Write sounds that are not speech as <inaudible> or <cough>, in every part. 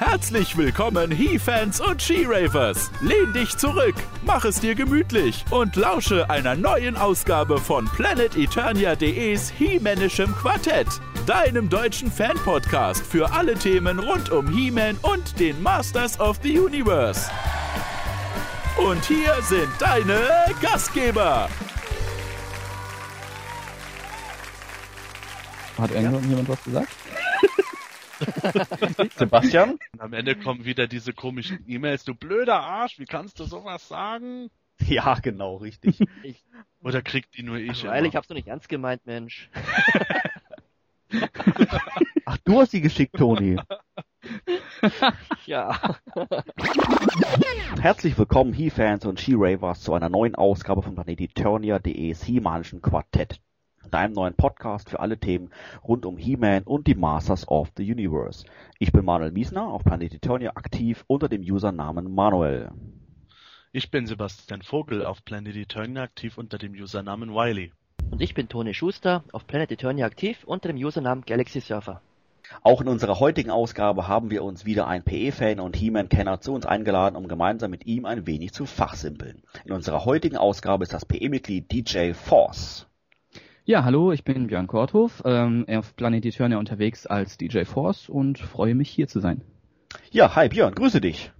Herzlich willkommen, He-Fans und She-Ravers. Lehn dich zurück, mach es dir gemütlich und lausche einer neuen Ausgabe von PlanetEternia.de's He-Manischem Quartett, deinem deutschen Fan-Podcast für alle Themen rund um He-Man und den Masters of the Universe. Und hier sind deine Gastgeber. Hat irgendjemand was gesagt? <laughs> Sebastian? Und am Ende kommen wieder diese komischen E-Mails. Du blöder Arsch, wie kannst du sowas sagen? Ja, genau, richtig. Ich, Oder kriegt die nur ich? weil ich immer? hab's doch nicht ernst gemeint, Mensch. <laughs> Ach, du hast die geschickt, Toni. Ja. <laughs> Herzlich willkommen, He-Fans und She-Ravers, zu einer neuen Ausgabe von PlanetEternia.de's He-Manischen Quartett. Deinem neuen Podcast für alle Themen rund um He-Man und die Masters of the Universe. Ich bin Manuel Miesner, auf Planet Eternia aktiv unter dem Usernamen Manuel. Ich bin Sebastian Vogel auf Planet Eternia aktiv unter dem Usernamen Wiley. Und ich bin Toni Schuster, auf Planet Eternia aktiv unter dem Usernamen Galaxy Surfer. Auch in unserer heutigen Ausgabe haben wir uns wieder einen PE-Fan und He-Man-Kenner zu uns eingeladen, um gemeinsam mit ihm ein wenig zu fachsimpeln. In unserer heutigen Ausgabe ist das PE-Mitglied DJ Force. Ja, hallo, ich bin Björn Korthoff, ähm, auf Planet Eternia unterwegs als DJ Force und freue mich hier zu sein. Ja, hi Björn, grüße dich.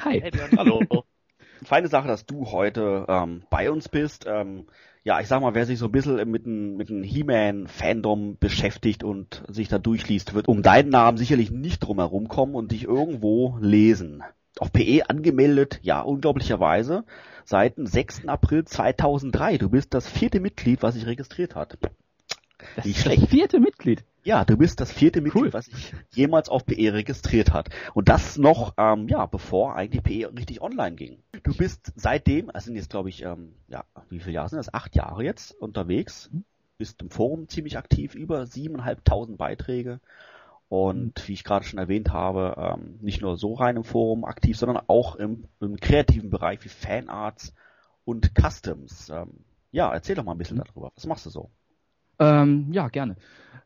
Hi. Hey Björn. Hallo. <laughs> Feine Sache, dass du heute ähm, bei uns bist. Ähm, ja, ich sag mal, wer sich so ein bisschen mit dem mit dem He-Man-Fandom beschäftigt und sich da durchliest, wird um deinen Namen sicherlich nicht drum herum kommen und dich irgendwo lesen. Auf PE angemeldet, ja, unglaublicherweise, seit dem 6. April 2003. Du bist das vierte Mitglied, was sich registriert hat. Das Nicht ist das schlecht. vierte Mitglied. Ja, du bist das vierte Mitglied, Cool. was sich jemals auf PE registriert hat. Und das noch, ähm, ja, bevor eigentlich PE richtig online ging. Du bist seitdem, also sind jetzt glaube ich, ähm, ja, wie viele Jahre sind das? Acht Jahre jetzt unterwegs. Bist im Forum ziemlich aktiv, über siebeneinhalbtausend Beiträge. Und wie ich gerade schon erwähnt habe, ähm, nicht nur so rein im Forum aktiv, sondern auch im, im kreativen Bereich wie Fanarts und Customs. Ähm, ja, erzähl doch mal ein bisschen darüber. Was machst du so? Ähm, ja, gerne.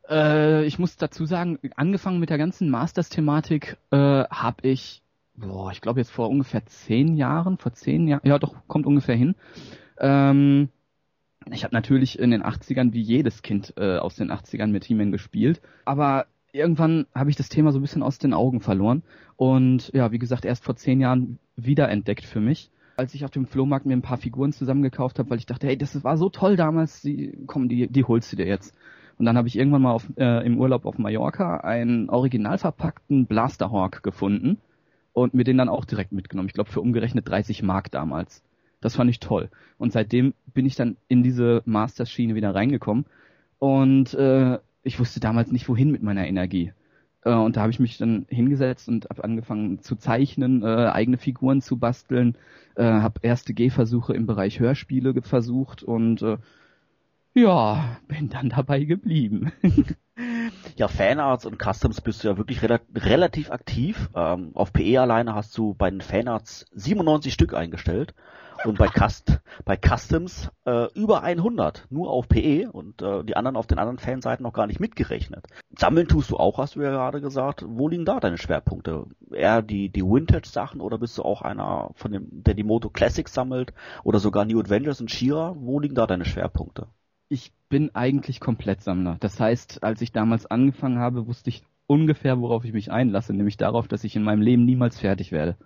Äh, ich muss dazu sagen, angefangen mit der ganzen Masters-Thematik äh, habe ich, boah, ich glaube jetzt vor ungefähr zehn Jahren, vor zehn Jahren, ja doch, kommt ungefähr hin. Ähm, ich habe natürlich in den 80ern wie jedes Kind äh, aus den 80ern mit He-Man gespielt, aber irgendwann habe ich das Thema so ein bisschen aus den Augen verloren und ja, wie gesagt, erst vor zehn Jahren wiederentdeckt für mich. Als ich auf dem Flohmarkt mir ein paar Figuren zusammengekauft habe, weil ich dachte, hey, das war so toll damals, die, komm, die, die holst du dir jetzt. Und dann habe ich irgendwann mal auf, äh, im Urlaub auf Mallorca einen original verpackten Blasterhawk gefunden und mir den dann auch direkt mitgenommen. Ich glaube für umgerechnet 30 Mark damals. Das fand ich toll. Und seitdem bin ich dann in diese Masters-Schiene wieder reingekommen. Und äh, ich wusste damals nicht, wohin mit meiner Energie. Äh, und da habe ich mich dann hingesetzt und habe angefangen zu zeichnen, äh, eigene Figuren zu basteln, äh, habe erste Gehversuche im Bereich Hörspiele versucht und äh, ja, bin dann dabei geblieben. <laughs> Ja, Fanarts und Customs bist du ja wirklich rela relativ aktiv. Ähm, auf PE alleine hast du bei den Fanarts 97 Stück eingestellt und bei, Cust bei Customs äh, über 100, nur auf PE und äh, die anderen auf den anderen Fanseiten noch gar nicht mitgerechnet. Sammeln tust du auch, hast du ja gerade gesagt. Wo liegen da deine Schwerpunkte? Eher die, die Vintage-Sachen oder bist du auch einer von dem, der die Moto Classics sammelt oder sogar New Adventures und Shira? Wo liegen da deine Schwerpunkte? ich bin eigentlich Komplettsammler. Das heißt, als ich damals angefangen habe, wusste ich ungefähr, worauf ich mich einlasse, nämlich darauf, dass ich in meinem Leben niemals fertig werde.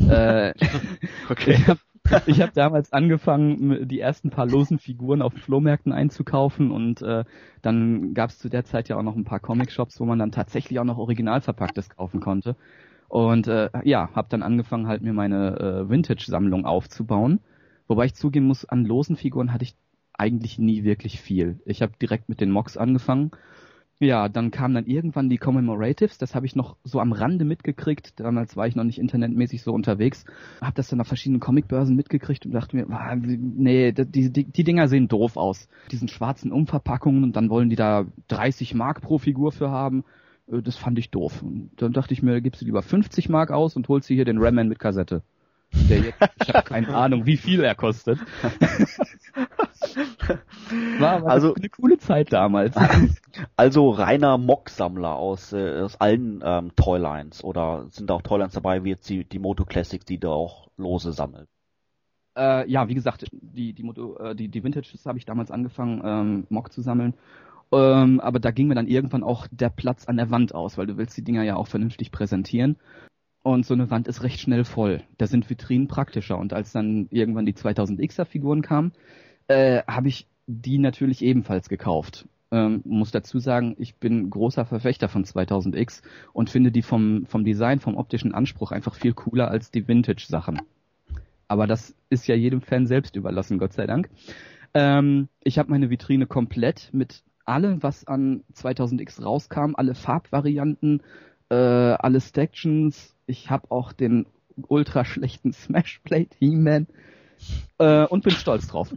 äh, <laughs> Okay. <laughs> Ich habe ich hab damals angefangen, die ersten paar losen Figuren auf Flohmärkten einzukaufen und äh, dann gab es zu der Zeit ja auch noch ein paar Comic-Shops, wo man dann tatsächlich auch noch original verpacktes kaufen konnte. Und äh, ja, habe dann angefangen halt mir meine äh, Vintage-Sammlung aufzubauen. Wobei ich zugeben muss, an losen Figuren hatte ich eigentlich nie wirklich viel. Ich habe direkt mit den Mocs angefangen. Ja, dann kamen dann irgendwann die Commemoratives, das habe ich noch so am Rande mitgekriegt. Damals war ich noch nicht internetmäßig so unterwegs. Habe das dann auf verschiedenen Comicbörsen mitgekriegt und dachte mir, nee, die, die, die Dinger sehen doof aus. Diesen schwarzen Umverpackungen und dann wollen die da 30 Mark pro Figur für haben. Äh, Das fand ich doof. Und dann dachte ich mir, gibst du lieber 50 Mark aus und holst dir hier den Ramman mit Kassette. Der jetzt, ich habe keine Ahnung, wie viel er kostet. <laughs> War, war Also- eine coole Zeit damals. <laughs> Also reiner Mock-Sammler aus, äh, aus allen ähm, Toylines oder sind da auch Toylines dabei, wie jetzt die, die Moto Classics, die da auch lose sammelt? Äh, ja, wie gesagt, die, die, Moto, äh, die, die Vintages habe ich damals angefangen, ähm, Mock zu sammeln. Ähm, aber da ging mir dann irgendwann auch der Platz an der Wand aus, weil du willst die Dinger ja auch vernünftig präsentieren. Und so eine Wand ist recht schnell voll. Da sind Vitrinen praktischer. Und als dann irgendwann die 2000Xer Figuren kamen, äh, habe ich die natürlich ebenfalls gekauft. Ähm, muss dazu sagen, ich bin großer Verfechter von 2000X und finde die vom, vom Design, vom optischen Anspruch einfach viel cooler als die Vintage-Sachen. Aber das ist ja jedem Fan selbst überlassen, Gott sei Dank. Ähm, ich habe meine Vitrine komplett mit allem, was an 2000X rauskam, alle Farbvarianten, äh, alle Stactions. Ich habe auch den ultra schlechten <laughs> Smashplate He-Man äh, und bin stolz drauf.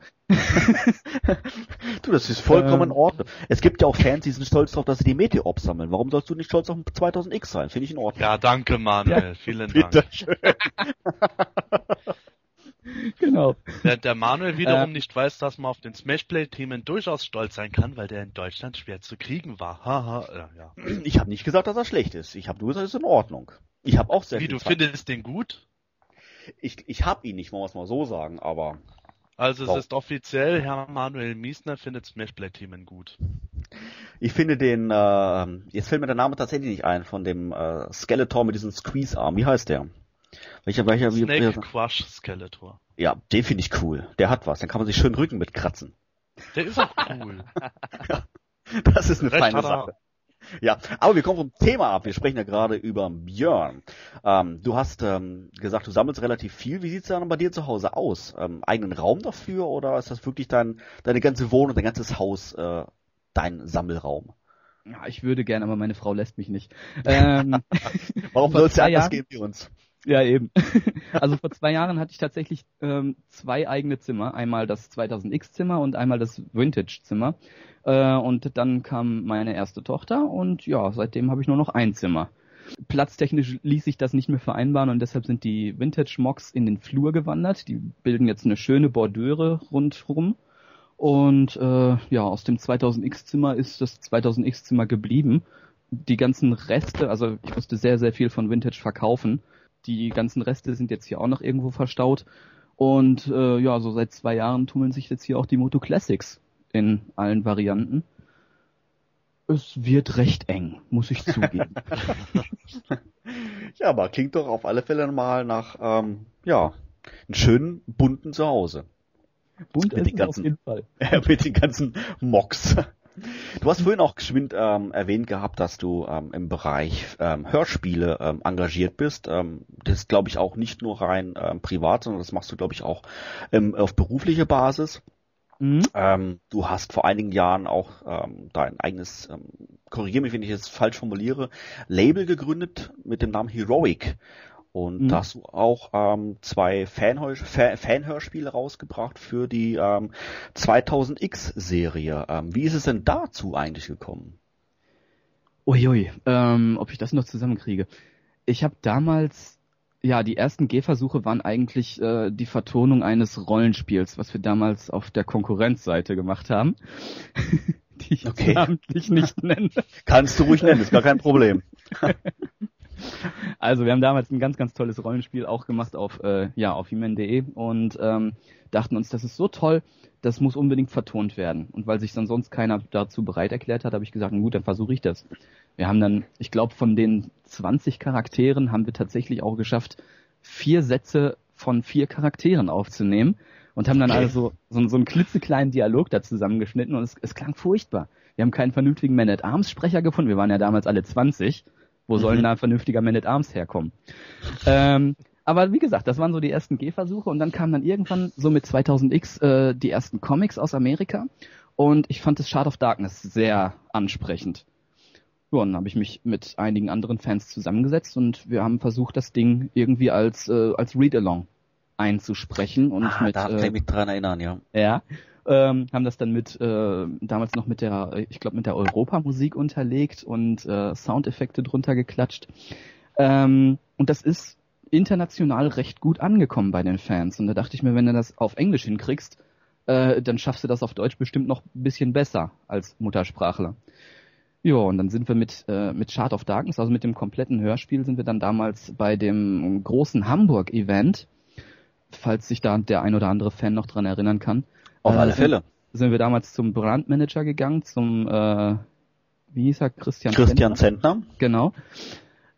Du, das ist vollkommen Ähm. in Ordnung. Es gibt ja auch Fans, die sind stolz darauf, dass sie die Meteor sammeln. Warum sollst du nicht stolz auf den 2000X sein? Finde ich in Ordnung. Ja, danke Manuel, vielen Dank. Bitteschön. <laughs> Genau. Während der Manuel wiederum Äh. nicht weiß, dass man auf den Smashplay-Themen durchaus stolz sein kann, weil der in Deutschland schwer zu kriegen war. Haha, ja, ja. Ich habe nicht gesagt, dass er schlecht ist. Ich habe nur gesagt, es ist in Ordnung. Ich habe auch sehr Wie, viel du Zeit. findest den gut? Ich, ich habe ihn nicht, wollen wir es mal so sagen, aber Also es Wow. ist offiziell, Herr Manuel Miesner findet Smashplay-Themen gut. ich finde den, äh, jetzt fällt mir der Name tatsächlich nicht ein, von dem äh, Skeletor mit diesem Squeeze-Arm. Wie heißt der? Welcher, welcher, wie, Snake wie, Crush Skeletor. Ja, den finde ich cool. Der hat was. Dann kann man sich schön Rücken mit kratzen. Der ist auch cool. <laughs> Das ist eine Recht feine. Sache. Ja, aber wir kommen vom Thema ab. Wir sprechen ja gerade über Björn. Ähm, du hast ähm, gesagt, du sammelst relativ viel. Wie sieht's dann bei dir zu Hause aus? Ähm, eigenen Raum dafür oder ist das wirklich dein, deine ganze Wohnung, dein ganzes Haus, äh, dein Sammelraum? Ja, ich würde gerne, aber meine Frau lässt mich nicht. <laughs> Ähm, Warum soll es ja anders Jahren- gehen wie uns? Ja, eben. <laughs> Also vor zwei Jahren hatte ich tatsächlich ähm, zwei eigene Zimmer. Einmal das 2000X-Zimmer und einmal das Vintage-Zimmer. Äh, und dann kam meine erste Tochter und ja, seitdem habe ich nur noch ein Zimmer. Platztechnisch ließ sich das nicht mehr vereinbaren und deshalb sind die Vintage-Mocks in den Flur gewandert. Die bilden jetzt eine schöne Bordeure rundherum. Und äh, ja, aus dem 2000X-Zimmer ist das 2000X-Zimmer geblieben. Die ganzen Reste, also ich musste sehr, sehr viel von Vintage verkaufen. Die ganzen Reste sind jetzt hier auch noch irgendwo verstaut. Und äh, ja, so seit zwei Jahren tummeln sich jetzt hier auch die Moto Classics in allen Varianten. Es wird recht eng, muss ich zugeben. <laughs> Ja, aber klingt doch auf alle Fälle mal nach, ähm, ja, einen schönen bunten Zuhause. Bunt Mit den es auf ganzen- jeden Fall. <laughs> mit den ganzen Mocks. Du hast vorhin auch geschwind ähm, erwähnt gehabt, dass du ähm, im Bereich ähm, Hörspiele ähm, engagiert bist. Ähm, das ist, glaube ich, auch nicht nur rein ähm, privat, sondern das machst du, glaube ich, auch ähm, auf berufliche Basis. Mhm. Ähm, du hast vor einigen Jahren auch ähm, dein eigenes, ähm, korrigiere mich, wenn ich es falsch formuliere, Label gegründet mit dem Namen Heroic. Und Mhm. da hast du auch ähm, zwei Fanhör Fa Fanhörspiele rausgebracht für die ähm, 2000X-Serie. Ähm, wie ist es denn dazu eigentlich gekommen? Uiui, ähm, ob ich das noch zusammenkriege. Ich habe damals, ja, die ersten Gehversuche waren eigentlich äh, die Vertonung eines Rollenspiels, was wir damals auf der Konkurrenzseite gemacht haben. <laughs> die ich Okay. namentlich nicht <laughs> nenne. Kannst du ruhig nennen, ist gar kein Problem. <laughs> Also wir haben damals ein ganz, ganz tolles Rollenspiel auch gemacht auf, äh, ja, auf himen.de und ähm, dachten uns, das ist so toll, das muss unbedingt vertont werden. Und weil sich dann sonst keiner dazu bereit erklärt hat, habe ich gesagt, gut, dann versuche ich das. Wir haben dann, ich glaube, von den 20 Charakteren haben wir tatsächlich auch geschafft, vier Sätze von vier Charakteren aufzunehmen und haben dann Okay. also so, so einen klitzekleinen Dialog da zusammengeschnitten und es, es klang furchtbar. Wir haben keinen vernünftigen Man-at-Arms-Sprecher gefunden. Wir waren ja damals alle 20. Wo soll Mhm. denn da ein vernünftiger Man-at-Arms herkommen? ähm, aber wie gesagt, das waren so die ersten Gehversuche und dann kamen dann irgendwann so mit 2000X äh, die ersten Comics aus Amerika und ich fand das Shard of Darkness sehr ansprechend. Ja, und dann habe ich mich mit einigen anderen Fans zusammengesetzt und wir haben versucht, das Ding irgendwie als äh, als Read-Along einzusprechen und ah, mit da kann äh, ich mich dran erinnern, ja. ja, ähm, haben das dann mit äh, damals noch mit der, ich glaube mit der Europamusik unterlegt und äh, Soundeffekte drunter geklatscht. Ähm, und das ist international recht gut angekommen bei den Fans. Und da dachte ich mir, wenn du das auf Englisch hinkriegst, äh, dann schaffst du das auf Deutsch bestimmt noch ein bisschen besser als Muttersprachler. Ja, und dann sind wir mit, äh, mit Chart of Darkness, also mit dem kompletten Hörspiel, sind wir dann damals bei dem großen Hamburg-Event, falls sich da der ein oder andere Fan noch dran erinnern kann. Auf Äh, alle Fälle. Sind wir damals zum Brandmanager gegangen, zum, äh, wie hieß er, Christian Christian Zentner? Zentner. Genau.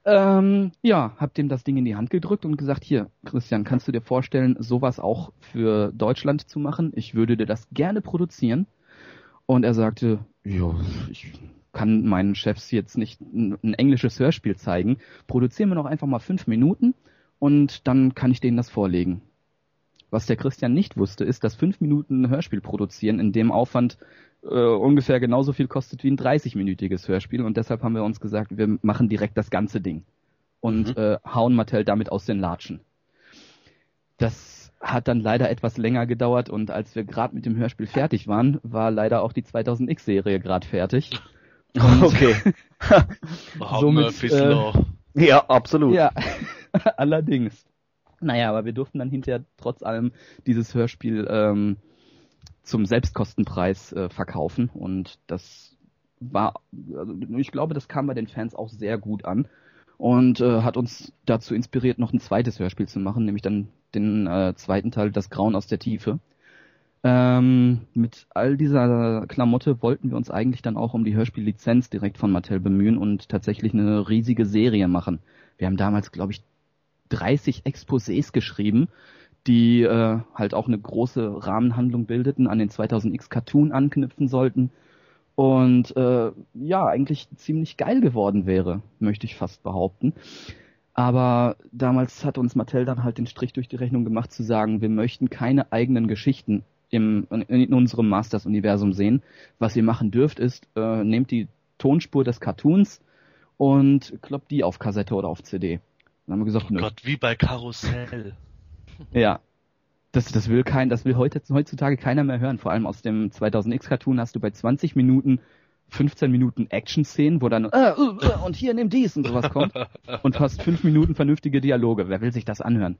Ähm, ja, hab dem das Ding in die Hand gedrückt und gesagt, hier, Christian, kannst du dir vorstellen, sowas auch für Deutschland zu machen? Ich würde dir das gerne produzieren. Und er sagte, ja, ich kann meinen Chefs jetzt nicht ein, ein englisches Hörspiel zeigen. Produzieren wir noch einfach mal fünf Minuten und dann kann ich denen das vorlegen. Was der Christian nicht wusste, ist, dass fünf Minuten ein Hörspiel produzieren in dem Aufwand äh, ungefähr genauso viel kostet wie ein 30-minütiges Hörspiel und deshalb haben wir uns gesagt, wir machen direkt das ganze Ding und Mhm. äh, hauen Mattel damit aus den Latschen. Das hat dann leider etwas länger gedauert und als wir gerade mit dem Hörspiel fertig waren, war leider auch die 2000X-Serie gerade fertig. Und- Okay. <laughs> Somit, äh. Ja, absolut. Ja, <laughs> allerdings. Naja, aber wir durften dann hinterher trotz allem dieses Hörspiel ähm, zum Selbstkostenpreis äh, verkaufen und das war, also ich glaube, das kam bei den Fans auch sehr gut an und äh, hat uns dazu inspiriert, noch ein zweites Hörspiel zu machen, nämlich dann den äh, zweiten Teil, Das Grauen aus der Tiefe. Ähm, mit all dieser Klamotte wollten wir uns eigentlich dann auch um die Hörspiellizenz direkt von Mattel bemühen und tatsächlich eine riesige Serie machen. Wir haben damals, glaube ich, 30 Exposés geschrieben, die äh, halt auch eine große Rahmenhandlung bildeten, an den 2000X Cartoon anknüpfen sollten und äh, ja, eigentlich ziemlich geil geworden wäre, möchte ich fast behaupten. Aber damals hat uns Mattel dann halt den Strich durch die Rechnung gemacht zu sagen, wir möchten keine eigenen Geschichten im, in, unserem Masters-Universum sehen. Was ihr machen dürft, ist, äh, nehmt die Tonspur des Cartoons und kloppt die auf Kassette oder auf CD. Dann haben wir gesagt, Oh nö. Gott, wie bei Karussell. <laughs> Ja. Das, das will kein, das will heute, heutzutage keiner mehr hören. Vor allem aus dem 2000X Cartoon hast du bei 20 Minuten 15 Minuten Action-Szenen, wo dann äh, äh, äh, und hier nimm dies und sowas kommt <laughs> und fast fünf Minuten vernünftige Dialoge. Wer will sich das anhören?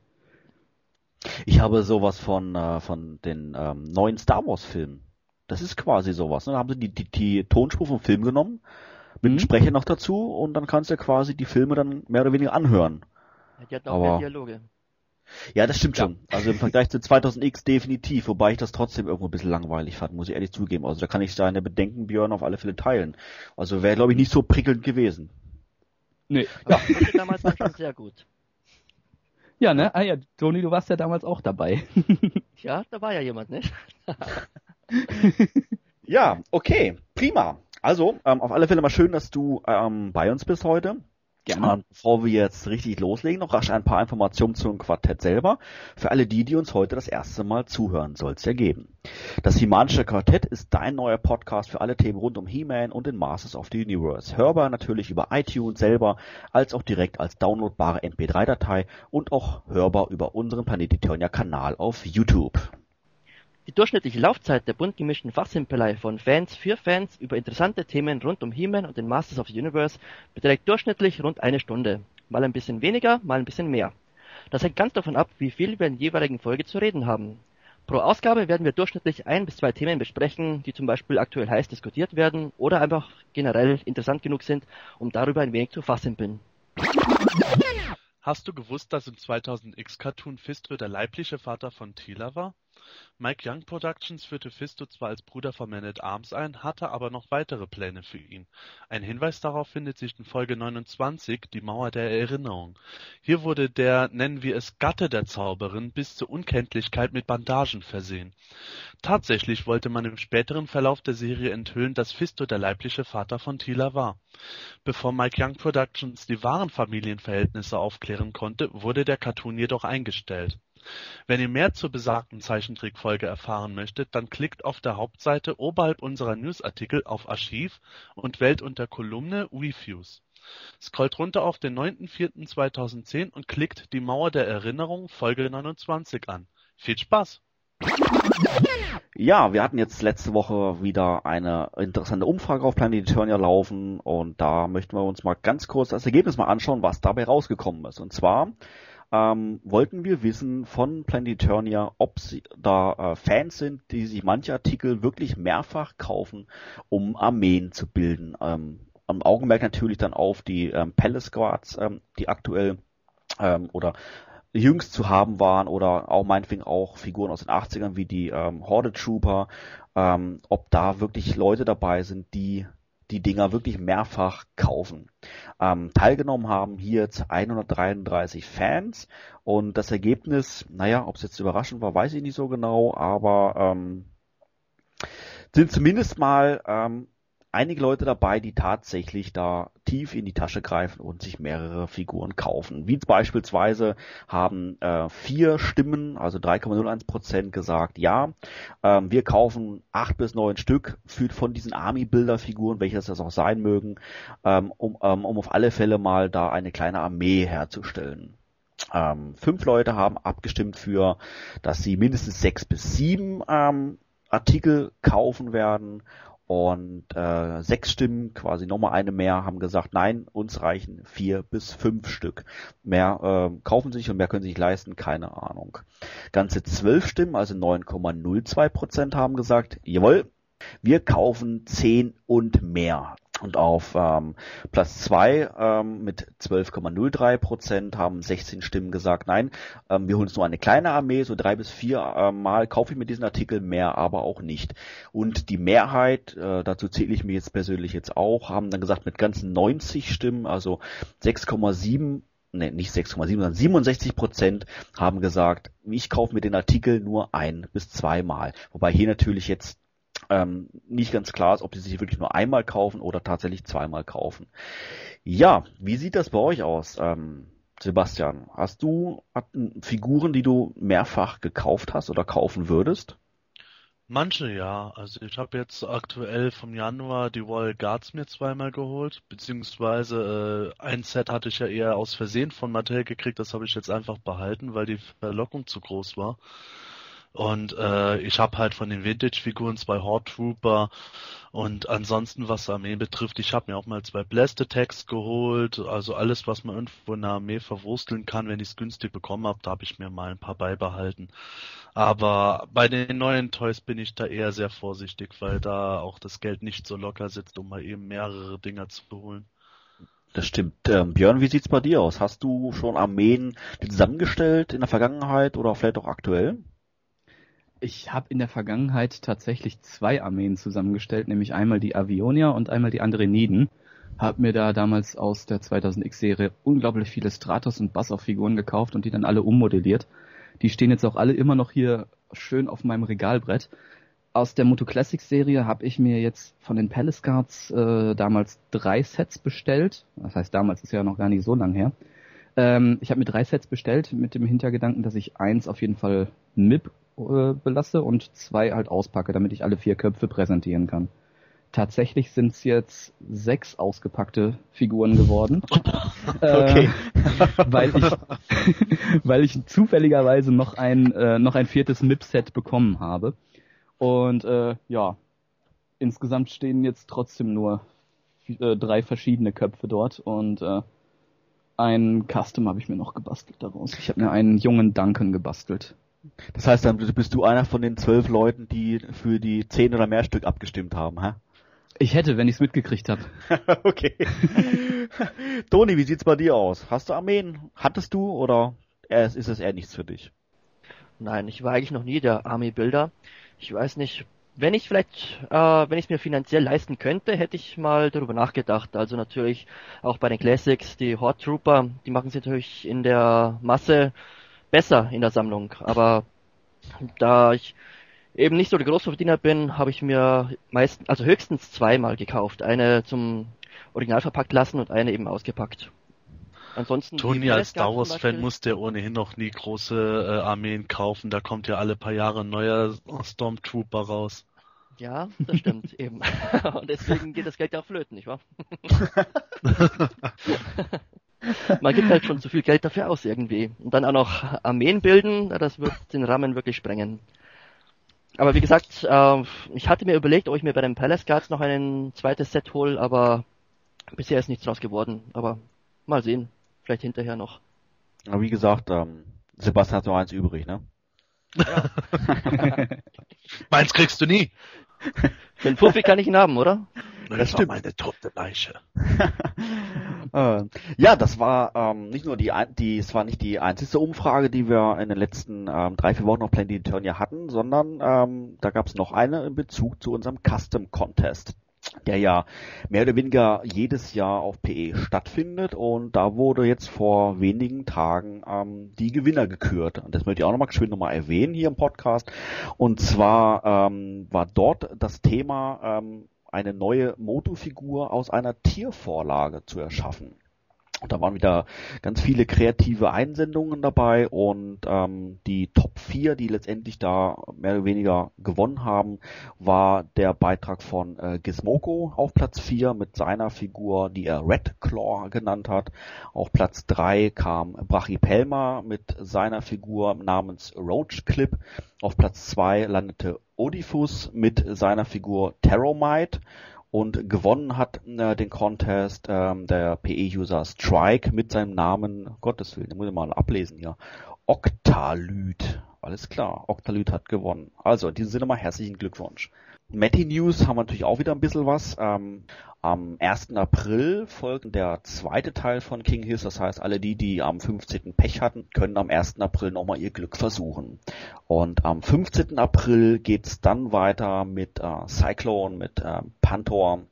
Ich habe sowas von, äh, von den ähm, neuen Star Wars Filmen. Das ist quasi sowas. Ne? Da haben sie die, die, die Tonspur vom Film genommen, mit Mhm. einem Sprecher noch dazu und dann kannst du quasi die Filme dann mehr oder weniger anhören. Die hat auch Aber- mehr Dialoge. Ja, das stimmt Ja. schon. Also im Vergleich zu 2000X definitiv, wobei ich das trotzdem irgendwo ein bisschen langweilig fand, muss ich ehrlich zugeben. Also da kann ich deine Bedenken, Björn, auf alle Fälle teilen. Also wäre, glaube ich, nicht so prickelnd gewesen. Nee. Aber die damals dann schon sehr gut. <laughs> Ja, ne? Ah ja, Toni, du warst ja damals auch dabei. <laughs> Ja, da war ja jemand, ne? <laughs> Ja, okay, prima. Also, ähm, auf alle Fälle mal schön, dass du ähm, bei uns bist heute. Gerne. Ähm, bevor wir jetzt richtig loslegen, noch rasch ein paar Informationen zum Quartett selber. Für alle die, die uns heute das erste Mal zuhören, soll es ja geben. Das Himanische Quartett ist dein neuer Podcast für alle Themen rund um He-Man und den Masters of the Universe. Hörbar natürlich über iTunes selber, als auch direkt als downloadbare MP3-Datei und auch hörbar über unseren Planet Eternia Kanal auf YouTube. Die durchschnittliche Laufzeit der bunt gemischten Fachsimpelei von Fans für Fans über interessante Themen rund um He-Man und den Masters of the Universe beträgt durchschnittlich rund eine Stunde. Mal ein bisschen weniger, mal ein bisschen mehr. Das hängt ganz davon ab, wie viel wir in der jeweiligen Folge zu reden haben. Pro Ausgabe werden wir durchschnittlich ein bis zwei Themen besprechen, die zum Beispiel aktuell heiß diskutiert werden oder einfach generell interessant genug sind, um darüber ein wenig zu fachsimpeln. Hast du gewusst, dass im 2000X-Cartoon Fisto der leibliche Vater von Tila war? Mike Young Productions führte Fisto zwar als Bruder von Man at Arms ein, hatte aber noch weitere Pläne für ihn. Ein Hinweis darauf findet sich in Folge 29, die Mauer der Erinnerung. Hier wurde der, nennen wir es Gatte der Zauberin, bis zur Unkenntlichkeit mit Bandagen versehen. Tatsächlich wollte man im späteren Verlauf der Serie enthüllen, dass Fisto der leibliche Vater von Tila war. Bevor Mike Young Productions die wahren Familienverhältnisse aufklären konnte, wurde der Cartoon jedoch eingestellt. Wenn ihr mehr zur besagten Zeichentrickfolge erfahren möchtet, dann klickt auf der Hauptseite oberhalb unserer Newsartikel auf Archiv und wählt unter Kolumne Reviews. Scrollt runter auf den 9.4.2010 und klickt die Mauer der Erinnerung Folge 29 an. Viel Spaß! Ja, wir hatten jetzt letzte Woche wieder eine interessante Umfrage auf Planet Eternia laufen und da möchten wir uns mal ganz kurz das Ergebnis mal anschauen, was dabei rausgekommen ist. Und zwar ähm, wollten wir wissen von Planeturnia, ob sie da äh, Fans sind, die sich manche Artikel wirklich mehrfach kaufen, um Armeen zu bilden. Ähm, am Augenmerk natürlich dann auf die ähm, Palace Squads, ähm, die aktuell ähm, oder jüngst zu haben waren oder auch meinetwegen auch Figuren aus den 80ern wie die ähm, Horde Trooper, ähm, ob da wirklich Leute dabei sind, die die Dinger wirklich mehrfach kaufen. Ähm, teilgenommen haben hier jetzt 133 Fans und das Ergebnis, naja, ob es jetzt überraschend war, weiß ich nicht so genau, aber ähm, sind zumindest mal ähm, einige Leute dabei, die tatsächlich da tief in die Tasche greifen und sich mehrere Figuren kaufen. Wie beispielsweise haben äh, vier Stimmen, also 3,01 Prozent gesagt, ja, ähm, wir kaufen acht bis neun Stück für, von diesen Army-Bilder-Figuren, welches das auch sein mögen, ähm, um, ähm, um auf alle Fälle mal da eine kleine Armee herzustellen. Ähm, fünf Leute haben abgestimmt für, dass sie mindestens sechs bis sieben ähm, Artikel kaufen werden und äh, sechs Stimmen, quasi nochmal eine mehr, haben gesagt, nein, uns reichen vier bis fünf Stück. Mehr äh, kaufen sich und mehr können sich leisten, keine Ahnung. Ganze zwölf Stimmen, also 9,02 Prozent haben gesagt, jawohl, wir kaufen zehn und mehr. Und auf ähm, Platz zwei ähm, mit 12,03 Prozent haben 16 Stimmen gesagt, nein, ähm, wir holen uns nur eine kleine Armee, so drei bis vier äh, Mal kaufe ich mir diesen Artikel, mehr aber auch nicht. Und die Mehrheit, äh, dazu zähle ich mir jetzt persönlich jetzt auch, haben dann gesagt mit ganzen 90 Stimmen, also 6,7 ne, nicht 6,7, sondern 67 Prozent haben gesagt, ich kaufe mir den Artikel nur ein bis zweimal. Wobei hier natürlich jetzt ähm, nicht ganz klar ist, ob sie sich wirklich nur einmal kaufen oder tatsächlich zweimal kaufen. Ja, wie sieht das bei euch aus, ähm, Sebastian? Hast du Figuren, die du mehrfach gekauft hast oder kaufen würdest? Manche ja. Also ich habe jetzt aktuell vom Januar die Royal Guards mir zweimal geholt, beziehungsweise äh, ein Set hatte ich ja eher aus Versehen von Mattel gekriegt, das habe ich jetzt einfach behalten, weil die Verlockung zu groß war. Und äh, ich habe halt von den Vintage-Figuren zwei Horde Trooper und ansonsten, was Armeen betrifft, ich habe mir auch mal zwei Blast Attacks geholt. Also alles, was man irgendwo in der Armee verwursteln kann, wenn ich es günstig bekommen habe, da habe ich mir mal ein paar beibehalten. Aber bei den neuen Toys bin ich da eher sehr vorsichtig, weil da auch das Geld nicht so locker sitzt, um mal eben mehrere Dinger zu holen. Das stimmt. Ähm, Björn, wie sieht's bei dir aus? Hast du schon Armeen zusammengestellt in der Vergangenheit oder vielleicht auch aktuell? Ich habe in der Vergangenheit tatsächlich zwei Armeen zusammengestellt, nämlich einmal die Avionia und einmal die Andreniden. Hab mir da damals aus der 2000X-Serie unglaublich viele Stratos und Bassoff-Figuren gekauft und die dann alle ummodelliert. Die stehen jetzt auch alle immer noch hier schön auf meinem Regalbrett. Aus der Moto Classics Serie habe ich mir jetzt von den Palace Guards äh, damals drei Sets bestellt. Das heißt, damals ist ja noch gar nicht so lang her. Ähm, ich habe mir drei Sets bestellt mit dem Hintergedanken, dass ich eins auf jeden Fall MIP äh, belasse und zwei halt auspacke, damit ich alle vier Köpfe präsentieren kann. Tatsächlich sind es jetzt sechs ausgepackte Figuren geworden. <laughs> okay. Äh, <laughs> weil ich <laughs> weil ich zufälligerweise noch ein äh, noch ein viertes MIP-Set bekommen habe. Und äh, ja, insgesamt stehen jetzt trotzdem nur äh, drei verschiedene Köpfe dort und äh, ein Custom habe ich mir noch gebastelt daraus. Ich habe mir einen jungen Duncan gebastelt. Das heißt, dann bist du einer von den zwölf Leuten, die für die zehn oder mehr Stück abgestimmt haben, hä? Ich hätte, wenn ich es mitgekriegt habe. <laughs> okay. Toni, wie sieht's bei dir aus? Hast du Armeen? Hattest du oder ist es eher nichts für dich? Nein, ich war eigentlich noch nie der Army-Builder. Ich weiß nicht, wenn ich vielleicht, äh, wenn ich es mir finanziell leisten könnte, hätte ich mal darüber nachgedacht. Also natürlich auch bei den Classics, die Horde Trooper, die machen sie natürlich in der Masse besser in der Sammlung. Aber da ich eben nicht so der Großverdiener bin, habe ich mir meist, also höchstens zweimal gekauft. Eine zum Original verpackt lassen und eine eben ausgepackt. Ansonsten Tony als Star Wars Fan muss der ohnehin noch nie große äh, Armeen kaufen. Da kommt ja alle paar Jahre ein neuer Stormtrooper raus. Ja, das stimmt <laughs> eben. Und deswegen geht das Geld ja auch flöten, nicht wahr? <laughs> <laughs> Man gibt halt schon zu viel Geld dafür aus irgendwie. Und dann auch noch Armeen bilden, das wird den Rahmen wirklich sprengen. Aber wie gesagt, äh, ich hatte mir überlegt, ob ich mir bei den Palace Guards noch ein zweites Set hole, aber bisher ist nichts draus geworden. Aber mal sehen, vielleicht hinterher noch. Aber wie gesagt, ähm, Sebastian hat noch eins übrig, ne? <laughs> Meins kriegst du nie. <laughs> Den Puffi kann ich ihn haben, oder? Das stimmt. war meine tote Leiche. Äh, <laughs> ja, das war ähm, nicht nur die, die, es war nicht die einzige Umfrage, die wir in den letzten ähm, drei, vier Wochen auf Planet Eternia hatten, sondern ähm, da gab es noch eine in Bezug zu unserem Custom Contest, der ja mehr oder weniger jedes Jahr auf PE stattfindet und da wurde jetzt vor wenigen Tagen ähm, die Gewinner gekürt. Und das möchte ich auch nochmal geschwind nochmal erwähnen hier im Podcast. Und zwar ähm, war dort das Thema ähm, eine neue Moto-Figur aus einer Tiervorlage zu erschaffen. Und da waren wieder ganz viele kreative Einsendungen dabei und ähm, die Top 4, die letztendlich da mehr oder weniger gewonnen haben, war der Beitrag von äh, Gizmoko auf Platz 4 mit seiner Figur, die er Red Claw genannt hat. Auf Platz 3 kam Brachypelma mit seiner Figur namens Roach Clip. Auf Platz 2 landete Odifus mit seiner Figur Terromite. Und gewonnen hat äh, den Contest ähm, der PE-User Strike mit seinem Namen, Gottes Willen, den muss ich mal ablesen hier, Octalyt. Alles klar, Octalyt hat gewonnen. Also in diesem Sinne mal herzlichen Glückwunsch. Matty News haben wir natürlich auch wieder ein bisschen was. Ähm, am 1. April folgt der zweite Teil von King Hills. Das heißt, alle die, die am 15. Pech hatten, können am 1. April nochmal ihr Glück versuchen. Und am 15. April geht's dann weiter mit äh, Cyclone, mit äh, Panther,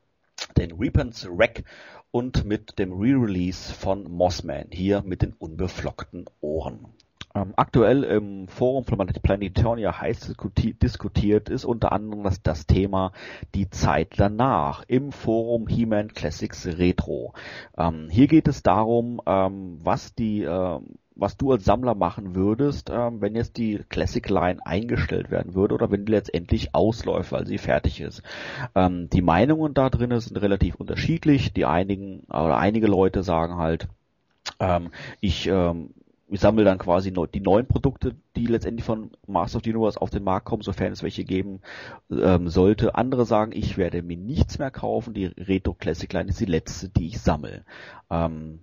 den Reapers Wreck und mit dem Re-Release von Mossman. Hier mit den unbeflockten Ohren. Ähm, aktuell im Forum von Planetonia heiß diskuti diskutiert ist unter anderem das, das Thema die Zeit danach im Forum He-Man Classics Retro. Ähm, hier geht es darum, ähm, was die ähm, was du als Sammler machen würdest, ähm, wenn jetzt die Classic Line eingestellt werden würde oder wenn die letztendlich ausläuft, weil sie fertig ist. Ähm, die Meinungen da drin sind relativ unterschiedlich. Die einigen oder einige Leute sagen halt, ähm, ich ich sammle dann quasi die neuen Produkte, die letztendlich von Master of the Universe auf den Markt kommen, sofern es welche geben ähm, sollte. Andere sagen, ich werde mir nichts mehr kaufen. Die Retro Classic Line ist die letzte, die ich sammle. Ähm,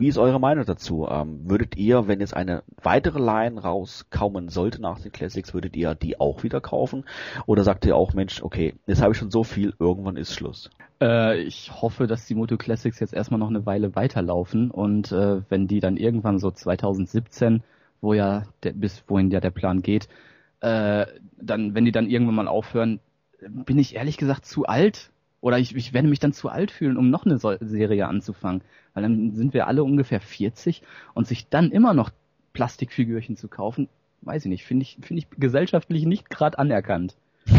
wie ist eure Meinung dazu? Ähm, würdet ihr, wenn jetzt eine weitere Line rauskommen sollte nach den Classics, würdet ihr die auch wieder kaufen? Oder sagt ihr auch, Mensch, okay, jetzt habe ich schon so viel, irgendwann ist Schluss? Äh, ich hoffe, dass die Moto Classics jetzt erstmal noch eine Weile weiterlaufen und äh, wenn die dann irgendwann so 2017, wo ja der, bis wohin ja der Plan geht, äh, dann, wenn die dann irgendwann mal aufhören, bin ich ehrlich gesagt zu alt oder ich, ich werde mich dann zu alt fühlen, um noch eine Sol- Serie anzufangen, weil dann sind wir alle ungefähr 40 und sich dann immer noch Plastikfigürchen zu kaufen, weiß ich nicht, finde ich, finde ich gesellschaftlich nicht gerade anerkannt. <laughs>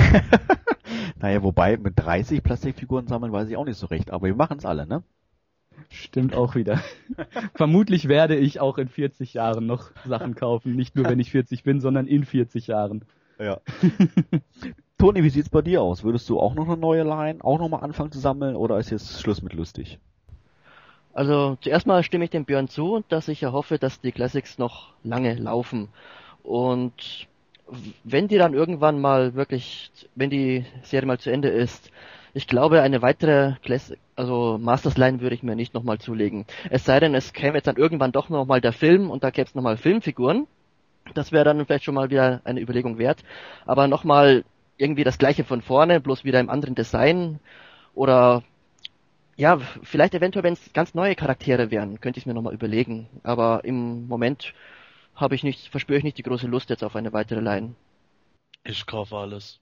Naja, wobei mit 30 Plastikfiguren sammeln weiß ich auch nicht so recht, aber wir machen es alle, ne? Stimmt auch wieder. <laughs> Vermutlich werde ich auch in 40 Jahren noch Sachen kaufen. Nicht nur, wenn ich 40 bin, sondern in 40 Jahren. Ja. <laughs> Toni, wie sieht's bei dir aus? Würdest du auch noch eine neue Line auch nochmal anfangen zu sammeln oder ist jetzt Schluss mit lustig? Also zuerst mal stimme ich dem Björn zu, dass ich ja hoffe, dass die Classics noch lange laufen. Und wenn die dann irgendwann mal wirklich, wenn die Serie mal zu Ende ist, ich glaube, eine weitere Classic, also Masters Line würde ich mir nicht nochmal zulegen. Es sei denn, es käme jetzt dann irgendwann doch nochmal der Film und da gäbe es nochmal Filmfiguren. Das wäre dann vielleicht schon mal wieder eine Überlegung wert. Aber nochmal irgendwie das gleiche von vorne, bloß wieder im anderen Design oder ja, vielleicht eventuell, wenn es ganz neue Charaktere wären, könnte ich es mir nochmal überlegen. Aber im Moment habe ich nicht, verspüre ich nicht die große Lust jetzt auf eine weitere Line. Ich kaufe alles.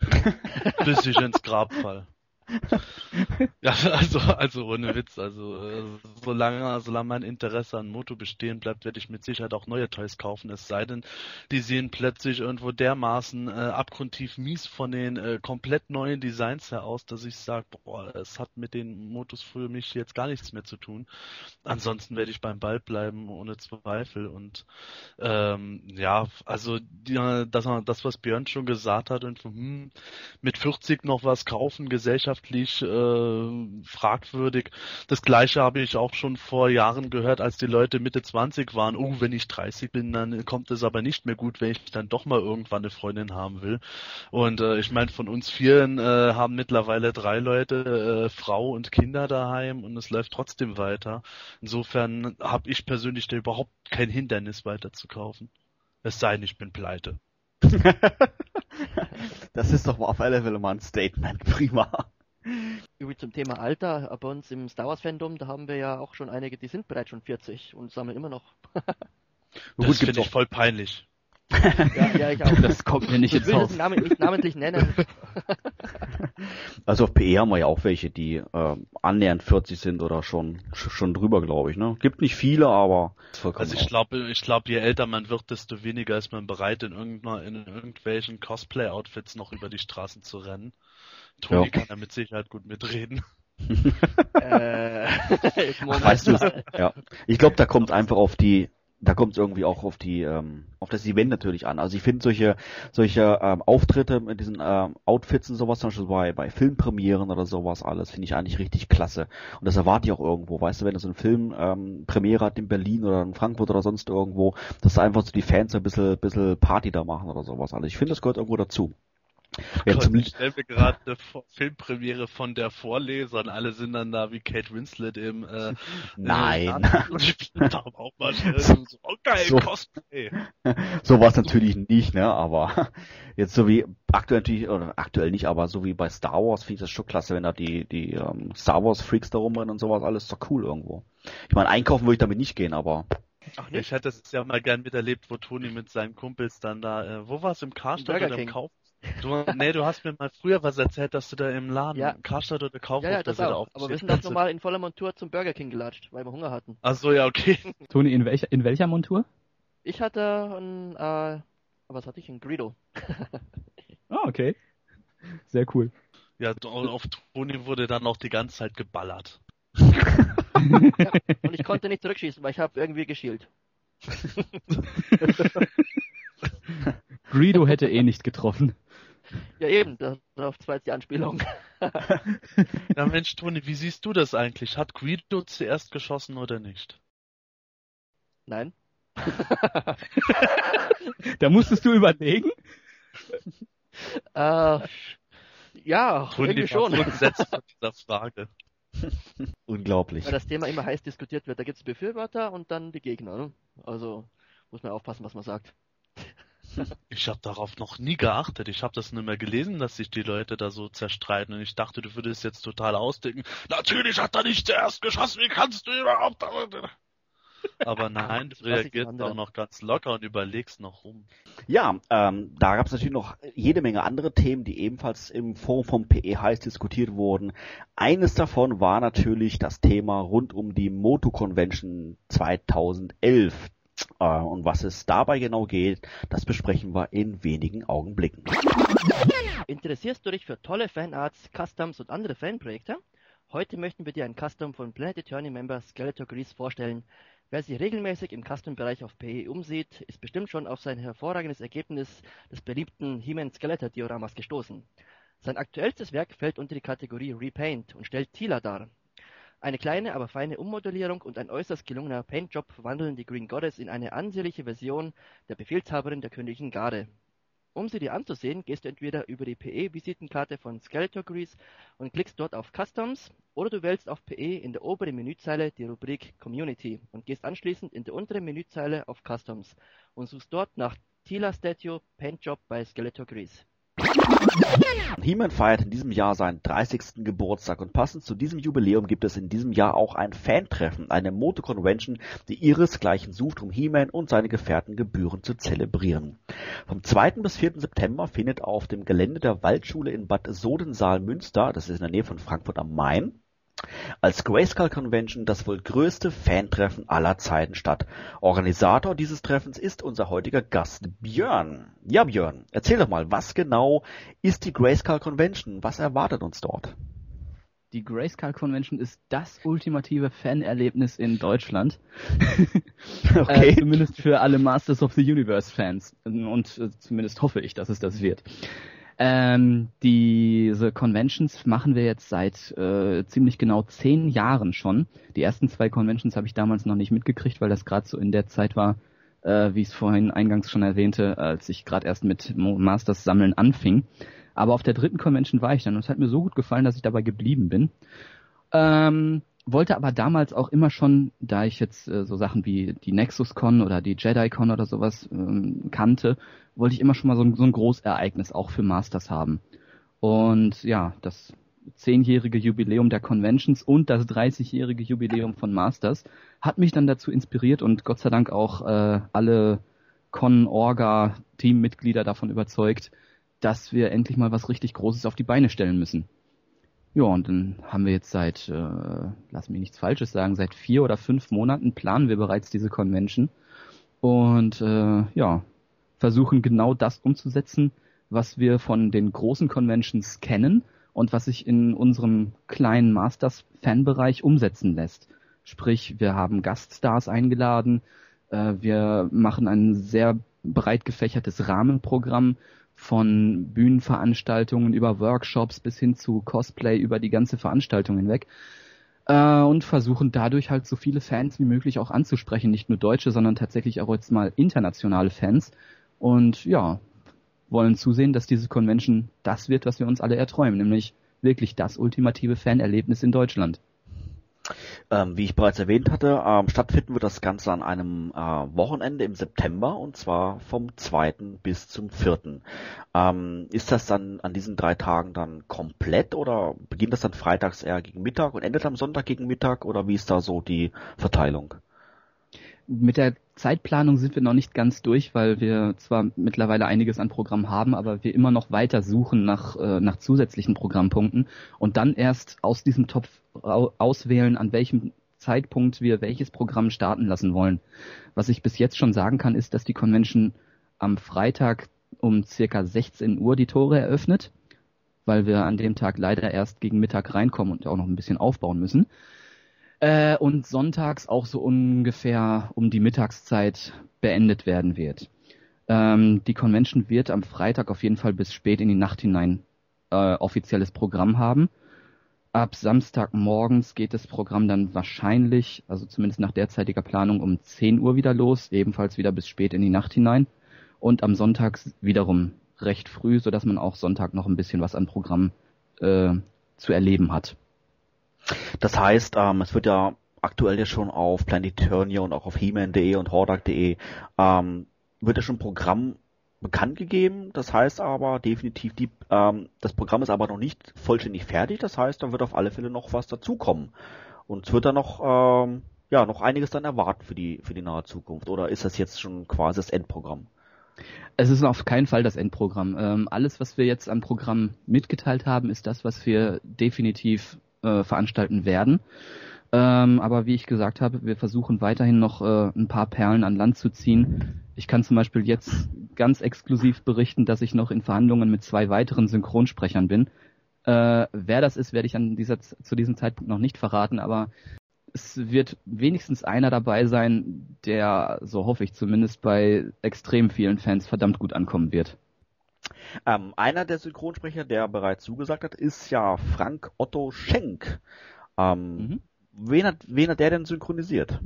<laughs> Bis ich ins Grab fall. <laughs> Ja, also, also ohne Witz, also äh, solange, solange mein Interesse an Moto bestehen bleibt, werde ich mit Sicherheit auch neue Toys kaufen, es sei denn, die sehen plötzlich irgendwo dermaßen äh, abgrundtief mies von den äh, komplett neuen Designs her aus, dass ich sage, boah, es hat mit den Motos für mich jetzt gar nichts mehr zu tun. Ansonsten werde ich beim Ball bleiben, ohne Zweifel. Und ähm, ja, also die, das, das, was Björn schon gesagt hat, und hm, mit 40 noch was kaufen, gesellschaftlich gesellschaftlich äh, fragwürdig. Das gleiche habe ich auch schon vor Jahren gehört, als die Leute Mitte 20 waren. Oh, wenn ich 30 bin, dann kommt es aber nicht mehr gut, wenn ich dann doch mal irgendwann eine Freundin haben will. Und äh, ich meine, von uns vieren äh, haben mittlerweile drei Leute, äh, Frau und Kinder daheim und es läuft trotzdem weiter. Insofern habe ich persönlich da überhaupt kein Hindernis weiter. Es sei denn, ich bin pleite. <laughs> das ist doch auf alle Fälle mal ein Statement. Prima. Übrigens zum Thema Alter, bei uns im Star Wars Fandom, da haben wir ja auch schon einige, die sind bereits schon 40 und sammeln immer noch. <laughs> das finde ich voll peinlich. ja, ja, ich auch. <laughs> Das kommt mir nicht ins Haus. Ich will Namen, nicht namentlich nennen. <laughs> Also auf PE haben wir ja auch welche, die äh, annähernd 40 sind oder schon schon drüber, glaube ich. Ne? Gibt nicht viele, aber also ich glaube, ich glaube, je älter man wird, desto weniger ist man bereit, in, irgendeiner, in irgendwelchen Cosplay-Outfits noch über die Straßen zu rennen. Toni ja. kann da mit Sicherheit gut mitreden. <laughs> äh, weißt du, ja. Ich glaube, da kommt einfach auf die da kommt es irgendwie auch auf die ähm, auf das Event natürlich an. Also ich finde solche solche ähm, Auftritte mit diesen ähm, Outfits und sowas, zum Beispiel bei, bei Filmpremieren oder sowas alles, finde ich eigentlich richtig klasse. Und das erwarte ich auch irgendwo, weißt du, wenn du so einen Film ähm, Premiere hat in Berlin oder in Frankfurt oder sonst irgendwo, dass da einfach so die Fans ein bisschen, bisschen Party da machen oder sowas. Also ich finde, das gehört irgendwo dazu. Ja, Gott, ich stelle mir gerade eine Filmpremiere von der Vorleser und alle sind dann da wie Kate Winslet im äh, <laughs> Nein. Äh, auch mal so, oh, geil, so, Cosplay. <laughs> So war es natürlich nicht, ne? Aber <laughs> jetzt so wie aktuell natürlich, oder aktuell nicht, aber so wie bei Star Wars finde ich das schon klasse, wenn da die, die ähm, Star Wars Freaks da rumrennen und sowas, alles ist doch cool irgendwo. Ich meine, einkaufen würde ich damit nicht gehen, aber Ach, nicht? Ich hätte es ja mal gern miterlebt, wo Toni mit seinen Kumpels dann da, äh, wo war es, im Karstadt oder im Kauf? Du, nee, du hast mir mal früher was erzählt, dass du da im Laden, ja. Karstadt oder Kaufhof, ja, ja, das auch. Aber wir sind das normal in voller Montur zum Burger King gelatscht, weil wir Hunger hatten. Ach so, ja, okay. <laughs> Toni, in welcher, in welcher Montur? Ich hatte ein, äh, was hatte ich? Ein Greedo. <laughs> ah, okay. Sehr cool. Ja, auf Toni wurde dann auch die ganze Zeit geballert. ja, und ich konnte nicht zurückschießen, weil ich habe irgendwie geschielt. <laughs> Greedo hätte eh nicht getroffen. Ja eben, darauf zwar die Anspielung. <laughs> ja Mensch, Toni, wie siehst du das eigentlich? Hat Greedo zuerst geschossen oder nicht? Nein. da musstest du überlegen? Äh, ja, Toni irgendwie schon. Grundsätze von dieser Frage. Unglaublich. Weil das Thema immer heiß diskutiert wird. Da gibt es Befürworter und dann die Gegner. Ne? Also muss man aufpassen, was man sagt. Ich habe darauf noch nie geachtet. Ich habe das nur mehr gelesen, dass sich die Leute da so zerstreiten. Und ich dachte, du würdest jetzt total ausdenken. Natürlich hat er nicht zuerst geschossen. Wie kannst du überhaupt? Aber <laughs> nein, du reagierst auch noch ganz locker und überlegst noch rum. Ja, ähm, da gab es natürlich noch jede Menge andere Themen, die ebenfalls im Forum vom PE heiß diskutiert wurden. Eines davon war natürlich das Thema rund um die Moto Convention 2011. Äh, und was es dabei genau geht, das besprechen wir in wenigen Augenblicken. Interessierst du dich für tolle Fanarts, Customs und andere Fanprojekte? Heute möchten wir dir ein Custom von Planet Eternity Member Skeletor Grease vorstellen. Wer sich regelmäßig im Custom-Bereich auf PE umsieht, ist bestimmt schon auf sein hervorragendes Ergebnis des beliebten He-Man Skeletor Dioramas gestoßen. Sein aktuellstes Werk fällt unter die Kategorie Repaint und stellt Tila dar, eine kleine, aber feine Ummodellierung und ein äußerst gelungener Paintjob verwandeln die Green Goddess in eine ansehnliche Version der Befehlshaberin der königlichen Garde. Um sie dir anzusehen, gehst du entweder über die PE-Visitenkarte von Skeletor Grease und klickst dort auf Customs oder du wählst auf PE in der oberen Menüzeile die Rubrik Community und gehst anschließend in der unteren Menüzeile auf Customs und suchst dort nach Tila Statue Paintjob bei Skeletor Grease. He-Man feiert in diesem Jahr seinen 30. Geburtstag und passend zu diesem Jubiläum gibt es in diesem Jahr auch ein Fan-Treffen, eine Moto-Convention, die ihresgleichen sucht, um He-Man und seine Gefährten gebührend zu zelebrieren. Vom 2. bis 4. September findet auf dem Gelände der Waldschule in Bad Sodensaal-Münster, das ist in der Nähe von Frankfurt am Main, als Grayskull Convention das wohl größte Fantreffen aller Zeiten statt. Organisator dieses Treffens ist unser heutiger Gast Björn. Ja, Björn, erzähl doch mal, was genau ist die Grayskull Convention? Was erwartet uns dort? Die Grayskull Convention ist das ultimative Fanerlebnis in Deutschland. <laughs> okay. äh, zumindest für alle Masters of the Universe Fans. Und äh, zumindest hoffe ich, dass es das wird. Ähm, diese Conventions machen wir jetzt seit äh, ziemlich genau zehn Jahren schon. Die ersten zwei Conventions habe ich damals noch nicht mitgekriegt, weil das gerade so in der Zeit war, äh, wie ich es vorhin eingangs schon erwähnte, als ich gerade erst mit Masters sammeln anfing. Aber auf der dritten Convention war ich dann und es hat mir so gut gefallen, dass ich dabei geblieben bin. Ähm, wollte aber damals auch immer schon, da ich jetzt äh, so Sachen wie die NexusCon oder die JediCon oder sowas ähm, kannte, wollte ich immer schon mal so ein, so ein Großereignis auch für Masters haben. Und ja, das zehnjährige Jubiläum der Conventions und das 30-jährige Jubiläum von Masters hat mich dann dazu inspiriert und Gott sei Dank auch äh, alle Con-Orga-Teammitglieder davon überzeugt, dass wir endlich mal was richtig Großes auf die Beine stellen müssen. Ja, und dann haben wir jetzt seit, äh, lass mich nichts Falsches sagen, seit vier oder fünf Monaten planen wir bereits diese Convention und äh, ja, versuchen genau das umzusetzen, was wir von den großen Conventions kennen und was sich in unserem kleinen Masters-Fanbereich umsetzen lässt. Sprich, wir haben Gaststars eingeladen, äh, wir machen ein sehr breit gefächertes Rahmenprogramm von Bühnenveranstaltungen über Workshops bis hin zu Cosplay über die ganze Veranstaltung hinweg äh, und versuchen dadurch halt so viele Fans wie möglich auch anzusprechen, nicht nur deutsche, sondern tatsächlich auch jetzt mal internationale Fans und ja, wollen zusehen, dass diese Convention das wird, was wir uns alle erträumen, nämlich wirklich das ultimative Fanerlebnis in Deutschland. Ähm, wie ich bereits erwähnt hatte, ähm, stattfinden wird das Ganze an einem äh, Wochenende im September und zwar vom 2. bis zum 4. Ähm, ist das dann an diesen drei Tagen dann komplett oder beginnt das dann freitags eher gegen Mittag und endet am Sonntag gegen Mittag oder wie ist da so die Verteilung? mit der Zeitplanung sind wir noch nicht ganz durch, weil wir zwar mittlerweile einiges an Programm haben, aber wir immer noch weiter suchen nach, äh, nach zusätzlichen Programmpunkten und dann erst aus diesem Topf auswählen, an welchem Zeitpunkt wir welches Programm starten lassen wollen. Was ich bis jetzt schon sagen kann, ist, dass die Convention am Freitag um circa 16 Uhr die Tore eröffnet, weil wir an dem Tag leider erst gegen Mittag reinkommen und auch noch ein bisschen aufbauen müssen. Äh, und sonntags auch so ungefähr um die Mittagszeit beendet werden wird. Ähm, die Convention wird am Freitag auf jeden Fall bis spät in die Nacht hinein äh, offizielles Programm haben. Ab Samstagmorgens geht das Programm dann wahrscheinlich, also zumindest nach derzeitiger Planung, um 10 Uhr wieder los, ebenfalls wieder bis spät in die Nacht hinein. Und am Sonntag wiederum recht früh, sodass man auch Sonntag noch ein bisschen was an Programm äh, zu erleben hat. Das heißt, ähm, es wird ja aktuell ja schon auf Planeturnia und auch auf He-Man.de und Hordak.de ähm, wird ja schon Programm bekannt gegeben. Das heißt aber definitiv, die, ähm, das Programm ist aber noch nicht vollständig fertig. Das heißt, da wird auf alle Fälle noch was dazukommen. Und es wird dann noch, ähm, ja, noch einiges dann erwarten für die, für die nahe Zukunft. Oder ist das jetzt schon quasi das Endprogramm? Es ist auf keinen Fall das Endprogramm. Ähm, alles, was wir jetzt am Programm mitgeteilt haben, ist das, was wir definitiv äh, veranstalten werden. Ähm, aber wie ich gesagt habe, wir versuchen weiterhin noch äh, ein paar Perlen an Land zu ziehen. Ich kann zum Beispiel jetzt ganz exklusiv berichten, dass ich noch in Verhandlungen mit zwei weiteren Synchronsprechern bin. Äh, wer das ist, werde ich an dieser, zu diesem Zeitpunkt noch nicht verraten, aber es wird wenigstens einer dabei sein, der, so hoffe ich zumindest, bei extrem vielen Fans verdammt gut ankommen wird. Ähm, einer der Synchronsprecher, der bereits zugesagt hat, ist ja Frank Otto Schenk. Ähm, mhm. wen, hat, wen hat der denn synchronisiert?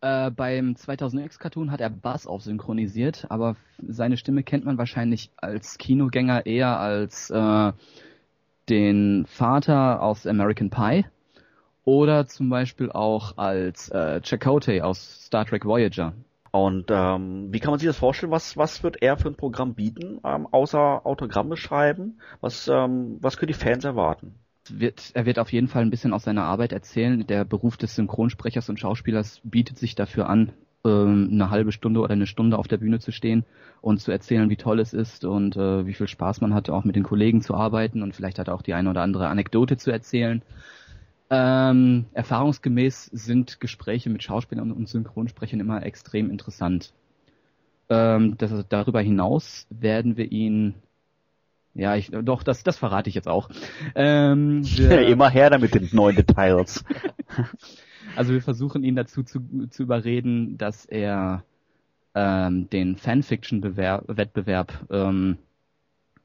Äh, beim 2000X Cartoon hat er Bass auch synchronisiert, aber seine Stimme kennt man wahrscheinlich als Kinogänger eher als äh, den Vater aus American Pie oder zum Beispiel auch als äh, Chakotay aus Star Trek Voyager. Und ähm, wie kann man sich das vorstellen? Was, was wird er für ein Programm bieten, ähm, außer Autogramme schreiben? Was, ähm, was können die Fans erwarten? Wird, er wird auf jeden Fall ein bisschen aus seiner Arbeit erzählen. Der Beruf des Synchronsprechers und Schauspielers bietet sich dafür an, ähm, eine halbe Stunde oder eine Stunde auf der Bühne zu stehen und zu erzählen, wie toll es ist und äh, wie viel Spaß man hat, auch mit den Kollegen zu arbeiten und vielleicht hat er auch die eine oder andere Anekdote zu erzählen. Ähm, erfahrungsgemäß sind Gespräche mit Schauspielern und Synchronsprechern immer extrem interessant. Ähm, das, darüber hinaus werden wir ihn ja, ich, doch, das, das verrate ich jetzt auch. Ähm, <laughs> wir, ja, immer her damit den neuen Details. <laughs> also wir versuchen ihn dazu zu, zu überreden, dass er ähm, den Fanfiction-Wettbewerb ähm,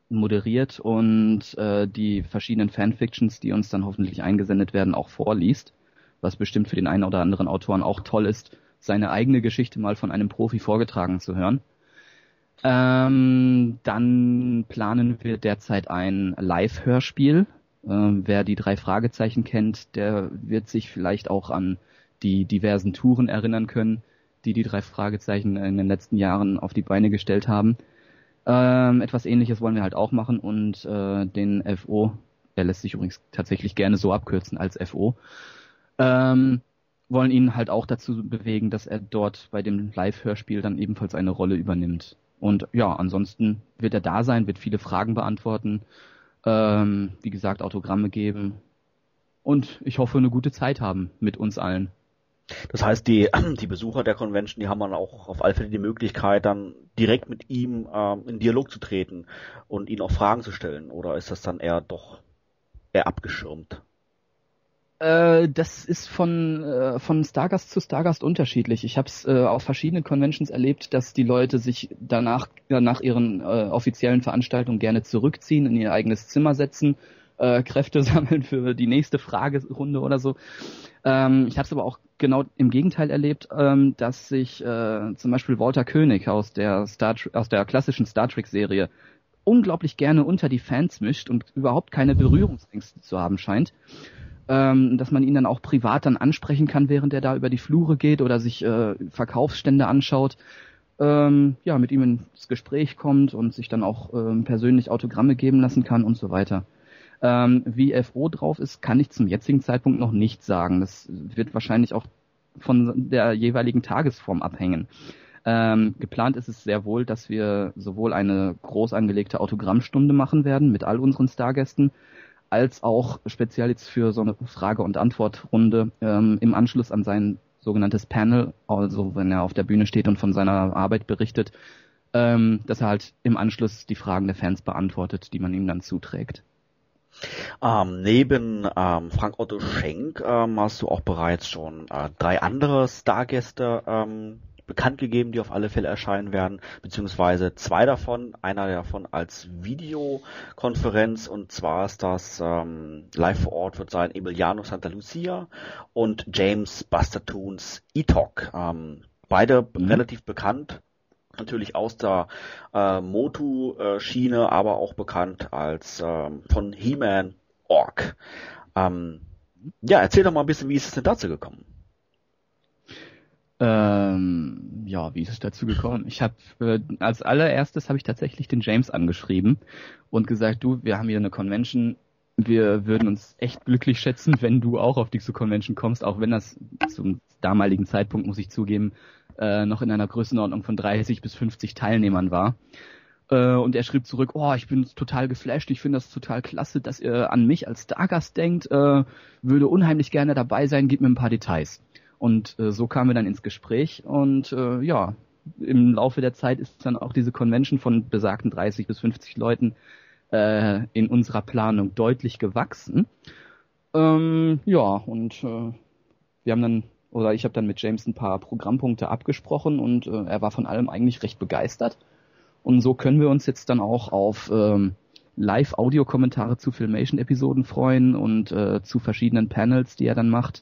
moderiert und äh, die verschiedenen Fanfictions, die uns dann hoffentlich eingesendet werden, auch vorliest. Was bestimmt für den einen oder anderen Autoren auch toll ist, seine eigene Geschichte mal von einem Profi vorgetragen zu hören. Ähm, dann planen wir derzeit ein Live-Hörspiel. Ähm, wer die drei Fragezeichen kennt, der wird sich vielleicht auch an die diversen Touren erinnern können, die die drei Fragezeichen in den letzten Jahren auf die Beine gestellt haben. Ähm, etwas ähnliches wollen wir halt auch machen und äh, den FO, der lässt sich übrigens tatsächlich gerne so abkürzen als FO, ähm, wollen ihn halt auch dazu bewegen, dass er dort bei dem Live-Hörspiel dann ebenfalls eine Rolle übernimmt. Und ja, ansonsten wird er da sein, wird viele Fragen beantworten, ähm, wie gesagt, Autogramme geben. Und ich hoffe, eine gute Zeit haben mit uns allen. Das heißt, die, <clears throat> die Besucher der Convention, die haben dann auch auf alle Fälle die Möglichkeit, dann direkt mit ihm ähm, in Dialog zu treten und ihn auch Fragen zu stellen. Oder ist das dann eher doch eher abgeschirmt? Äh, das ist von, äh, von Stargast zu Stargast unterschiedlich. Ich habe es äh, auf verschiedenen Conventions erlebt, dass die Leute sich danach nach ihren offiziellen Veranstaltungen gerne zurückziehen, in ihr eigenes Zimmer setzen, äh, Kräfte <laughs> sammeln für die nächste Fragerunde oder so. Ähm, ich habe es aber auch genau im Gegenteil erlebt, ähm, dass sich äh, zum Beispiel Walter König aus der Star aus der klassischen Star Trek Serie unglaublich gerne unter die Fans mischt und überhaupt keine Berührungsängste zu haben scheint ähm, dass man ihn dann auch privat dann ansprechen kann, während er da über die Flure geht oder sich äh, Verkaufsstände anschaut. Ähm, ja, mit ihm ins Gespräch kommt und sich dann auch ähm, persönlich Autogramme geben lassen kann und so weiter. Ähm, wie FO drauf ist, kann ich zum jetzigen Zeitpunkt noch nicht sagen. Das wird wahrscheinlich auch von der jeweiligen Tagesform abhängen. Ähm, geplant ist es sehr wohl, dass wir sowohl eine groß angelegte Autogrammstunde machen werden mit all unseren Stargästen, als auch speziell jetzt für so eine Frage- und Antwortrunde ähm, im Anschluss an sein sogenanntes Panel, also wenn er auf der Bühne steht und von seiner Arbeit berichtet, ähm, dass er halt im Anschluss die Fragen der Fans beantwortet, die man ihm dann zuträgt. Ähm, neben ähm, Frank Otto Schenk ähm, hast du auch bereits schon äh, drei andere Stargäste ähm, bekannt gegeben, die auf alle Fälle erscheinen werden, beziehungsweise zwei davon, einer davon als Videokonferenz und zwar ist das ähm, live vor Ort wird sein Emiliano Santa Lucia und James Buster Toons E-Talk. Ähm, beide mhm. relativ bekannt, natürlich aus der äh, Motu-Schiene, aber auch bekannt als ähm, von He-Man Orc. Ähm, ja, erzähl doch mal ein bisschen, wie ist es denn dazu gekommen? Ähm, ja, wie ist es dazu gekommen? Ich habe äh, als allererstes habe ich tatsächlich den James angeschrieben und gesagt, du, wir haben hier eine Convention, wir würden uns echt glücklich schätzen, wenn du auch auf diese Convention kommst, auch wenn das zum damaligen Zeitpunkt, muss ich zugeben, äh, noch in einer Größenordnung von 30 bis 50 Teilnehmern war. Äh, und er schrieb zurück, oh, ich bin total geflasht, ich finde das total klasse, dass ihr an mich als Stargast denkt, äh, würde unheimlich gerne dabei sein, gib mir ein paar Details. Und äh, so kamen wir dann ins Gespräch und äh, ja, im Laufe der Zeit ist dann auch diese Convention von besagten 30 bis 50 Leuten äh, in unserer Planung deutlich gewachsen. Ähm, ja, und äh, wir haben dann, oder ich habe dann mit James ein paar Programmpunkte abgesprochen und äh, er war von allem eigentlich recht begeistert. Und so können wir uns jetzt dann auch auf ähm, Live-Audio-Kommentare zu Filmation-Episoden freuen und äh, zu verschiedenen Panels, die er dann macht.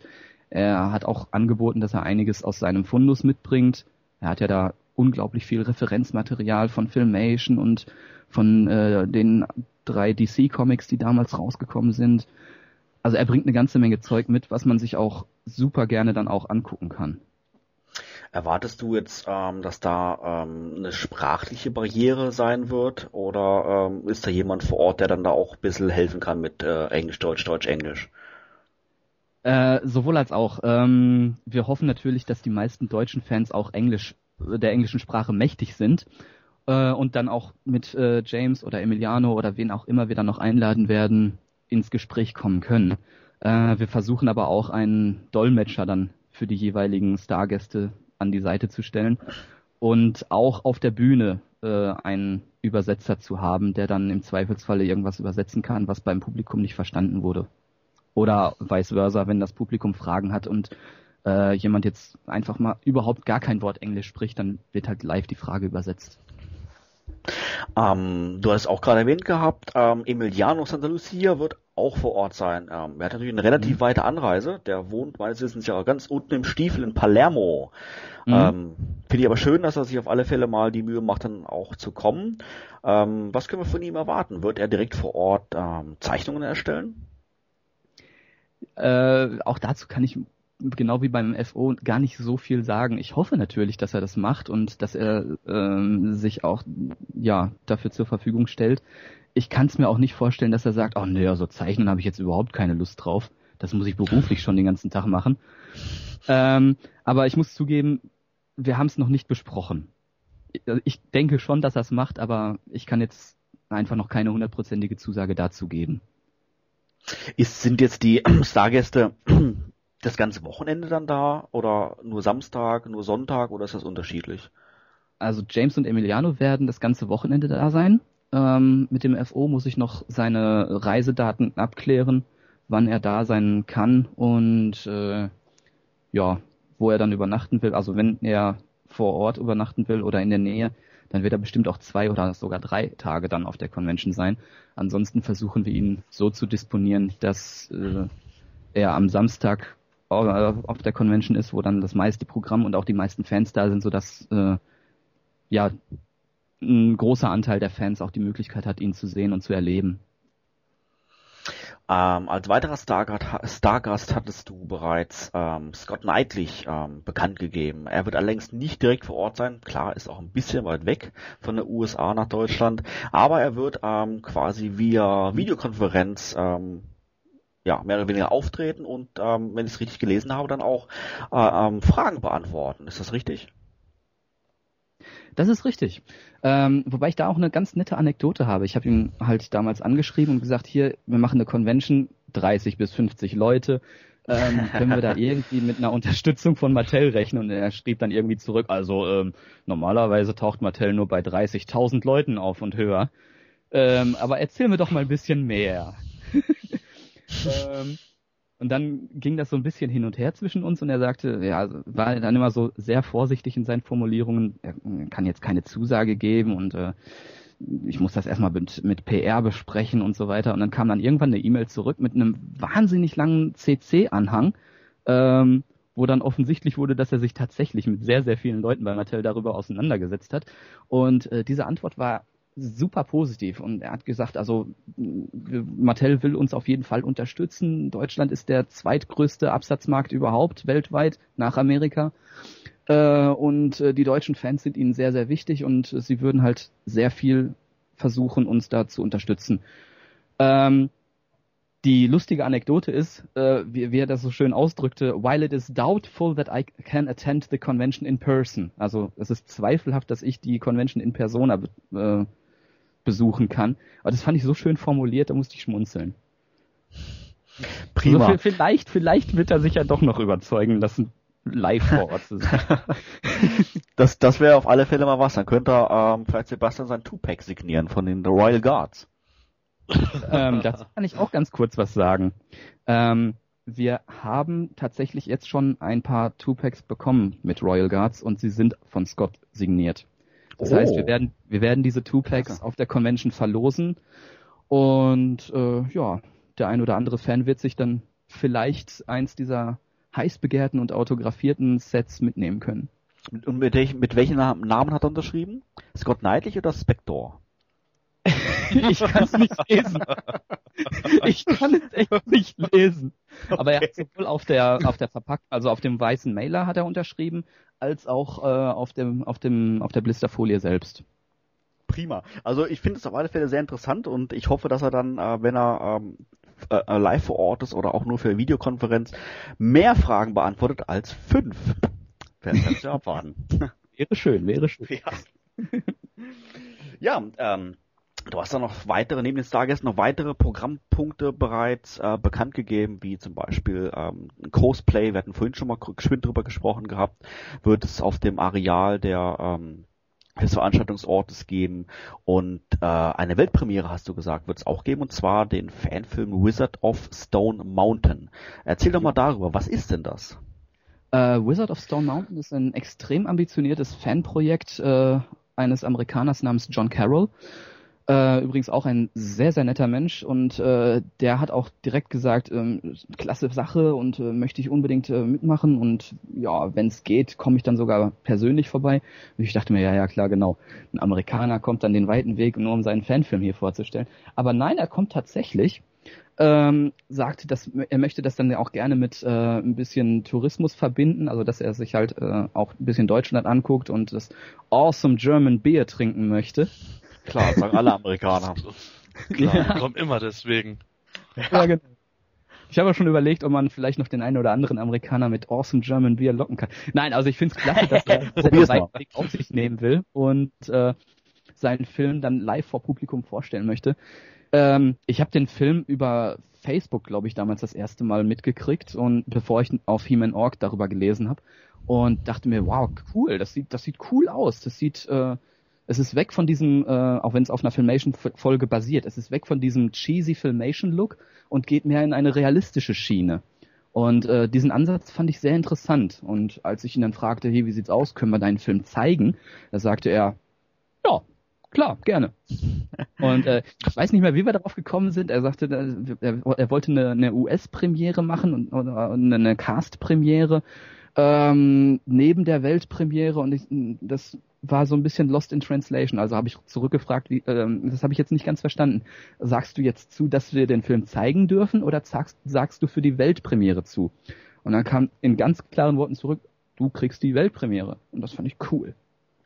Er hat auch angeboten, dass er einiges aus seinem Fundus mitbringt. Er hat ja da unglaublich viel Referenzmaterial von Filmation und von äh, den drei DC-Comics, die damals rausgekommen sind. Also er bringt eine ganze Menge Zeug mit, was man sich auch super gerne dann auch angucken kann. Erwartest du jetzt, ähm, dass da ähm, eine sprachliche Barriere sein wird oder ähm, ist da jemand vor Ort, der dann da auch ein bisschen helfen kann mit äh, Englisch, Deutsch, Deutsch, Englisch? Äh, sowohl als auch. Ähm, wir hoffen natürlich, dass die meisten deutschen Fans auch Englisch, der englischen Sprache mächtig sind äh, und dann auch mit äh, James oder Emiliano oder wen auch immer wir dann noch einladen werden, ins Gespräch kommen können. Äh, wir versuchen aber auch einen Dolmetscher dann für die jeweiligen Stargäste an die Seite zu stellen und auch auf der Bühne äh, einen Übersetzer zu haben, der dann im Zweifelsfalle irgendwas übersetzen kann, was beim Publikum nicht verstanden wurde. Oder vice versa, wenn das Publikum Fragen hat und äh, jemand jetzt einfach mal überhaupt gar kein Wort Englisch spricht, dann wird halt live die Frage übersetzt. Ähm, du hast es auch gerade erwähnt gehabt, ähm, Emiliano Santa Lucia wird auch vor Ort sein. Ähm, er hat natürlich eine relativ mhm. weite Anreise. Der wohnt meines Wissens ja ganz unten im Stiefel in Palermo. Mhm. Ähm, Finde ich aber schön, dass er sich auf alle Fälle mal die Mühe macht, dann auch zu kommen. Ähm, was können wir von ihm erwarten? Wird er direkt vor Ort ähm, Zeichnungen erstellen? Äh, auch dazu kann ich genau wie beim FO gar nicht so viel sagen. Ich hoffe natürlich, dass er das macht und dass er ähm, sich auch ja dafür zur Verfügung stellt. Ich kann es mir auch nicht vorstellen, dass er sagt, oh nee, also zeichnen habe ich jetzt überhaupt keine Lust drauf. Das muss ich beruflich schon den ganzen Tag machen. Ähm, aber ich muss zugeben, wir haben es noch nicht besprochen. Ich denke schon, dass er es macht, aber ich kann jetzt einfach noch keine hundertprozentige Zusage dazu geben. Ist, sind jetzt die <clears throat> Stargäste das ganze Wochenende dann da oder nur Samstag, nur Sonntag oder ist das unterschiedlich? Also James und Emiliano werden das ganze Wochenende da sein. Ähm, mit dem FO muss ich noch seine Reisedaten abklären, wann er da sein kann und äh, ja, wo er dann übernachten will. Also wenn er vor Ort übernachten will oder in der Nähe, dann wird er bestimmt auch zwei oder sogar drei Tage dann auf der Convention sein. Ansonsten versuchen wir ihn so zu disponieren, dass äh, er am Samstag auf der Convention ist, wo dann das meiste Programm und auch die meisten Fans da sind, sodass äh, ja ein großer Anteil der Fans auch die Möglichkeit hat, ihn zu sehen und zu erleben. Ähm, als weiterer Stargast, Stargast hattest du bereits ähm, Scott Knightley ähm, bekannt gegeben. Er wird allerdings nicht direkt vor Ort sein. Klar, ist auch ein bisschen weit weg von der USA nach Deutschland, aber er wird ähm, quasi via Videokonferenz ähm, ja, mehr oder weniger auftreten und, ähm, wenn ich es richtig gelesen habe, dann auch äh, ähm, Fragen beantworten. Ist das richtig? Das ist richtig. Ähm, wobei ich da auch eine ganz nette Anekdote habe. Ich habe ihn halt damals angeschrieben und gesagt, hier, wir machen eine Convention, 30 bis 50 Leute. ähm, können wir da <laughs> irgendwie mit einer Unterstützung von Mattel rechnen? Und er schrieb dann irgendwie zurück, also ähm, normalerweise taucht Mattel nur bei 30.000 Leuten auf und höher. Ähm, aber erzähl mir doch mal ein bisschen mehr. Ähm, und dann ging das so ein bisschen hin und her zwischen uns und er sagte, ja, war dann immer so sehr vorsichtig in seinen Formulierungen, er kann jetzt keine Zusage geben und äh, ich muss das erstmal mit, mit PR besprechen und so weiter. Und dann kam dann irgendwann eine E-Mail zurück mit einem wahnsinnig langen CC-Anhang, ähm, wo dann offensichtlich wurde, dass er sich tatsächlich mit sehr, sehr vielen Leuten bei Mattel darüber auseinandergesetzt hat. Und äh, diese Antwort war super positiv und er hat gesagt, also Mattel will uns auf jeden Fall unterstützen. Deutschland ist der zweitgrößte Absatzmarkt überhaupt weltweit nach Amerika. Äh, und äh, die deutschen Fans sind ihnen sehr, sehr wichtig und sie würden halt sehr viel versuchen, uns da zu unterstützen. Ähm, die lustige Anekdote ist, äh, wie, er das so schön ausdrückte, while it is doubtful that I can attend the convention in person. Also es ist zweifelhaft, dass ich die Convention in Persona besuchen kann. Aber das fand ich so schön formuliert, da musste ich schmunzeln. Prima. Also vielleicht, vielleicht wird er sich ja doch noch überzeugen lassen, live vor Ort zu sein. <laughs> <laughs> das das wäre auf alle Fälle mal was. Dann könnte er ähm, vielleicht Sebastian sein Two-Pack signieren von den The Royal Guards. ähm, dazu kann ich auch ganz kurz was sagen. Ähm, wir haben tatsächlich jetzt schon ein paar Two-Packs bekommen mit Royal Guards und sie sind von Scott signiert. Das oh. heißt, wir oh. werden, wir werden diese Two-Packs auf der Convention verlosen und äh, ja, der ein oder andere Fan wird sich dann vielleicht eins dieser heiß begehrten und autografierten Sets mitnehmen können. Und mit, welch, mit welchen Namen hat er unterschrieben? Scott Knightley oder Spector? <laughs> ich kann es nicht lesen. Ich kann es echt nicht lesen. Aber er hat sowohl auf der auf der Verpackung, also auf dem weißen Mailer hat er unterschrieben, als auch äh, auf dem auf dem auf der Blisterfolie selbst. Prima. Also ich finde es auf alle Fälle sehr interessant und ich hoffe, dass er dann, äh, wenn er ähm, äh, äh live vor Ort ist oder auch nur für Videokonferenz, mehr Fragen beantwortet als fünf. Werden wir abwarten. <laughs> wäre schön, wäre schön. Ja, ja ähm, Du hast da noch weitere, neben den Stargästen noch weitere Programmpunkte bereits äh, bekannt gegeben, wie zum Beispiel ähm, Cosplay, wir hatten vorhin schon mal geschwind drüber gesprochen gehabt, wird es auf dem Areal der ähm, des Veranstaltungsortes geben und äh, eine Weltpremiere hast du gesagt, wird es auch geben und zwar den Fanfilm Wizard of Stone Mountain. Erzähl doch mal darüber, was ist denn das? Uh, Wizard of Stone Mountain ist ein extrem ambitioniertes Fanprojekt äh, eines Amerikaners namens John Carroll. Äh, übrigens auch ein sehr, sehr netter Mensch und äh, der hat auch direkt gesagt, ähm, klasse Sache und äh, möchte ich unbedingt äh, mitmachen und ja, wenn es geht, komme ich dann sogar persönlich vorbei. Und ich dachte mir, ja, ja, klar, genau. Ein Amerikaner kommt dann den weiten Weg, nur um seinen Fanfilm hier vorzustellen. Aber nein, er kommt tatsächlich ähm, sagte, dass er möchte das dann auch gerne mit äh, ein bisschen Tourismus verbinden, also dass er sich halt äh, auch ein bisschen Deutschland anguckt und das Awesome German Beer trinken möchte. Klar, sagen alle Amerikaner. <laughs> Klar, ja. kommen immer deswegen. Ja, genau. Ich habe schon überlegt, ob man vielleicht noch den einen oder anderen Amerikaner mit Awesome German Beer locken kann. Nein, also ich finde es klasse, dass er, den Weg auf sich nehmen will und äh, seinen Film dann live vor Publikum vorstellen möchte. Ähm, ich habe den Film über Facebook, glaube ich, damals das erste Mal mitgekriegt und bevor ich auf He-Man Org darüber gelesen habe und dachte mir, wow, cool, das sieht, das sieht cool aus. Das sieht, äh, es ist weg von diesem, äh, auch wenn es auf einer Filmation-Folge basiert, es ist weg von diesem cheesy Filmation-Look und geht mehr in eine realistische Schiene. Und äh, diesen Ansatz fand ich sehr interessant. Und als ich ihn dann fragte, hey, wie sieht's aus, können wir deinen Film zeigen? Da sagte er, ja, Klar, gerne. Und äh, ich weiß nicht mehr, wie wir darauf gekommen sind. Er sagte, er, er wollte eine, eine US-Premiere machen und oder eine Cast-Premiere ähm, neben der Weltpremiere und ich, das war so ein bisschen lost in translation. Also habe ich zurückgefragt, wie, ähm, das habe ich jetzt nicht ganz verstanden. Sagst du jetzt zu, dass wir den Film zeigen dürfen oder sagst, sagst du für die Weltpremiere zu? Und dann kam in ganz klaren Worten zurück, du kriegst die Weltpremiere. Und das fand ich cool.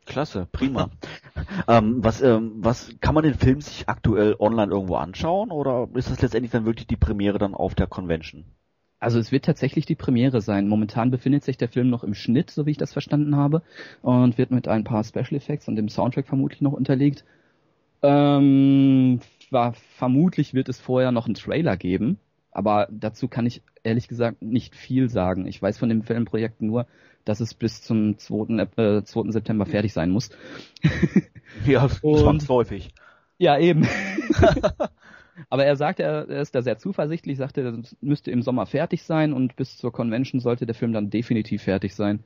Klasse, prima. <laughs> ähm, was, ähm, was kann man den Film sich aktuell online irgendwo anschauen oder ist das letztendlich dann wirklich die Premiere dann auf der Convention? Also es wird tatsächlich die Premiere sein. Momentan befindet sich der Film noch im Schnitt, so wie ich das verstanden habe, und wird mit ein paar Special Effects und dem Soundtrack vermutlich noch unterlegt. Ähm, war, vermutlich wird es vorher noch einen Trailer geben, aber dazu kann ich ehrlich gesagt nicht viel sagen. Ich weiß von dem Filmprojekt nur, dass es bis zum 2. Äh, 2. September fertig sein muss. ja, <laughs> zwangsläufig. Ja, eben. <laughs> Aber er sagt, er, ist da sehr zuversichtlich, sagte, er müsste im Sommer fertig sein und bis zur Convention sollte der Film dann definitiv fertig sein.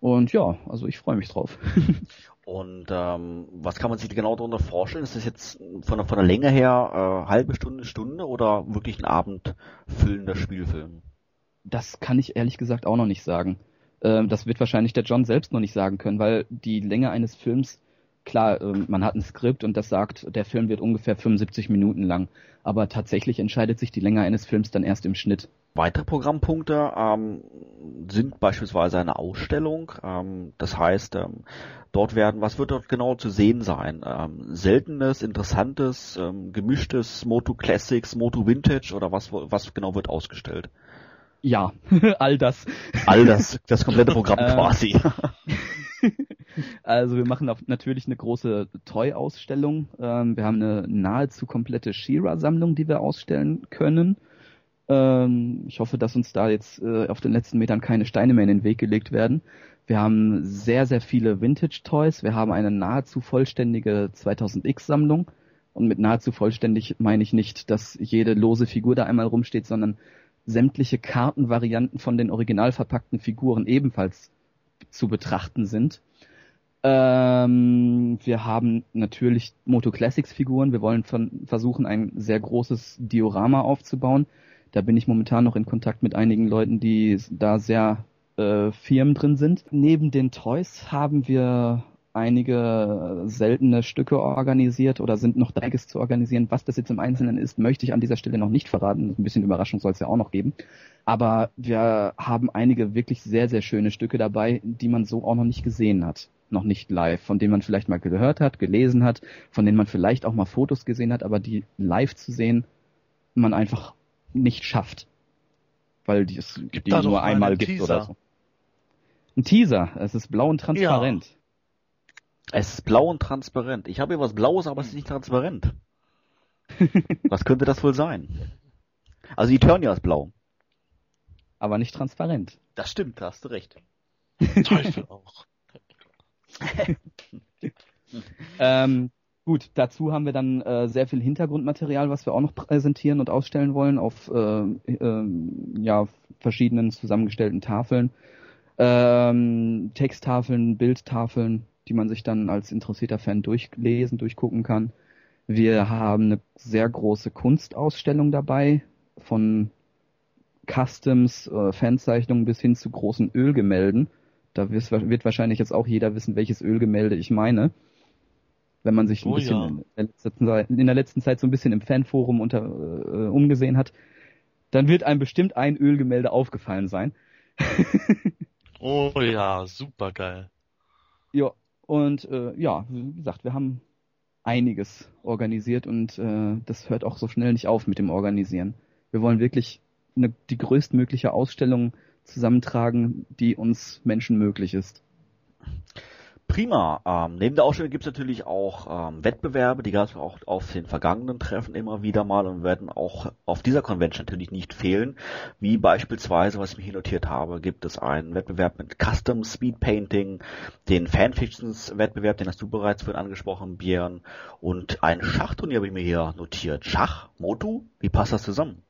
Und ja, also ich freue mich drauf. <laughs> Und ähm, was kann man sich genau darunter vorstellen? Ist das jetzt von der, von der Länge her äh, halbe Stunde, Stunde oder wirklich ein abendfüllender Spielfilm? Das kann ich ehrlich gesagt auch noch nicht sagen. Ähm, das wird wahrscheinlich der John selbst noch nicht sagen können, weil die Länge eines Films, klar, ähm, man hat ein Skript und das sagt, der Film wird ungefähr 75 Minuten lang, aber tatsächlich entscheidet sich die Länge eines Films dann erst im Schnitt. Weitere Programmpunkte ähm, sind beispielsweise eine Ausstellung. Ähm, das heißt, ähm, dort werden, was wird dort genau zu sehen sein? Ähm, seltenes, interessantes, ähm, gemischtes Moto Classics, Moto Vintage oder was, was genau wird ausgestellt? Ja, <laughs> all das. All das, das komplette Programm <laughs> ähm, quasi. <laughs> <laughs> also wir machen natürlich eine große Toy-Ausstellung. Ähm, wir haben eine nahezu komplette Shira-Sammlung, die wir ausstellen können. Ähm, ich hoffe, dass uns da jetzt äh, auf den letzten Metern keine Steine mehr in den Weg gelegt werden. Wir haben sehr, sehr viele Vintage-Toys. Wir haben eine nahezu vollständige 2000X-Sammlung. Und mit nahezu vollständig meine ich nicht, dass jede lose Figur da einmal rumsteht, sondern sämtliche Kartenvarianten von den original verpackten Figuren ebenfalls zu betrachten sind. Ähm, wir haben natürlich Moto Classics Figuren. Wir wollen versuchen, ein sehr großes Diorama aufzubauen. Da bin ich momentan noch in Kontakt mit einigen Leuten, die da sehr äh, Firmen drin sind. Neben den Toys haben wir einige seltene Stücke organisiert oder sind noch einiges zu organisieren. Was das jetzt im Einzelnen ist, möchte ich an dieser Stelle noch nicht verraten. Ein bisschen Überraschung soll es ja auch noch geben. Aber wir haben einige wirklich sehr, sehr schöne Stücke dabei, die man so auch noch nicht gesehen hat. Noch nicht live, von denen man vielleicht mal gehört hat, gelesen hat, von denen man vielleicht auch mal Fotos gesehen hat, aber die live zu sehen, man einfach nicht schafft. Weil die es die nur einmal gibt Teaser. oder so. Ein Teaser, es ist blau und transparent. Ja. Es ist blau und transparent. Ich habe hier was Blaues, aber es ist nicht transparent. <laughs> was könnte das wohl sein? Also Eternia ist blau. Aber nicht transparent. Das stimmt, da hast du recht. <laughs> Teufel auch. <laughs> ähm, gut, dazu haben wir dann äh, sehr viel Hintergrundmaterial, was wir auch noch präsentieren und ausstellen wollen auf äh, äh, ja, verschiedenen zusammengestellten Tafeln. Ähm, Texttafeln, Bildtafeln, die man sich dann als interessierter Fan durchlesen, durchgucken kann. Wir haben eine sehr große Kunstausstellung dabei, von Customs, äh, Fanzeichnungen bis hin zu großen Ölgemälden. Da wird wahrscheinlich jetzt auch jeder wissen, welches Ölgemälde ich meine. Wenn man sich ein oh, bisschen ja. in, der letzten, in, der letzten, Zeit so ein bisschen im Fanforum unter, äh, umgesehen hat, dann wird einem bestimmt ein Ölgemälde aufgefallen sein. <laughs> oh ja, super geil. Ja, und äh, ja, wie gesagt, wir haben einiges organisiert und äh, das hört auch so schnell nicht auf mit dem Organisieren. Wir wollen wirklich eine, die größtmögliche Ausstellung zusammentragen, die uns Menschen möglich ist. Prima. Ähm, neben der Ausstellung gibt es natürlich auch ähm, Wettbewerbe, die gab es auch auf den vergangenen Treffen immer wieder mal und werden auch auf dieser Convention natürlich nicht fehlen. Wie beispielsweise, was ich mir hier notiert habe, gibt es einen Wettbewerb mit Custom Speed Painting, den Fanfictions Wettbewerb, den hast du bereits vorhin angesprochen, Björn, und ein Schachturnier habe ich mir hier notiert. Schach, Motu, wie passt das zusammen?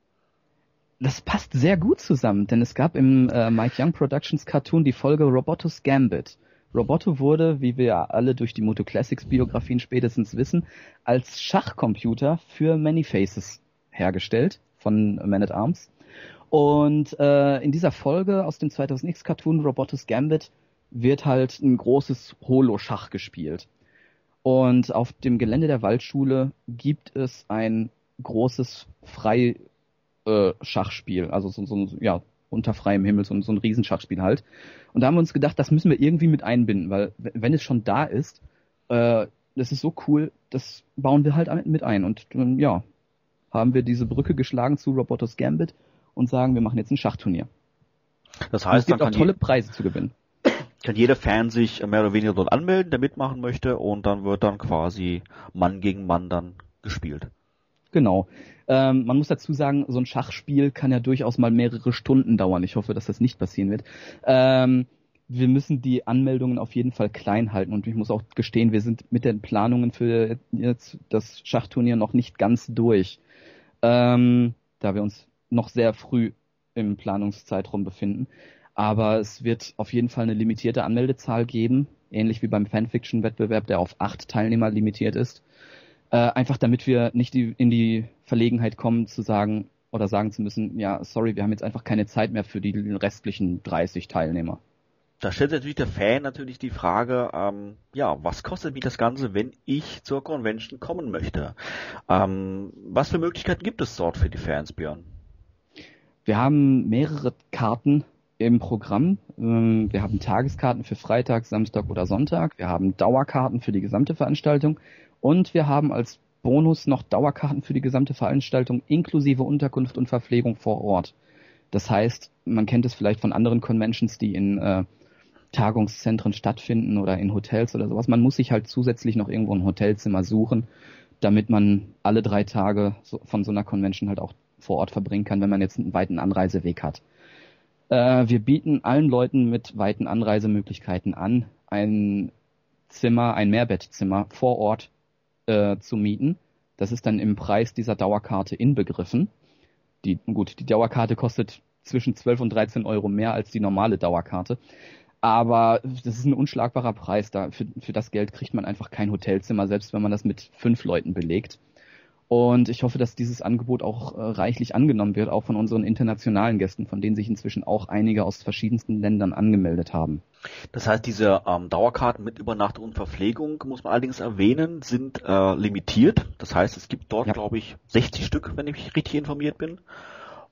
das passt sehr gut zusammen, denn es gab im äh, Mike Young Productions Cartoon die Folge Robotus Gambit. Roboto wurde, wie wir alle durch die Moto Classics Biografien spätestens wissen, als Schachcomputer für Many Faces hergestellt von Man at Arms. Und äh, in dieser Folge aus dem 2000X Cartoon Robotus Gambit wird halt ein großes Holo-Schach gespielt. Und auf dem Gelände der Waldschule gibt es ein großes Frei äh, also so, so ja, unter freiem Himmel, so, so ein Riesenschachspiel halt. Und da haben wir uns gedacht, das müssen wir irgendwie mit einbinden, weil wenn es schon da ist, äh, das ist so cool, das bauen wir halt mit ein. Und ähm, ja, haben wir diese Brücke geschlagen zu Robotos Gambit und sagen, wir machen jetzt ein Schachturnier. Das heißt, es gibt auch tolle Preise zu gewinnen. Kann jeder Fan sich mehr oder weniger dort anmelden, der mitmachen möchte, und dann wird dann quasi Mann gegen Mann dann gespielt. Genau. Ähm, man muss dazu sagen, so ein Schachspiel kann ja durchaus mal mehrere Stunden dauern. Ich hoffe, dass das nicht passieren wird. Ähm, wir müssen die Anmeldungen auf jeden Fall klein halten und ich muss auch gestehen, wir sind mit den Planungen für jetzt das Schachturnier noch nicht ganz durch, ähm, da wir uns noch sehr früh im Planungszeitraum befinden. Aber es wird auf jeden Fall eine limitierte Anmeldezahl geben, ähnlich wie beim Fanfiction-Wettbewerb, der auf acht Teilnehmer limitiert ist. Äh, einfach damit wir nicht die, in die Verlegenheit kommen zu sagen oder sagen zu müssen, ja, sorry, wir haben jetzt einfach keine Zeit mehr für die restlichen 30 Teilnehmer. Da stellt sich natürlich der Fan natürlich die Frage, ähm, ja, was kostet mich das Ganze, wenn ich zur Convention kommen möchte? Ähm, was für Möglichkeiten gibt es dort für die Fans, Björn? Wir haben mehrere Karten im Programm. Ähm, wir haben Tageskarten für Freitag, Samstag oder Sonntag. Wir haben Dauerkarten für die gesamte Veranstaltung und wir haben als Bonus noch Dauerkarten für die gesamte Veranstaltung inklusive Unterkunft und Verpflegung vor Ort. Das heißt, man kennt es vielleicht von anderen Conventions, die in äh, Tagungszentren stattfinden oder in Hotels oder sowas. Man muss sich halt zusätzlich noch irgendwo ein Hotelzimmer suchen, damit man alle drei Tage so, von so einer Convention halt auch vor Ort verbringen kann, wenn man jetzt einen weiten Anreiseweg hat. Äh, wir bieten allen Leuten mit weiten Anreisemöglichkeiten an, ein Zimmer, ein Mehrbettzimmer vor Ort äh, zu mieten. Das ist dann im Preis dieser Dauerkarte inbegriffen. Die, gut, die Dauerkarte kostet zwischen 12 und 13 Euro mehr als die normale Dauerkarte. Aber das ist ein unschlagbarer Preis. Da, für, für das Geld kriegt man einfach kein Hotelzimmer, selbst wenn man das mit fünf Leuten belegt. Und ich hoffe, dass dieses Angebot auch äh, reichlich angenommen wird, auch von unseren internationalen Gästen, von denen sich inzwischen auch einige aus verschiedensten Ländern angemeldet haben. Das heißt, diese ähm, Dauerkarten mit Übernachtung und Verpflegung, muss man allerdings erwähnen, sind äh, limitiert. Das heißt, es gibt dort, ja. glaube ich, 60 Stück, wenn ich richtig informiert bin.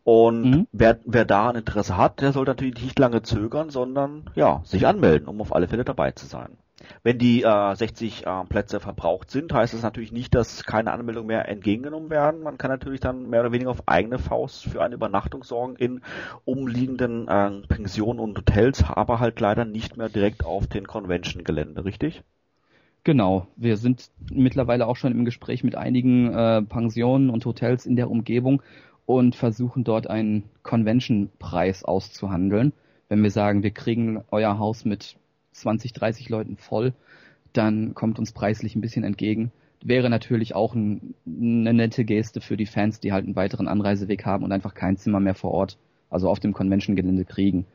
Und mhm. wer, wer da ein Interesse hat, der soll natürlich nicht lange zögern, sondern ja, sich anmelden, um auf alle Fälle dabei zu sein. Wenn die äh, 60 äh, Plätze verbraucht sind, heißt es natürlich nicht, dass keine Anmeldungen mehr entgegengenommen werden. Man kann natürlich dann mehr oder weniger auf eigene Faust für eine Übernachtung sorgen in umliegenden äh, Pensionen und Hotels, aber halt leider nicht mehr direkt auf den Convention-Gelände, richtig? Genau, wir sind mittlerweile auch schon im Gespräch mit einigen äh, Pensionen und Hotels in der Umgebung und versuchen dort einen Convention-Preis auszuhandeln. Wenn wir sagen, wir kriegen euer Haus mit 20, 30 Leuten voll, dann kommt uns preislich ein bisschen entgegen. Wäre natürlich auch ein, eine nette Geste für die Fans, die halt einen weiteren Anreiseweg haben und einfach kein Zimmer mehr vor Ort, also auf dem Convention-Gelände kriegen.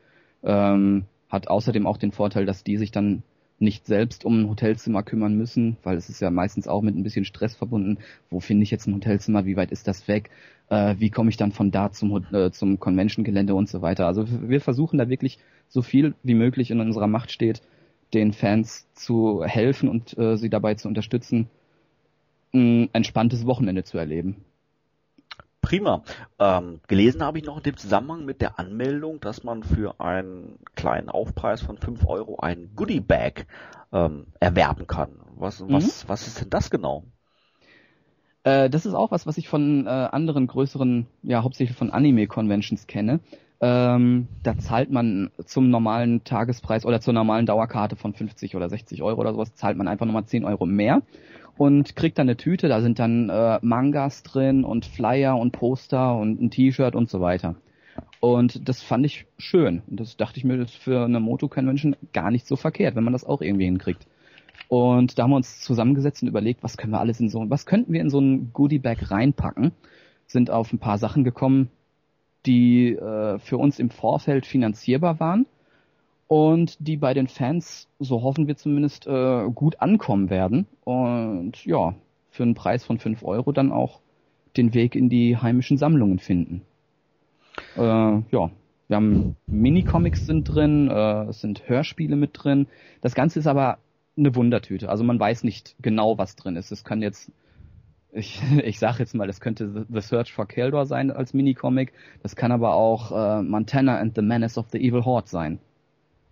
Ähm, hat außerdem auch den Vorteil, dass die sich dann nicht selbst um ein Hotelzimmer kümmern müssen, weil es ist ja meistens auch mit ein bisschen Stress verbunden. Wo finde ich jetzt ein Hotelzimmer? Wie weit ist das weg? Äh, wie komme ich dann von da zum, äh, zum Convention-Gelände und so weiter? Also wir versuchen da wirklich so viel wie möglich in unserer Macht steht, den Fans zu helfen und äh, sie dabei zu unterstützen, ein entspanntes Wochenende zu erleben. Prima. Ähm, gelesen habe ich noch in dem Zusammenhang mit der Anmeldung, dass man für einen kleinen Aufpreis von 5 Euro ein Goodie Bag ähm, erwerben kann. Was, mhm. was, was ist denn das genau? Äh, das ist auch was, was ich von äh, anderen größeren, ja hauptsächlich von Anime-Conventions kenne. Ähm, da zahlt man zum normalen Tagespreis oder zur normalen Dauerkarte von 50 oder 60 Euro oder sowas, zahlt man einfach nochmal 10 Euro mehr und kriegt dann eine Tüte, da sind dann äh, Mangas drin und Flyer und Poster und ein T-Shirt und so weiter. Und das fand ich schön. Und das dachte ich mir, das ist für eine Moto-Convention gar nicht so verkehrt, wenn man das auch irgendwie hinkriegt. Und da haben wir uns zusammengesetzt und überlegt, was können wir alles in so, was könnten wir in so ein Goodie-Bag reinpacken? Sind auf ein paar Sachen gekommen, die äh, für uns im Vorfeld finanzierbar waren und die bei den Fans, so hoffen wir zumindest, äh, gut ankommen werden und ja, für einen Preis von 5 Euro dann auch den Weg in die heimischen Sammlungen finden. Äh, ja, wir haben Minicomics sind drin, äh, es sind Hörspiele mit drin. Das Ganze ist aber eine Wundertüte. Also man weiß nicht genau, was drin ist. Es kann jetzt, <laughs> ich, ich sag jetzt mal, das könnte The Search for Keldor sein als Minicomic. Das kann aber auch äh, Montana and the Menace of the Evil Horde sein.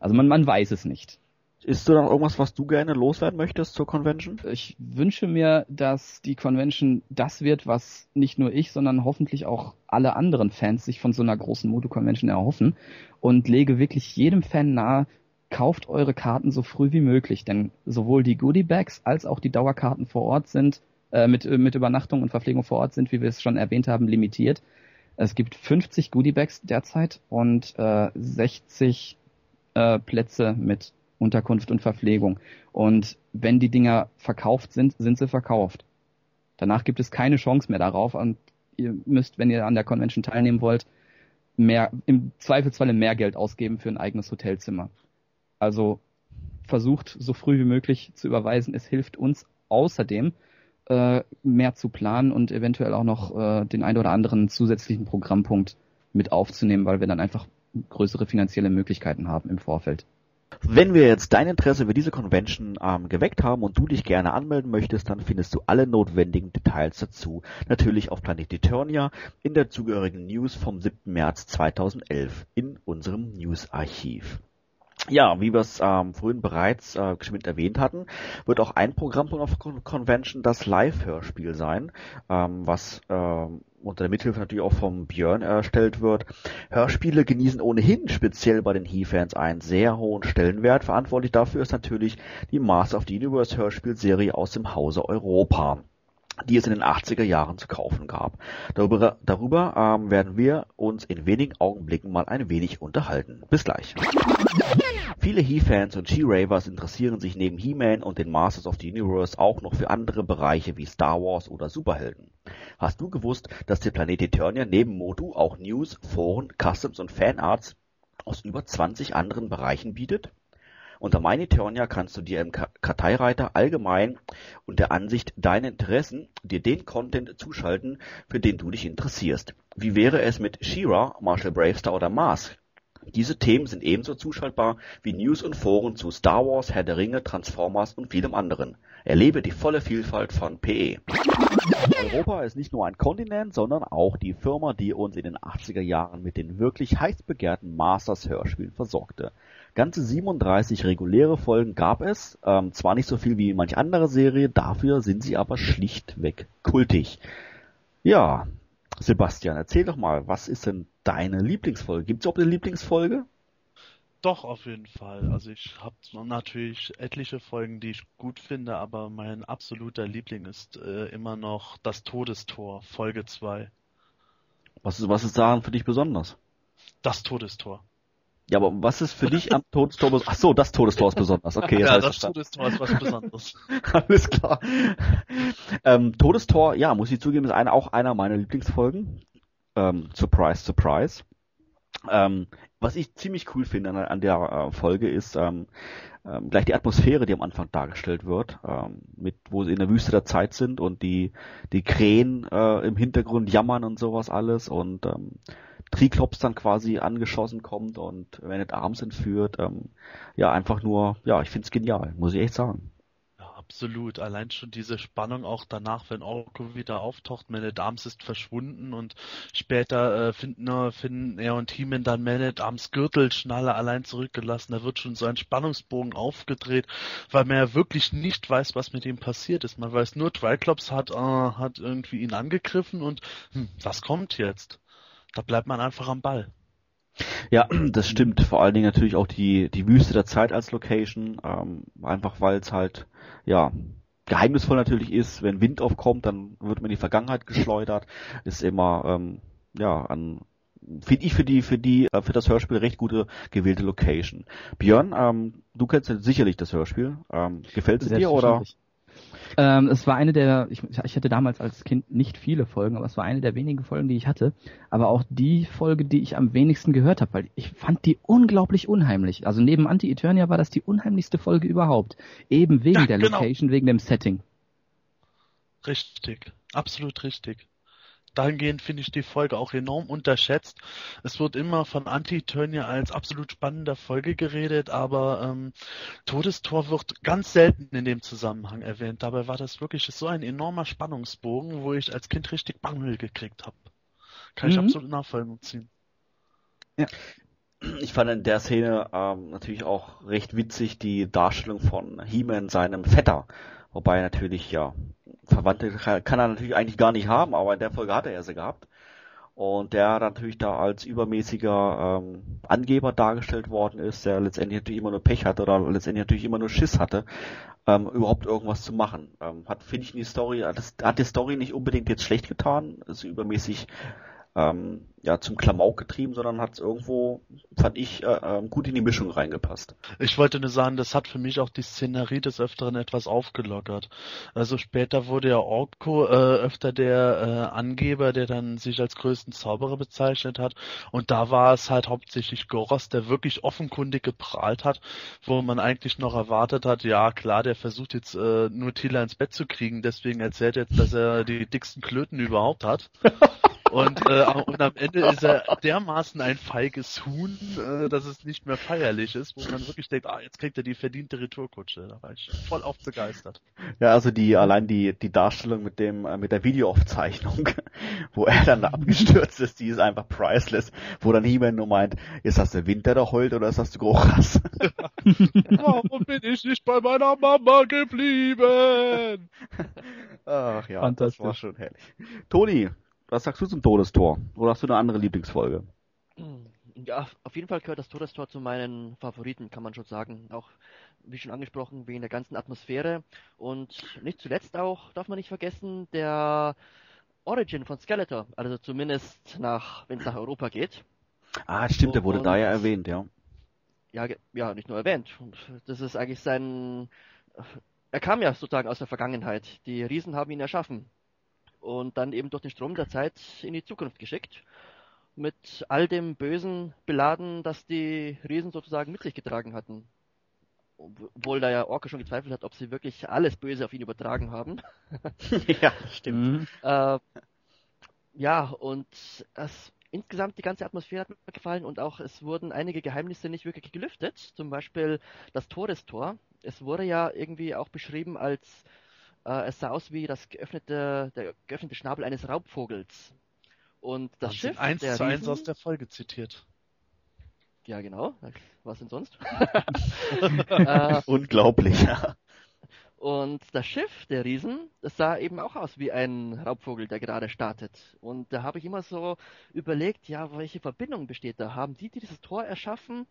Also man, man weiß es nicht. Ist du dann irgendwas, was du gerne loswerden möchtest zur Convention? Ich wünsche mir, dass die Convention das wird, was nicht nur ich, sondern hoffentlich auch alle anderen Fans sich von so einer großen Moto-Convention erhoffen und lege wirklich jedem Fan nahe, kauft eure Karten so früh wie möglich, denn sowohl die Goodie-Bags als auch die Dauerkarten vor Ort sind, äh, mit, mit Übernachtung und Verpflegung vor Ort sind, wie wir es schon erwähnt haben, limitiert. Es gibt 50 Goodie-Bags derzeit und äh, 60 äh, Plätze mit Unterkunft und Verpflegung. Und wenn die Dinger verkauft sind, sind sie verkauft. Danach gibt es keine Chance mehr darauf und ihr müsst, wenn ihr an der Convention teilnehmen wollt, mehr, im Zweifelsfalle mehr Geld ausgeben für ein eigenes Hotelzimmer. Also versucht so früh wie möglich zu überweisen. Es hilft uns außerdem, äh, mehr zu planen und eventuell auch noch äh, den ein oder anderen zusätzlichen Programmpunkt mit aufzunehmen, weil wir dann einfach größere finanzielle Möglichkeiten haben im Vorfeld. Wenn wir jetzt dein Interesse für diese Convention ähm, geweckt haben und du dich gerne anmelden möchtest, dann findest du alle notwendigen Details dazu natürlich auf Planet Eternia in der zugehörigen News vom 7. März 2011 in unserem News-Archiv. Ja, wie wir es ähm, vorhin bereits äh, geschwind erwähnt hatten, wird auch ein Programm von der Convention das Live-Hörspiel sein, ähm, was ähm, unter der Mithilfe natürlich auch vom Björn erstellt wird. Hörspiele genießen ohnehin speziell bei den He-Fans einen sehr hohen Stellenwert. Verantwortlich dafür ist natürlich die Master of the Universe Hörspielserie aus dem Hause Europa die es in den 80er Jahren zu kaufen gab. Darüber, darüber ähm, werden wir uns in wenigen Augenblicken mal ein wenig unterhalten. Bis gleich. Viele He-Fans und She-Ravers interessieren sich neben He-Man und den Masters of the Universe auch noch für andere Bereiche wie Star Wars oder Superhelden. Hast du gewusst, dass der Planet Eternia neben Motu auch News, Foren, Customs und Fanarts aus über 20 anderen Bereichen bietet? Unter MyNeternia kannst du dir im Karteireiter allgemein und der Ansicht deiner Interessen dir den Content zuschalten, für den du dich interessierst. Wie wäre es mit She-Ra, Marshall Bravestar oder Mask? Diese Themen sind ebenso zuschaltbar wie News und Foren zu Star Wars, Herr der Ringe, Transformers und vielem anderen. Erlebe die volle Vielfalt von PE. Europa ist nicht nur ein Kontinent, sondern auch die Firma, die uns in den 80er Jahren mit den wirklich heiß begehrten Masters Hörspielen versorgte. Ganze 37 reguläre Folgen gab es, ähm, zwar nicht so viel wie manch andere Serie, dafür sind sie aber schlichtweg kultig. Ja, Sebastian, erzähl doch mal, was ist denn deine Lieblingsfolge? Gibt es auch eine Lieblingsfolge? Doch, auf jeden Fall. Also ich habe natürlich etliche Folgen, die ich gut finde, aber mein absoluter Liebling ist äh, immer noch das Todestor, Folge 2. Was ist, was ist daran für dich besonders? Das Todestor. Ja, aber was ist für dich am Todestor besonders? Ach so, das Todestor ist besonders. Okay, ja, das Todestor ist was Besonderes. <laughs> Alles klar. Ähm, Todestor, ja, muss ich zugeben, ist eine, auch einer meiner Lieblingsfolgen. Ähm, surprise, surprise. Ähm, was ich ziemlich cool finde an, an der äh, Folge ist ähm, ähm, gleich die Atmosphäre, die am Anfang dargestellt wird, ähm, mit wo sie in der Wüste der Zeit sind und die die Krähen äh, im Hintergrund jammern und sowas alles und ähm, Triklops dann quasi angeschossen kommt und Man Arms entführt. Ähm, ja, einfach nur, ja, ich find's genial, muss ich echt sagen. Absolut. Allein schon diese Spannung auch danach, wenn Orko wieder auftaucht, Man Arms ist verschwunden und später äh, finden, finden er und Teamen dann Man Arms Gürtelschnalle allein zurückgelassen. Da wird schon so ein Spannungsbogen aufgedreht, weil man ja wirklich nicht weiß, was mit ihm passiert ist. Man weiß nur, Triclops hat, äh, hat irgendwie ihn angegriffen und hm, was kommt jetzt? Da bleibt man einfach am Ball. Ja, <clears throat> das stimmt. Vor allen Dingen natürlich auch die, die Wüste der Zeit als Location. Ähm, einfach weil es halt, ja, geheimnisvoll natürlich ist, wenn Wind aufkommt, dann wird man in die Vergangenheit geschleudert. Ist immer, ähm, ja, an finde ich für die für die äh, für das Hörspiel recht gute gewählte Location. Björn, ähm, du kennst ja sicherlich das Hörspiel. Ähm, gefällt es dir oder? Ähm, es war eine der, ich, ich hatte damals als Kind nicht viele Folgen, aber es war eine der wenigen Folgen, die ich hatte. Aber auch die Folge, die ich am wenigsten gehört habe, weil ich fand die unglaublich unheimlich. Also neben Anti-Eternia war das die unheimlichste Folge überhaupt. Eben wegen ja, der genau. Location, wegen dem Setting. Richtig, absolut richtig dahingehend finde ich die Folge auch enorm unterschätzt. Es wird immer von Anti-Turnier als absolut spannender Folge geredet, aber ähm, Todestor wird ganz selten in dem Zusammenhang erwähnt. Dabei war das wirklich so ein enormer Spannungsbogen, wo ich als Kind richtig Bangel gekriegt habe. Kann mhm. ich absolut nachvollziehen. Ja. Ich fand in der Szene ähm, natürlich auch recht witzig die Darstellung von He-Man, seinem Vetter. Wobei natürlich, ja, Verwandte kann er natürlich eigentlich gar nicht haben, aber in der Folge hat er sie gehabt. Und der natürlich da als übermäßiger ähm, Angeber dargestellt worden ist, der letztendlich natürlich immer nur Pech hatte oder letztendlich natürlich immer nur Schiss hatte, ähm, überhaupt irgendwas zu machen. Ähm, hat, finde ich, die Story, das hat die Story nicht unbedingt jetzt schlecht getan, ist übermäßig ähm, ja, zum Klamauk getrieben, sondern hat es irgendwo, fand ich, äh, äh, gut in die Mischung reingepasst. Ich wollte nur sagen, das hat für mich auch die Szenerie des Öfteren etwas aufgelockert. Also später wurde ja Orko äh, öfter der äh, Angeber, der dann sich als größten Zauberer bezeichnet hat. Und da war es halt hauptsächlich Goros, der wirklich offenkundig geprahlt hat, wo man eigentlich noch erwartet hat, ja klar, der versucht jetzt äh, nur Tila ins Bett zu kriegen, deswegen erzählt er jetzt, dass er die dicksten Klöten überhaupt hat. <laughs> Und, äh, und am Ende ist er dermaßen ein feiges Huhn, äh, dass es nicht mehr feierlich ist, wo man wirklich denkt, ah, jetzt kriegt er die verdiente Retourkutsche. Da war ich voll auf begeistert. Ja, also die, allein die, die Darstellung mit dem, äh, mit der Videoaufzeichnung, <laughs> wo er dann da abgestürzt ist, die ist einfach priceless, wo dann jemand nur meint, ist das der Wind, der da heult, oder ist das der Grochras? <laughs> Warum bin ich nicht bei meiner Mama geblieben? Ach ja, das war schon herrlich. Toni, was sagst du zum Todestor? Oder hast du eine andere Lieblingsfolge? Hm, ja, auf jeden Fall gehört das Todestor zu meinen Favoriten, kann man schon sagen. Auch, wie schon angesprochen, wegen der ganzen Atmosphäre. Und nicht zuletzt auch, darf man nicht vergessen, der Origin von Skeletor. Also zumindest nach, wenn es nach Europa geht. Ah, stimmt, der wurde und, da ja erwähnt, ja. Ja, ja, nicht nur erwähnt. Das ist eigentlich sein, er kam ja sozusagen aus der Vergangenheit. Die Riesen haben ihn erschaffen und dann eben durch den Strom der Zeit in die Zukunft geschickt. Mit all dem Bösen beladen, das die Riesen sozusagen mit sich getragen hatten. Obwohl da ja Orca schon gezweifelt hat, ob sie wirklich alles Böse auf ihn übertragen haben. <laughs> ja, stimmt. Äh, ja, und es, insgesamt die ganze Atmosphäre hat mir gefallen und auch es wurden einige Geheimnisse nicht wirklich gelüftet. Zum Beispiel das Todestor. Es wurde ja irgendwie auch beschrieben als äh, es sah aus wie das geöffnete, der geöffnete Schnabel eines Raubvogels. Und das Haben Schiff. Eins zu eins aus der Folge zitiert. Ja, genau. Was denn sonst? <laughs> äh, Unglaublich, ja. Und das Schiff der Riesen, das sah eben auch aus wie ein Raubvogel, der gerade startet. Und da habe ich immer so überlegt, ja, welche Verbindung besteht da? Haben die dieses Tor erschaffen?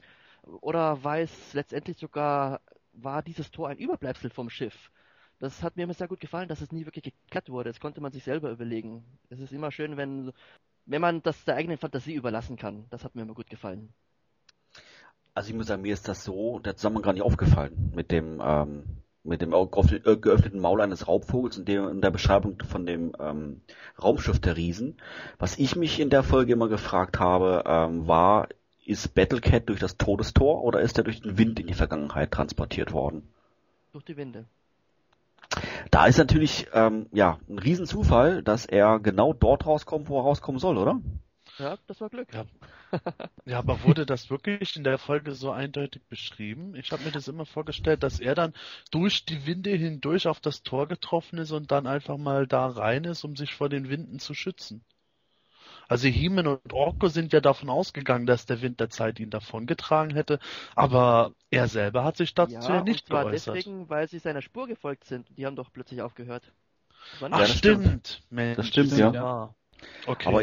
Oder war es letztendlich sogar, war dieses Tor ein Überbleibsel vom Schiff? Das hat mir immer sehr gut gefallen, dass es nie wirklich geklärt wurde. Das konnte man sich selber überlegen. Es ist immer schön, wenn, wenn man das der eigenen Fantasie überlassen kann. Das hat mir immer gut gefallen. Also ich muss sagen, mir ist das so der Zusammenhang gar nicht aufgefallen mit dem ähm, mit dem äh, geöffneten Maul eines Raubvogels und in der Beschreibung von dem ähm, Raumschiff der Riesen. Was ich mich in der Folge immer gefragt habe, ähm, war, ist Battlecat durch das Todestor oder ist er durch den Wind in die Vergangenheit transportiert worden? Durch die Winde. Da ist natürlich ähm, ja ein Riesenzufall, dass er genau dort rauskommt, wo er rauskommen soll, oder? Ja, das war Glück. Ja. <laughs> Ja, aber wurde das wirklich in der Folge so eindeutig beschrieben? Ich habe mir das immer vorgestellt, dass er dann durch die Winde hindurch auf das Tor getroffen ist und dann einfach mal da rein ist, um sich vor den Winden zu schützen. Also Heeman und Orko sind ja davon ausgegangen, dass der Wind der Zeit ihn davongetragen hätte, aber er selber hat sich dazu ja, ja nicht und zwar geäußert. deswegen, weil sie seiner Spur gefolgt sind. Die haben doch plötzlich aufgehört. Ach, nicht- das stimmt. stimmt. Mensch, Das stimmt, ja. wahr. Okay. Aber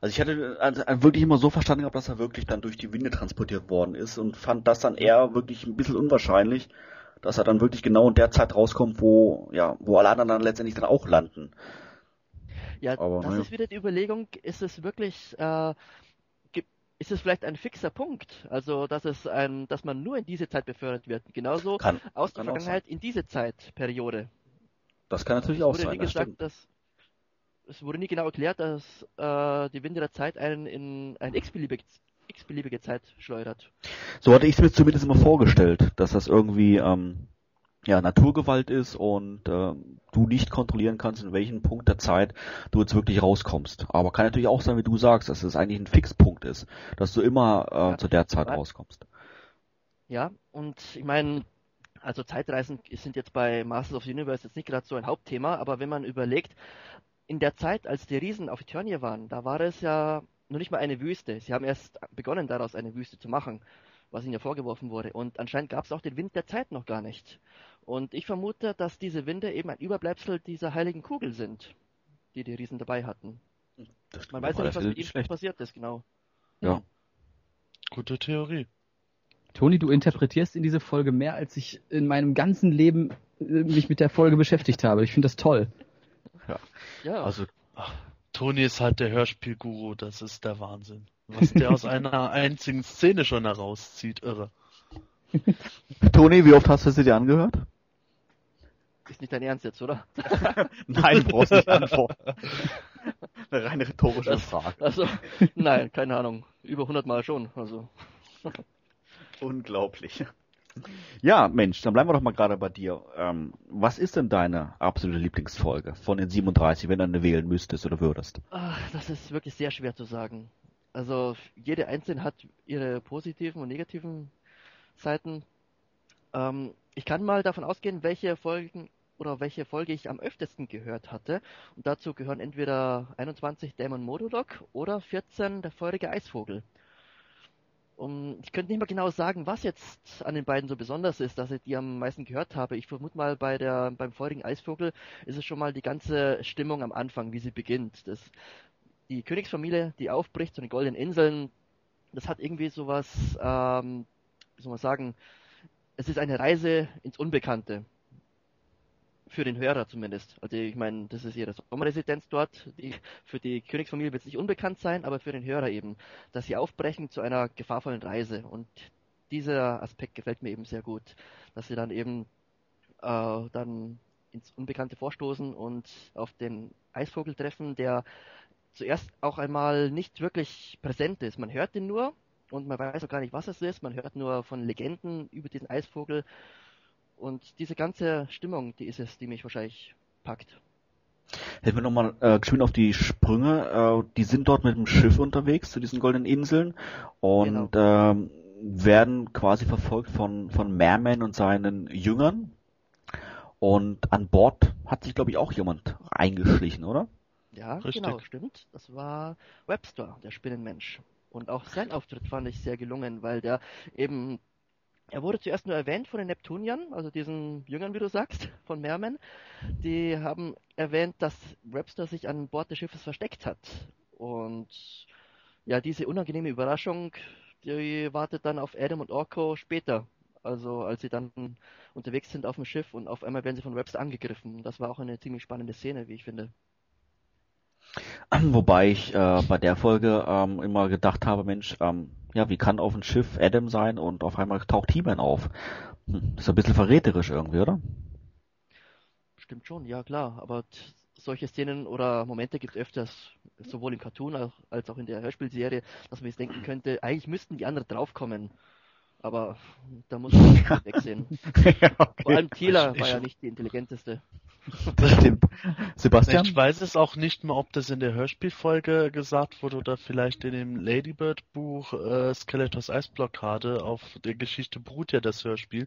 also ich hatte also wirklich immer so verstanden gehabt, dass er wirklich dann durch die Winde transportiert worden ist und fand das dann eher wirklich ein bisschen unwahrscheinlich, dass er dann wirklich genau in der Zeit rauskommt, wo ja, wo alle anderen dann letztendlich dann auch landen. Ja, Aber, das naja. ist wieder die Überlegung, ist es wirklich, äh, ist es vielleicht ein fixer Punkt? Also, dass es ein, dass man nur in diese Zeit befördert wird. Genauso Kann, aus der Vergangenheit in diese Zeitperiode. das kann natürlich Es auch wurde sein. Das gesagt, dass es wurde nie genau erklärt, dass äh, die Winde der Zeit einen in eine x-beliebige, x-beliebige Zeit schleudert. So hatte ich es mir zumindest immer vorgestellt, dass das irgendwie ähm, ja Naturgewalt ist und äh, du nicht kontrollieren kannst, in welchem Punkt der Zeit du jetzt wirklich rauskommst. Aber kann natürlich auch sein, wie du sagst, dass es eigentlich ein Fixpunkt ist, dass du immer äh, Ja. zu der Zeit rauskommst. Ja, und ich meine, also Zeitreisen sind jetzt bei Masters of the Universe jetzt nicht gerade so ein Hauptthema, aber wenn man überlegt, in der Zeit, als die Riesen auf Eternia waren, da war es ja noch nicht mal eine Wüste. Sie haben erst begonnen, daraus eine Wüste zu machen, was ihnen ja vorgeworfen wurde. Und anscheinend gab es auch den Wind der Zeit noch gar nicht. Und ich vermute, dass diese Winde eben ein Überbleibsel dieser heiligen Kugel sind, die die Riesen dabei hatten. Das Man weiß ja nicht, was mit ihm schlecht. passiert ist, genau. Ja. Gute Theorie. Toni, du interpretierst in diese Folge mehr, als ich in meinem ganzen Leben äh, mich mit der Folge beschäftigt habe. Ich finde das toll. Ja, Also Toni ist halt der Hörspielguru, das ist der Wahnsinn. Was der aus einer <laughs> einzigen Szene schon herauszieht, irre. <laughs> Toni, wie oft hast du sie dir angehört? Ist nicht dein Ernst jetzt, oder? <laughs> Nein, du brauchst nicht <laughs> antworten. Eine reine rhetorische Das- Frage. Also, nein, keine Ahnung. Über 100 Mal schon. Also, <laughs> Unglaublich. Ja, Mensch, dann bleiben wir doch mal gerade bei dir. Ähm, was ist denn deine absolute Lieblingsfolge von den 37, wenn du eine wählen müsstest oder würdest? ach, das ist wirklich sehr schwer zu sagen. Also, jede einzelne hat ihre positiven und negativen Seiten. Ähm, ich kann mal davon ausgehen, welche Folgen oder welche Folge ich am öftesten gehört hatte. Und dazu gehören entweder 21 Dämon Modulok oder 14 der feurige Eisvogel. Um, ich könnte nicht mal genau sagen, was jetzt an den beiden so besonders ist, dass ich die am meisten gehört habe. Ich vermute mal, bei der, beim feurigen Eisvogel ist es schon mal die ganze Stimmung am Anfang, wie sie beginnt. Das, die Königsfamilie, die aufbricht zu den Goldenen Inseln, das hat irgendwie sowas, ähm, wie soll man sagen, es ist eine Reise ins Unbekannte. Für den Hörer zumindest. Also ich meine, das ist ihre Sommerresidenz dort. Die, für die Königsfamilie wird es nicht unbekannt sein, aber für den Hörer eben, dass sie aufbrechen zu einer gefahrvollen Reise. Und dieser Aspekt gefällt mir eben sehr gut, dass sie dann eben äh, dann ins Unbekannte vorstoßen und auf den Eisvogel treffen, der zuerst auch einmal nicht wirklich präsent ist. Man hört ihn nur und man weiß auch gar nicht, was es ist. Man hört nur von Legenden über diesen Eisvogel. Und diese ganze Stimmung, die ist es, die mich wahrscheinlich packt. Helfen wir nochmal äh, geschwind auf die Sprünge. Äh, die sind dort mit dem Schiff unterwegs zu diesen goldenen Inseln und ähm, werden quasi verfolgt von, von Merman und seinen Jüngern. Und an Bord hat sich, glaube ich, auch jemand eingeschlichen, oder? Ja, Richtig. genau, stimmt. Das war Webster, der Spinnenmensch. Und auch sein Auftritt fand ich sehr gelungen, weil der eben, er wurde zuerst nur erwähnt von den Neptuniern, also diesen Jüngern, wie du sagst, <laughs> von Merman. Die haben erwähnt, dass Webster sich an Bord des Schiffes versteckt hat. Und ja, diese unangenehme Überraschung, die wartet dann auf Adam und Orko später. Also als sie dann unterwegs sind auf dem Schiff und auf einmal werden sie von Webster angegriffen. Das war auch eine ziemlich spannende Szene, wie ich finde. Wobei ich äh, bei der Folge ähm, immer gedacht habe, Mensch, ähm, ja, wie kann auf dem Schiff Adam sein und auf einmal taucht He-Man auf? Hm, das ist ein bisschen verräterisch irgendwie, oder? Stimmt schon, ja klar. Aber solche Szenen oder Momente gibt es öfters, sowohl im Cartoon als auch in der Hörspielserie, dass man jetzt denken könnte, eigentlich müssten die anderen draufkommen. Aber da muss man <laughs> wegsehen. ja, okay. Vor allem Thieler war ja nicht die intelligenteste. Das stimmt. Sebastian? Ich weiß es auch nicht mehr, ob das in der Hörspielfolge gesagt wurde oder vielleicht in dem Ladybird-Buch äh, Skeletors Eisblockade auf der Geschichte beruht ja das Hörspiel.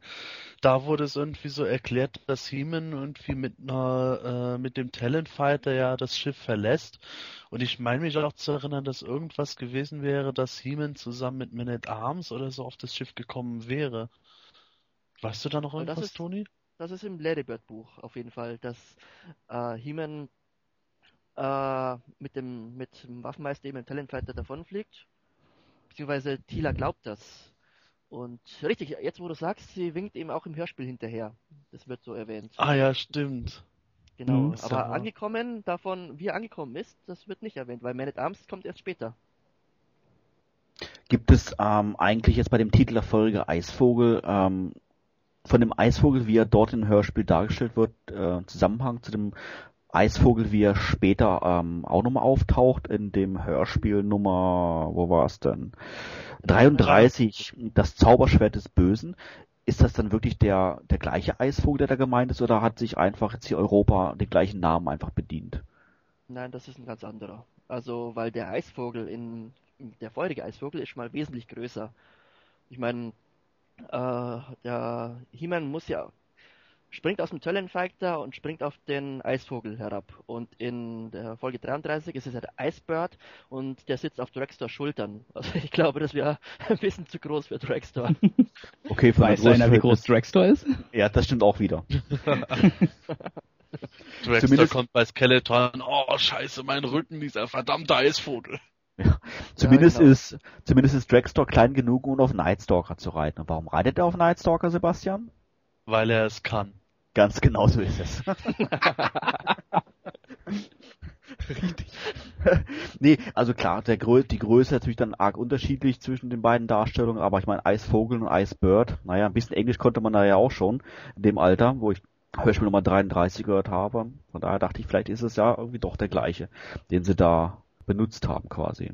Da wurde es irgendwie so erklärt, dass Heeman irgendwie mit einer, äh, mit dem Talentfighter ja das Schiff verlässt. Und ich meine mich auch zu erinnern, dass irgendwas gewesen wäre, dass Heeman zusammen mit Man at Arms oder so auf das Schiff gekommen wäre. Weißt du da noch irgendwas, Toni? Das ist im Ladybird-Buch auf jeden Fall, dass äh, He-Man äh, mit, dem, mit dem Waffenmeister eben im Talentfighter davonfliegt. Beziehungsweise Tila glaubt das. Und richtig, jetzt wo du sagst, sie winkt eben auch im Hörspiel hinterher. Das wird so erwähnt. Ah ja, stimmt. Genau, mhm, aber angekommen, davon, wie er angekommen ist, das wird nicht erwähnt, weil Man at Arms kommt erst später. Gibt es ähm, eigentlich jetzt bei dem Titel der Folge Eisvogel ähm, von dem Eisvogel, wie er dort im Hörspiel dargestellt wird, äh, Zusammenhang zu dem Eisvogel, wie er später ähm, auch nochmal auftaucht in dem Hörspiel Nummer, wo war es denn? 33, das Zauberschwert des Bösen. Ist das dann wirklich der, der gleiche Eisvogel, der da gemeint ist, oder hat sich einfach jetzt hier Europa den gleichen Namen einfach bedient? Nein, das ist ein ganz anderer. Also, weil der Eisvogel in, der feurige Eisvogel ist mal wesentlich größer. Ich meine, äh, der He-Man muss ja springt aus dem Töllenfighter und springt auf den Eisvogel herab. Und in der Folge 33 ist es ja der Icebird und der sitzt auf Dragstors Schultern. Also <laughs> ich glaube, das wäre <laughs> ein bisschen zu groß für Dragstor. <laughs> Okay, von weiß einer, wie groß Dragstor ist? Ja, das stimmt auch wieder. Zumindest... kommt bei Skeleton, oh scheiße, mein Rücken, dieser verdammte Eisvogel. Ja. Zumindest ja, genau. ist zumindest ist Dragster klein genug, um auf Nightstalker zu reiten. Und warum reitet er auf Nightstalker, Sebastian? Weil er es kann. Ganz genau so ist es. <laughs> Richtig. <laughs> nee, also klar, der Grö die Größe ist natürlich dann arg unterschiedlich zwischen den beiden Darstellungen, aber ich meine Eisvogel und Eisbird, naja, ein bisschen Englisch konnte man da ja auch schon in dem Alter, wo ich Hörspiel Nummer 33 gehört habe. Von daher dachte ich, vielleicht ist es ja irgendwie doch der gleiche, den sie da benutzt haben quasi.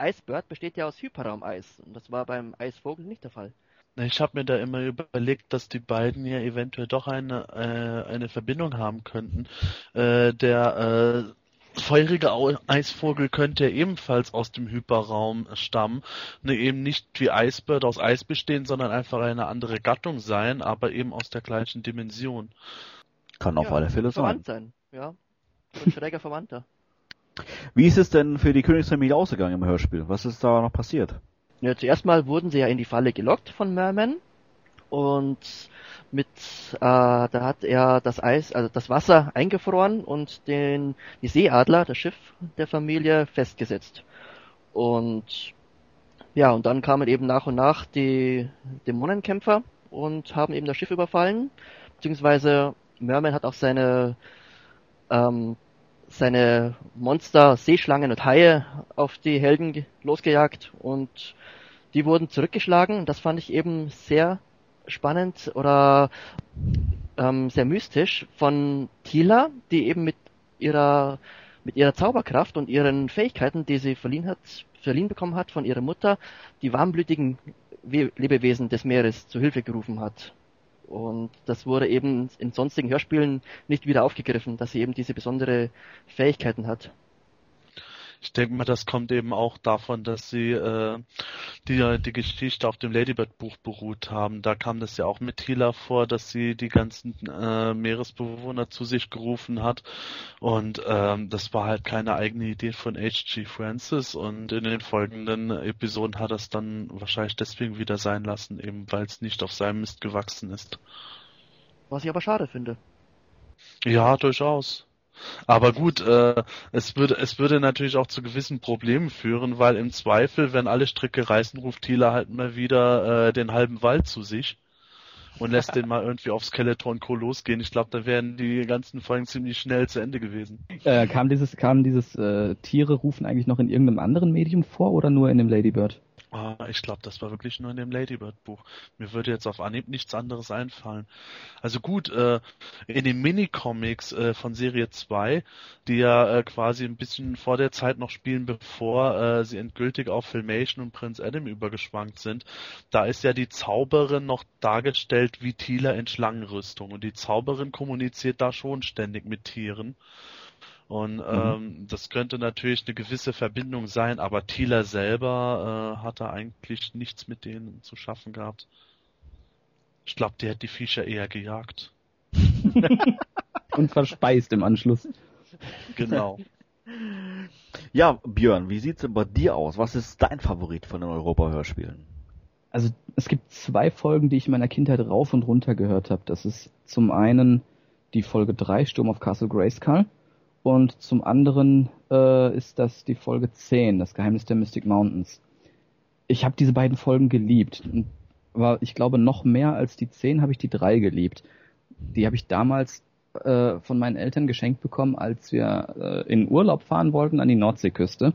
Icebird besteht ja aus Hyperraumeis und das war beim Eisvogel nicht der Fall. Ich habe mir da immer überlegt, dass die beiden ja eventuell doch eine, äh, eine Verbindung haben könnten. Äh, der äh, feurige Eisvogel könnte ja ebenfalls aus dem Hyperraum stammen. Ne, eben nicht wie Eisbird aus Eis bestehen, sondern einfach eine andere Gattung sein, aber eben aus der gleichen Dimension. Kann auf ja, alle Fälle sein. sein. Ja, ein schräger Verwandter. Wie ist es denn für die Königsfamilie ausgegangen im Hörspiel? Was ist da noch passiert? Ja, zuerst mal wurden sie ja in die Falle gelockt von Merman und mit äh, da hat er das Eis, also das Wasser eingefroren und den die Seeadler, das Schiff der Familie, festgesetzt. Und ja, und dann kamen eben nach und nach die Dämonenkämpfer und haben eben das Schiff überfallen, beziehungsweise Merman hat auch seine ähm, seine Monster, Seeschlangen und Haie auf die Helden losgejagt und die wurden zurückgeschlagen. Das fand ich eben sehr spannend oder ähm, sehr mystisch von Tila, die eben mit ihrer mit ihrer Zauberkraft und ihren Fähigkeiten, die sie verliehen hat, verliehen bekommen hat von ihrer Mutter, die warmblütigen Lebewesen des Meeres zu Hilfe gerufen hat. Und das wurde eben in sonstigen Hörspielen nicht wieder aufgegriffen, dass sie eben diese besondere Fähigkeiten hat. Ich denke mal, das kommt eben auch davon, dass sie äh, die, die Geschichte auf dem Ladybird-Buch beruht haben. Da kam das ja auch mit Tila vor, dass sie die ganzen äh, Meeresbewohner zu sich gerufen hat. Und ähm, das war halt keine eigene Idee von H.G. Francis. Und in den folgenden Episoden hat er es dann wahrscheinlich deswegen wieder sein lassen, eben weil es nicht auf seinem Mist gewachsen ist. Was ich aber schade finde. Ja, durchaus. Aber gut, äh, es würde es würde natürlich auch zu gewissen Problemen führen, weil im Zweifel, wenn alle Stricke reißen, ruft Thieler halt mal wieder äh, den halben Wald zu sich und <laughs> lässt den mal irgendwie auf Skeleton Co. losgehen. Ich glaube, da wären die ganzen Folgen ziemlich schnell zu Ende gewesen. Äh, kam dieses, kam dieses äh, Tiere rufen eigentlich noch in irgendeinem anderen Medium vor oder nur in dem Ladybird? Ah, ich glaube, das war wirklich nur in dem Ladybird-Buch. Mir würde jetzt auf Anhieb nichts anderes einfallen. Also gut, äh, in den Minicomics äh, von Serie 2, die ja äh, quasi ein bisschen vor der Zeit noch spielen, bevor äh, sie endgültig auf Filmation und Prince Adam übergeschwankt sind, da ist ja die Zauberin noch dargestellt wie Tila in Schlangenrüstung. Und die Zauberin kommuniziert da schon ständig mit Tieren. Und mhm. ähm, das könnte natürlich eine gewisse Verbindung sein, aber Thieler selber äh, hatte eigentlich nichts mit denen zu schaffen gehabt. Ich glaube, der hat die Viecher eher gejagt. <laughs> Und verspeist im Anschluss. Genau. <laughs> Ja, Björn, wie sieht's denn bei dir aus? Was ist dein Favorit von den Europa-Hörspielen? Also es gibt zwei Folgen, die ich in meiner Kindheit rauf und runter gehört habe. Das ist zum einen die Folge 3, Sturm auf Castle Grayskull. Und zum anderen äh, ist das die Folge 10, das Geheimnis der Mystic Mountains. Ich habe diese beiden Folgen geliebt. Und war, ich glaube, noch mehr als die 10 habe ich die 3 geliebt. Die habe ich damals äh, von meinen Eltern geschenkt bekommen, als wir äh, in Urlaub fahren wollten an die Nordseeküste.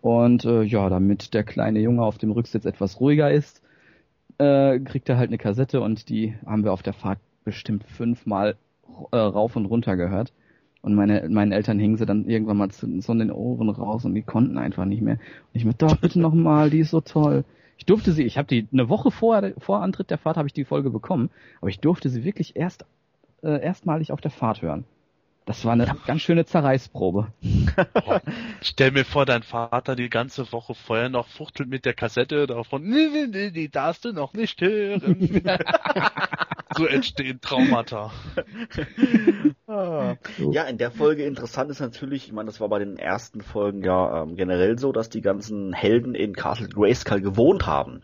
Und äh, ja, damit der kleine Junge auf dem Rücksitz etwas ruhiger ist, äh, kriegt er halt eine Kassette und die haben wir auf der Fahrt bestimmt fünfmal äh, rauf und runter gehört. Und meine, meinen Eltern hingen sie dann irgendwann mal zu, so in den Ohren raus und die konnten einfach nicht mehr. Und ich mir, doch, bitte nochmal, die ist so toll. Ich durfte sie, ich habe die, eine Woche vor, vor Antritt der Fahrt habe ich die Folge bekommen, aber ich durfte sie wirklich erst, äh, erstmalig auf der Fahrt hören. Das war eine ganz schöne Zerreißprobe. Stell mir vor, dein Vater die ganze Woche vorher noch fuchtelt mit der Kassette davon, nee, nee, nee, die darfst du noch nicht hören. <laughs> so entstehen Traumata. Ah. Ja, in der Folge interessant ist natürlich, ich meine, das war bei den ersten Folgen ja ähm, generell so, dass die ganzen Helden in Castle Grayskull gewohnt haben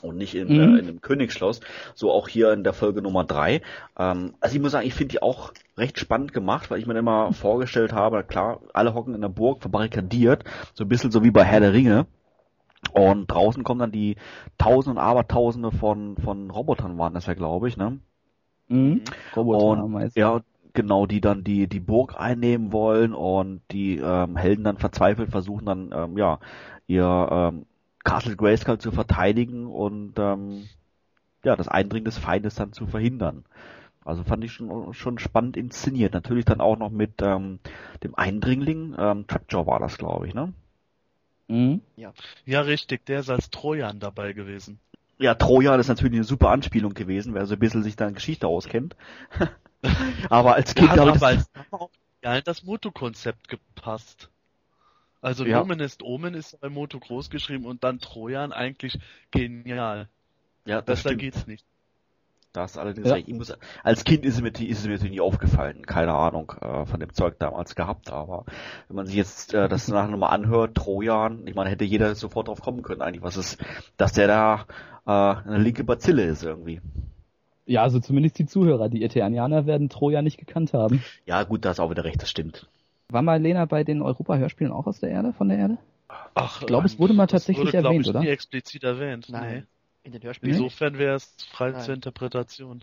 und nicht in, mhm. äh, in einem Königsschloss. So auch hier in der Folge Nummer drei. Ähm, also ich muss sagen, ich finde die auch recht spannend gemacht, weil ich mir immer <laughs> vorgestellt habe, klar, alle hocken in der Burg verbarrikadiert, so ein bisschen so wie bei Herr der Ringe. Und draußen kommen dann die Tausende und Abertausende von, von Robotern waren das ja, glaube ich, ne? Mhm. Roboter und, ja, genau, die dann die, die Burg einnehmen wollen und die ähm, Helden dann verzweifelt versuchen dann, ähm, ja, ihr ähm, Castle Grayskull zu verteidigen und ähm, ja, das Eindringen des Feindes dann zu verhindern. Also fand ich schon, schon spannend inszeniert. Natürlich dann auch noch mit ähm, dem Eindringling, ähm, Trapjaw war das, glaube ich, ne? Mhm. Ja. ja, richtig, der ist als Trojan dabei gewesen. Ja, Trojan ist natürlich eine super Anspielung gewesen, wer so ein bisschen sich dann Geschichte auskennt. <laughs> aber als Kind ja, aber das... als ja, das Moto-Konzept gepasst. Also ja. Luminist Omen ist bei Moto groß geschrieben und dann Trojan eigentlich genial. Ja, das Besser stimmt. geht's nicht. Das allerdings, ja. ich muss, als Kind ist es, mir, ist es mir natürlich nie aufgefallen. Keine Ahnung äh, von dem Zeug damals gehabt, aber wenn man sich jetzt äh, das nachher nochmal anhört, Trojan, ich meine, hätte jeder sofort drauf kommen können eigentlich, was ist, dass der da äh, eine linke Bazille ist irgendwie. Ja, also zumindest die Zuhörer, die Eternianer werden Trojan nicht gekannt haben. Ja, gut, da ist auch wieder recht, das stimmt. War mal Lena bei den Europa-Hörspielen auch aus der Erde, von der Erde? Ach, ich glaube, es wurde mal tatsächlich wurde, erwähnt, ich, oder? Nie explizit erwähnt. Nein. Nee. In den Hörspielen. Insofern wäre es frei nein. zur Interpretation.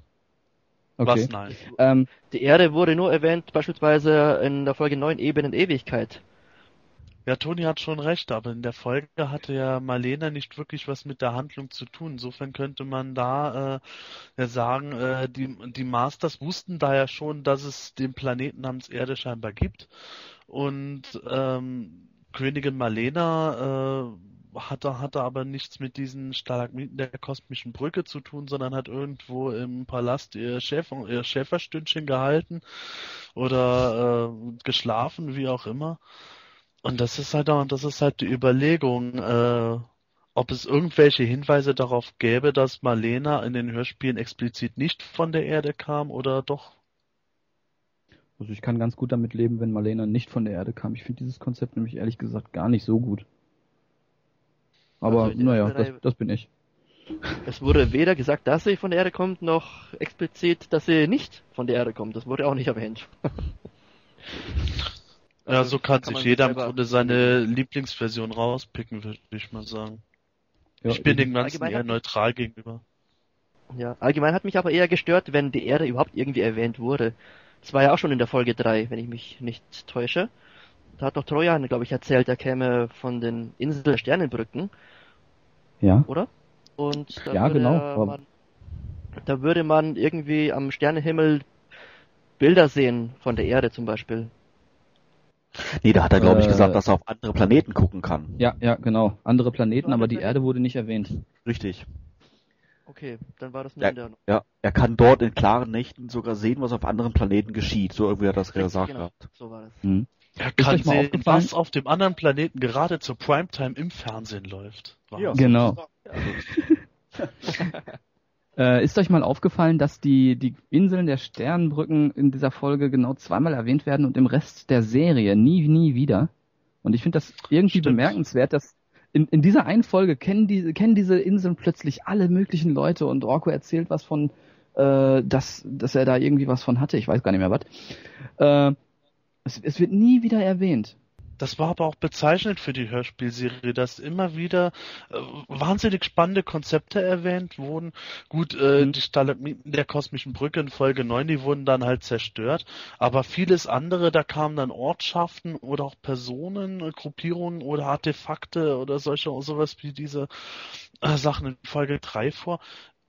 Okay. Was nein? Ähm, die Erde wurde nur erwähnt, beispielsweise in der Folge 9 Ebenen Ewigkeit. Ja, Toni hat schon recht, aber in der Folge hatte ja Marlena nicht wirklich was mit der Handlung zu tun. Insofern könnte man da äh, ja sagen, äh, die, die Masters wussten da ja schon, dass es den Planeten namens Erde scheinbar gibt. Und ähm, Königin Marlena äh, hatte, hatte aber nichts mit diesen Stalagmiten der kosmischen Brücke zu tun, sondern hat irgendwo im Palast ihr, Schäfer, ihr Schäferstündchen gehalten oder äh, geschlafen, wie auch immer. Und das ist halt auch, das ist halt die Überlegung, äh, ob es irgendwelche Hinweise darauf gäbe, dass Marlena in den Hörspielen explizit nicht von der Erde kam oder doch? Also ich kann ganz gut damit leben, wenn Marlena nicht von der Erde kam. Ich finde dieses Konzept nämlich ehrlich gesagt gar nicht so gut. Aber also naja, das, das bin ich. Es wurde weder gesagt, dass sie von der Erde kommt, noch explizit, dass sie nicht von der Erde kommt. Das wurde auch nicht erwähnt. <laughs> Ja, so kann, kann sich jeder im Grunde seine Lieblingsversion rauspicken, würde ich mal sagen. Ja, ich bin dem Ganzen eher neutral gegenüber. Ja, allgemein hat mich aber eher gestört, wenn die Erde überhaupt irgendwie erwähnt wurde. Das war ja auch schon in der Folge 3, wenn ich mich nicht täusche. Da hat doch Trojan, glaube ich, erzählt, er käme von den Insel Sternenbrücken. Ja. oder? Und da Ja, würde genau, Man, da würde man irgendwie am Sternenhimmel Bilder sehen von der Erde zum Beispiel. Nee, da hat er, glaube ich, Äh, gesagt, dass er auf andere Planeten gucken kann. Ja, ja, genau. Andere Planeten, aber die. Erde wurde nicht erwähnt. Richtig. Okay, dann war das nur Ja. in der Ja, er kann dort in klaren Nächten sogar sehen, was auf anderen Planeten geschieht. So irgendwie hat er das Richtig, gesagt genau. gehabt. So war das. Hm. Er kann sehen, was auf dem anderen Planeten gerade zur Primetime im Fernsehen läuft. Ja. Genau. Also, <laughs> <laughs> Äh, ist euch mal aufgefallen, dass die, die Inseln der Sternbrücken in dieser Folge genau zweimal erwähnt werden und im Rest der Serie nie, nie wieder? Und ich finde das irgendwie Stimmt. bemerkenswert, dass in, in dieser einen Folge kennen diese, kennen diese Inseln plötzlich alle möglichen Leute und Orko erzählt was von, äh, dass, dass er da irgendwie was von hatte. Ich weiß gar nicht mehr was. Äh, es, es wird nie wieder erwähnt. Das war aber auch bezeichnend für die Hörspielserie, dass immer wieder äh, wahnsinnig spannende Konzepte erwähnt wurden. Gut, äh, Mhm. die Stalagmiten der kosmischen Brücke in Folge 9, die wurden dann halt zerstört, aber vieles andere, da kamen dann Ortschaften oder auch Personen, äh, Gruppierungen oder Artefakte oder solche sowas wie diese äh, Sachen in Folge 3 vor.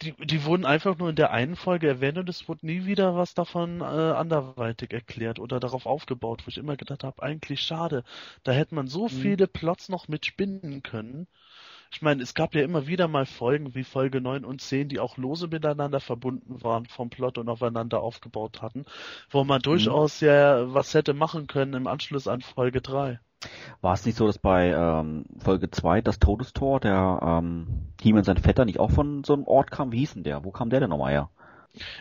Die, die wurden einfach nur in der einen Folge erwähnt und es wurde nie wieder was davon äh, anderweitig erklärt oder darauf aufgebaut, wo ich immer gedacht habe, eigentlich schade. Da hätte man so viele Plots noch mit spinnen können. Ich meine, es gab ja immer wieder mal Folgen wie Folge 9 und 10, die auch lose miteinander verbunden waren vom Plot und aufeinander aufgebaut hatten, wo man durchaus ja was hätte machen können im Anschluss an Folge 3. War es nicht so, dass bei ähm, Folge 2 das Todestor, der ähm, He-Man sein Vetter, nicht auch von so einem Ort kam? Wie hieß denn der? Wo kam der denn nochmal her?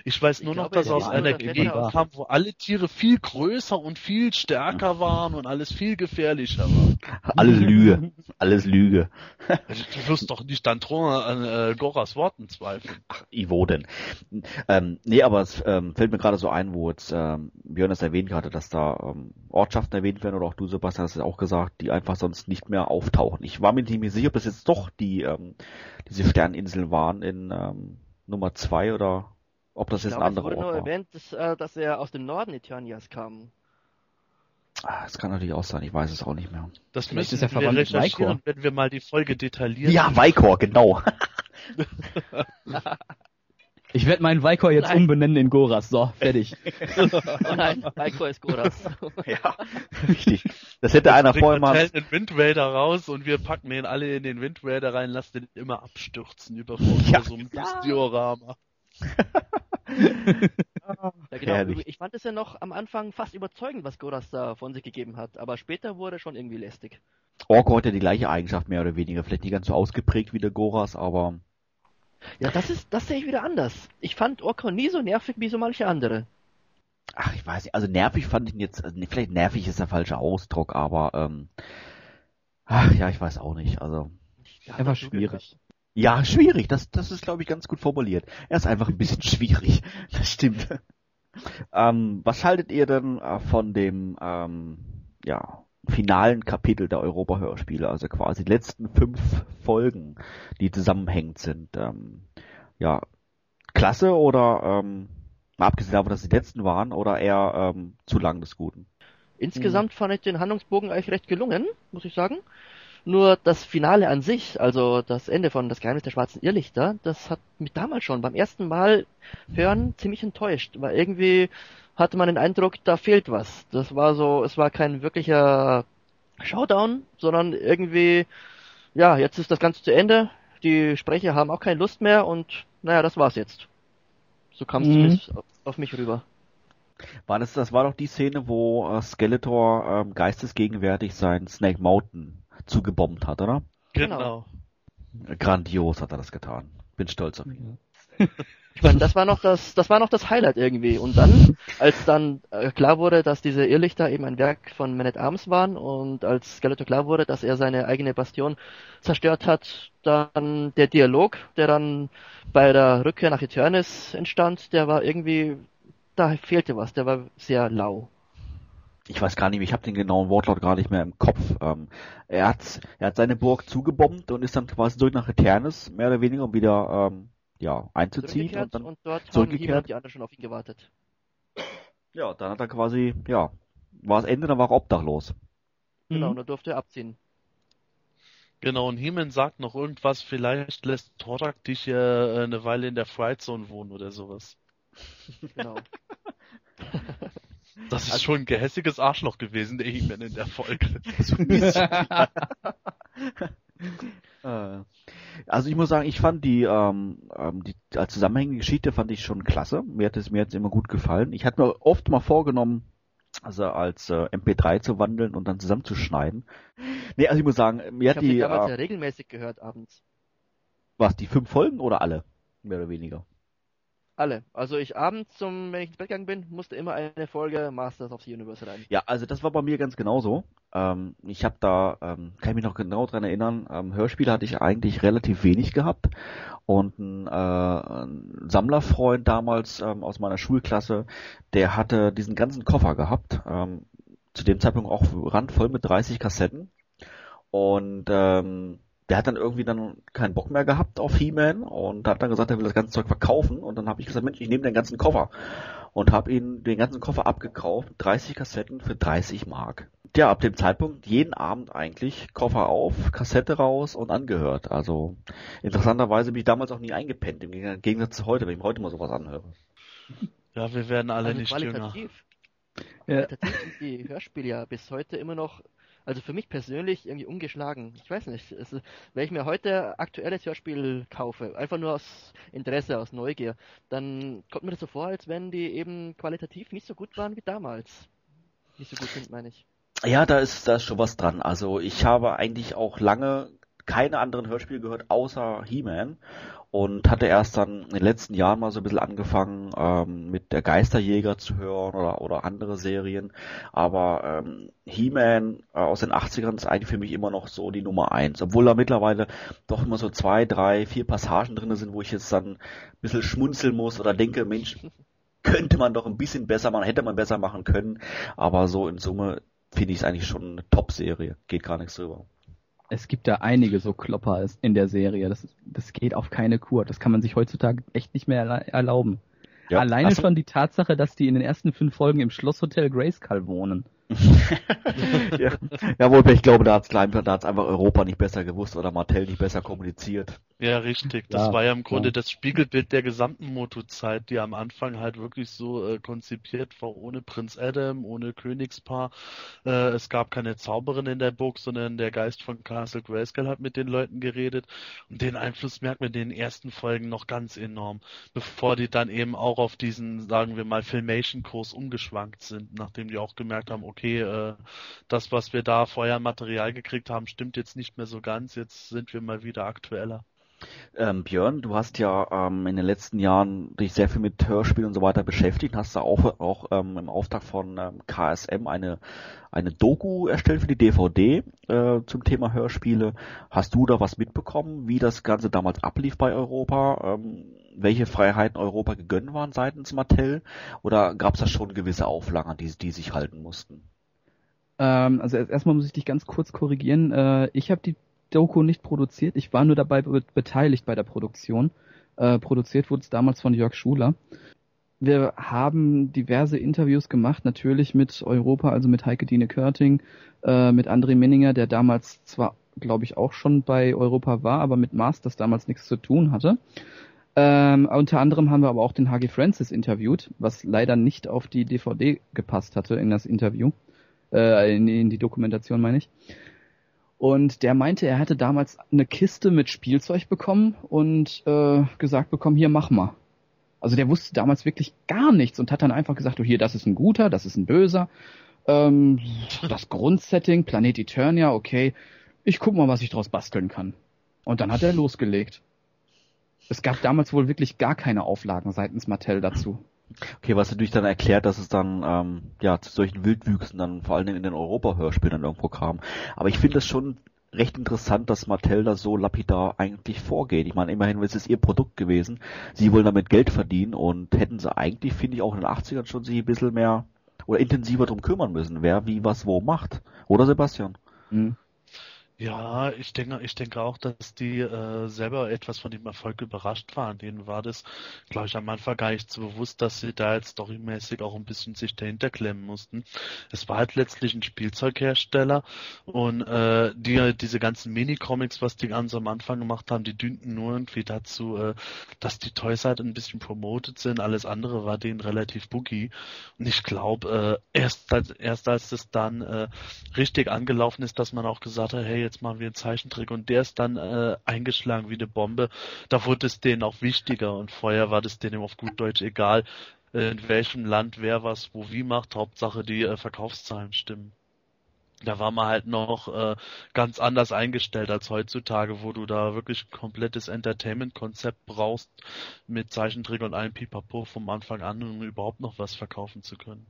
Ich weiß Ich nur noch, glaube, dass aus einer Gegend kam, wo alle Tiere viel größer und viel stärker waren und alles viel gefährlicher war. Alles Lüge. Alles Lüge. Also, du wirst doch nicht an, äh, Goras Worten zweifeln. Ivo denn? Ähm, nee, aber es ähm, fällt mir gerade so ein, wo jetzt ähm, Björn das erwähnt hatte, dass da ähm, Ortschaften erwähnt werden oder auch du, Sebastian, hast es auch gesagt, die einfach sonst nicht mehr auftauchen. Ich war mir nicht mehr sicher, ob das jetzt doch die ähm, diese Sterninseln waren in ähm, Nummer zwei oder ob das Ich jetzt ein glaube, es anderer wurde Ort nur war. erwähnt, dass, äh, dass er aus dem Norden Eternias kam. Ah, Das kann natürlich auch sein, ich weiß es auch nicht mehr. Das Vielleicht müssen ist wir verwandt mit recherchieren, wenn wir mal die Folge detailliert. Ja, Vaikor, genau. <laughs> Ich werde meinen Vikor jetzt Nein. umbenennen in Goras. So, fertig. Oh nein, Maiko ist Goras. <laughs> ja, richtig. Das hätte einer vorher mal. den Wind Raider raus und wir packen den alle in den Wind Raider rein, lassen den immer abstürzen über Ja. so ein Diorama. <laughs> Ja, genau. Ich fand es ja noch am Anfang fast überzeugend, was Goras da von sich gegeben hat, aber später wurde schon irgendwie lästig. Orko hat ja die gleiche Eigenschaft mehr oder weniger. Vielleicht nicht ganz so ausgeprägt wie der Goras, aber Ja, das ist, das sehe ich wieder anders. Ich fand Orko nie so nervig wie so manche andere. ach, ich weiß nicht. Also nervig fand ich ihn jetzt. Also, vielleicht nervig ist der falsche Ausdruck, aber ähm, ach ja, ich weiß auch nicht. Also Ja, Er war schwierig. Ja, schwierig. Das das ist glaube ich ganz gut formuliert. Er ist einfach ein bisschen schwierig. <laughs> Das stimmt. ähm, was haltet ihr denn äh, von dem ähm, ja finalen Kapitel der Europa-Hörspiele, also quasi die letzten fünf Folgen, die zusammenhängend sind. Ähm, ja, klasse oder ähm, abgesehen davon, dass die letzten waren, oder eher ähm, zu lang des Guten? Insgesamt fand ich den Handlungsbogen eigentlich recht gelungen, muss ich sagen. Nur das Finale an sich, also das Ende von Das Geheimnis der schwarzen Irrlichter, das hat mich damals schon beim ersten Mal hören ziemlich enttäuscht, weil irgendwie hatte man den Eindruck, da fehlt was. Das war so, es war kein wirklicher Showdown, sondern irgendwie, ja, jetzt ist das Ganze zu Ende, die Sprecher haben auch keine Lust mehr und naja, das war's jetzt. So kam es Mhm. zumindest auf, auf mich rüber. War das, das war doch die Szene, wo äh, Skeletor ähm, geistesgegenwärtig sein Snake Mountain zugebombt hat, oder? Genau. Genau. Grandios hat er das getan. Bin stolz auf ihn. <laughs> Ich meine, das war noch das, das war noch das Highlight irgendwie. Und dann, als dann äh, klar wurde, dass diese Irrlichter eben ein Werk von Man at Arms waren und als Skeletor klar wurde, dass er seine eigene Bastion zerstört hat, dann der Dialog, der dann bei der Rückkehr nach Eternis entstand, der war irgendwie, da fehlte was, der war sehr lau. Ich weiß gar nicht, ich habe den genauen Wortlaut gar nicht mehr im Kopf. Ähm, er hat, er hat seine Burg zugebombt und ist dann quasi zurück nach Eternis, mehr oder weniger, um wieder ähm, ja einzuziehen. Und dann, und dort haben zurückgekehrt. He-Man und die anderen schon auf ihn gewartet. ja, dann hat er quasi, ja, war das Ende, dann war er obdachlos. Genau, Mhm. und dann durfte er abziehen. Genau, und Heeman sagt noch irgendwas, vielleicht lässt Torak dich ja äh, eine Weile in der Fright Zone wohnen oder sowas. Genau. <laughs> Das ist schon ein gehässiges Arschloch gewesen, der He-Man in der Folge. So <laughs> ein bisschen. <laughs> Äh, Also ich muss sagen, ich fand die, ähm, ähm, die als zusammenhängende Geschichte fand ich schon klasse. Mir hat es mir hat's immer gut gefallen. Ich hatte mir oft mal vorgenommen, also als äh, MP3 zu wandeln und dann zusammenzuschneiden. Nee, also ich muss sagen, mir Ich hat habe die die damals äh, ja regelmäßig gehört abends. was die fünf Folgen oder alle mehr oder weniger. Alle. Also ich abends, zum, wenn ich ins Bett gegangen bin, musste immer eine Folge Masters of the Universe rein. Ja, also das war bei mir ganz genauso. Ähm, ich habe da, ähm, kann ich mich noch genau dran erinnern, ähm, Hörspiele hatte ich eigentlich relativ wenig gehabt. Und ein, äh, ein Sammlerfreund damals ähm, aus meiner Schulklasse, der hatte diesen ganzen Koffer gehabt. Ähm, zu dem Zeitpunkt auch randvoll mit 30 Kassetten. Und ähm, der hat dann irgendwie dann keinen Bock mehr gehabt auf He-Man und hat dann gesagt, er will das ganze Zeug verkaufen. Und dann habe ich gesagt, Mensch, ich nehme den ganzen Koffer und habe ihn den ganzen Koffer abgekauft, 30 Kassetten für 30 Mark. Ja, ab dem Zeitpunkt jeden Abend eigentlich Koffer auf, Kassette raus und angehört. Also interessanterweise bin ich damals auch nie eingepennt, im Gegensatz zu heute, wenn ich mir heute mal sowas anhöre. Ja, wir werden alle also nicht jünger. qualitativ, Ja. qualitativ sind die Hörspiele ja bis heute immer noch, also für mich persönlich irgendwie ungeschlagen. Ich weiß nicht, ist- wenn ich mir heute aktuelles Hörspiel kaufe, einfach nur aus Interesse, aus Neugier, dann kommt mir das so vor, als wenn die eben qualitativ nicht so gut waren wie damals. Nicht so gut sind, meine ich. Ja, da ist, da ist schon was dran. Also ich habe eigentlich auch lange keine anderen Hörspiele gehört, außer He-Man. Und hatte erst dann in den letzten Jahren mal so ein bisschen angefangen, ähm, mit der Geisterjäger zu hören oder, oder andere Serien. Aber ähm, He-Man äh, aus den 80ern ist eigentlich für mich immer noch so die Nummer eins. Obwohl da mittlerweile doch immer so zwei, drei, vier Passagen drin sind, wo ich jetzt dann ein bisschen schmunzeln muss oder denke, Mensch, <laughs> könnte man doch ein bisschen besser machen, hätte man besser machen können. Aber so in Summe finde ich es eigentlich schon eine Top-Serie. Geht gar nichts drüber. Es gibt da einige so Klopper in der Serie. Das, das geht auf keine Kur. Das kann man sich heutzutage echt nicht mehr erla- erlauben. Ja. Alleine so. schon die Tatsache, dass die in den ersten fünf Folgen im Schlosshotel Grayskull wohnen. <laughs> ja. Jawohl, ich glaube, da hat's da hat's einfach Europa nicht besser gewusst oder Martell nicht besser kommuniziert. Ja, richtig. Das Ja, war ja im Grunde ja. das Spiegelbild der gesamten Moto-Zeit, die am Anfang halt wirklich so äh, konzipiert war, ohne Prinz Adam, ohne Königspaar. Äh, es gab keine Zauberin in der Burg, sondern der Geist von Castle Grayskull hat mit den Leuten geredet. Und den Einfluss merkt man in den ersten Folgen noch ganz enorm, bevor die dann eben auch auf diesen, sagen wir mal, Filmation-Kurs umgeschwankt sind, nachdem die auch gemerkt haben, okay, äh, das, was wir da vorher Material gekriegt haben, stimmt jetzt nicht mehr so ganz, jetzt sind wir mal wieder aktueller. Ähm, Björn, du hast ja ähm, in den letzten Jahren dich sehr viel mit Hörspielen und so weiter beschäftigt, hast da auch, auch ähm, im Auftrag von ähm, KSM eine, eine Doku erstellt für die DVD äh, zum Thema Hörspiele. Hast du da was mitbekommen, wie das Ganze damals ablief bei Europa? Ähm, welche Freiheiten Europa gegönnt waren seitens Mattel? Oder gab es da schon gewisse Auflagen, die, die sich halten mussten? Ähm, also erst- erstmal muss ich dich ganz kurz korrigieren. Äh, ich habe die Doku nicht produziert. Ich war nur dabei be beteiligt bei der Produktion. Äh, produziert wurde es damals von Jörg Schuler. Wir haben diverse Interviews gemacht, natürlich mit Europa, also mit Heike Dine Körting, äh, mit André Minninger, der damals zwar, glaube ich, auch schon bei Europa war, aber mit Masters damals nichts zu tun hatte. Ähm, unter anderem haben wir aber auch den HG Francis interviewt, was leider nicht auf die DVD gepasst hatte in das Interview äh, in, in die Dokumentation meine ich. Und der meinte, er hatte damals eine Kiste mit Spielzeug bekommen und äh, gesagt bekommen, hier mach mal. Also der wusste damals wirklich gar nichts und hat dann einfach gesagt, oh hier, das ist ein guter, das ist ein böser. Ähm, das Grundsetting, Planet Eternia, okay, ich guck mal, was ich draus basteln kann. Und dann hat er losgelegt. Es gab damals wohl wirklich gar keine Auflagen seitens Mattel dazu. Okay, was natürlich dann erklärt, dass es dann ähm, ja zu solchen Wildwüchsen dann vor allem in den Europa-Hörspielen dann irgendwo kam. Aber ich finde es schon recht interessant, dass Mattel da so lapidar eigentlich vorgeht. Ich meine, immerhin ist es ihr Produkt gewesen. Sie wollen damit Geld verdienen und hätten sie eigentlich, finde ich, auch in den 80ern schon sich ein bisschen mehr oder intensiver drum kümmern müssen, wer wie was wo macht. Oder Sebastian? Hm. Ja, ich denke, ich denke auch, dass die äh, selber etwas von dem Erfolg überrascht waren. Denen war das, glaube ich, am Anfang gar nicht so bewusst, dass sie da jetzt storymäßig auch ein bisschen sich dahinter klemmen mussten. Es war halt letztlich ein Spielzeughersteller und äh, die, diese ganzen Mini-Comics, was die ganz am Anfang gemacht haben, die dünnten nur irgendwie dazu, äh, dass die Toys halt ein bisschen promoted sind. Alles andere war denen relativ boogie. Und ich glaube, äh, erst, als, erst als das dann äh, richtig angelaufen ist, dass man auch gesagt hat, hey, jetzt machen wir einen Zeichentrick und der ist dann äh, eingeschlagen wie eine Bombe. Da wurde es denen auch wichtiger und vorher war das denen auf gut Deutsch egal, äh, in welchem Land wer was wo wie macht. Hauptsache die äh, Verkaufszahlen stimmen. Da war man halt noch äh, ganz anders eingestellt als heutzutage, wo du da wirklich ein komplettes Entertainment-Konzept brauchst mit Zeichentrick und allem Pipapo vom Anfang an, um überhaupt noch was verkaufen zu können.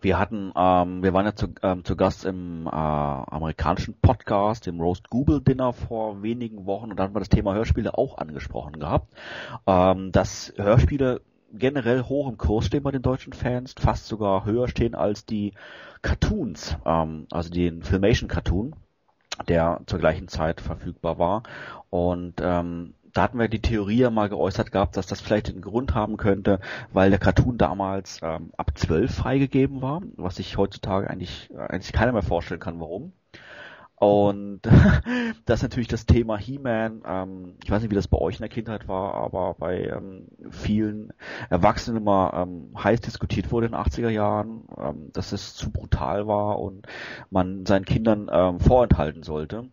Wir hatten, ähm, wir waren ja zu, ähm, zu Gast im äh, amerikanischen Podcast, dem Roast Google Dinner vor wenigen Wochen und da haben wir das Thema Hörspiele auch angesprochen gehabt. Ähm, dass Hörspiele generell hoch im Kurs stehen bei den deutschen Fans, fast sogar höher stehen als die Cartoons, ähm, also den Filmation Cartoon, der zur gleichen Zeit verfügbar war. Und ähm, da hatten wir die Theorie ja mal geäußert gehabt, dass das vielleicht den Grund haben könnte, weil der Cartoon damals ähm, ab 12 freigegeben war, was sich heutzutage eigentlich, eigentlich keiner mehr vorstellen kann, warum. Und <laughs> das natürlich das Thema He-Man. Ähm, ich weiß nicht, wie das bei euch in der Kindheit war, aber bei ähm, vielen Erwachsenen immer ähm, heiß diskutiert wurde in den 80er Jahren, ähm, dass es zu brutal war und man seinen Kindern ähm, vorenthalten sollte.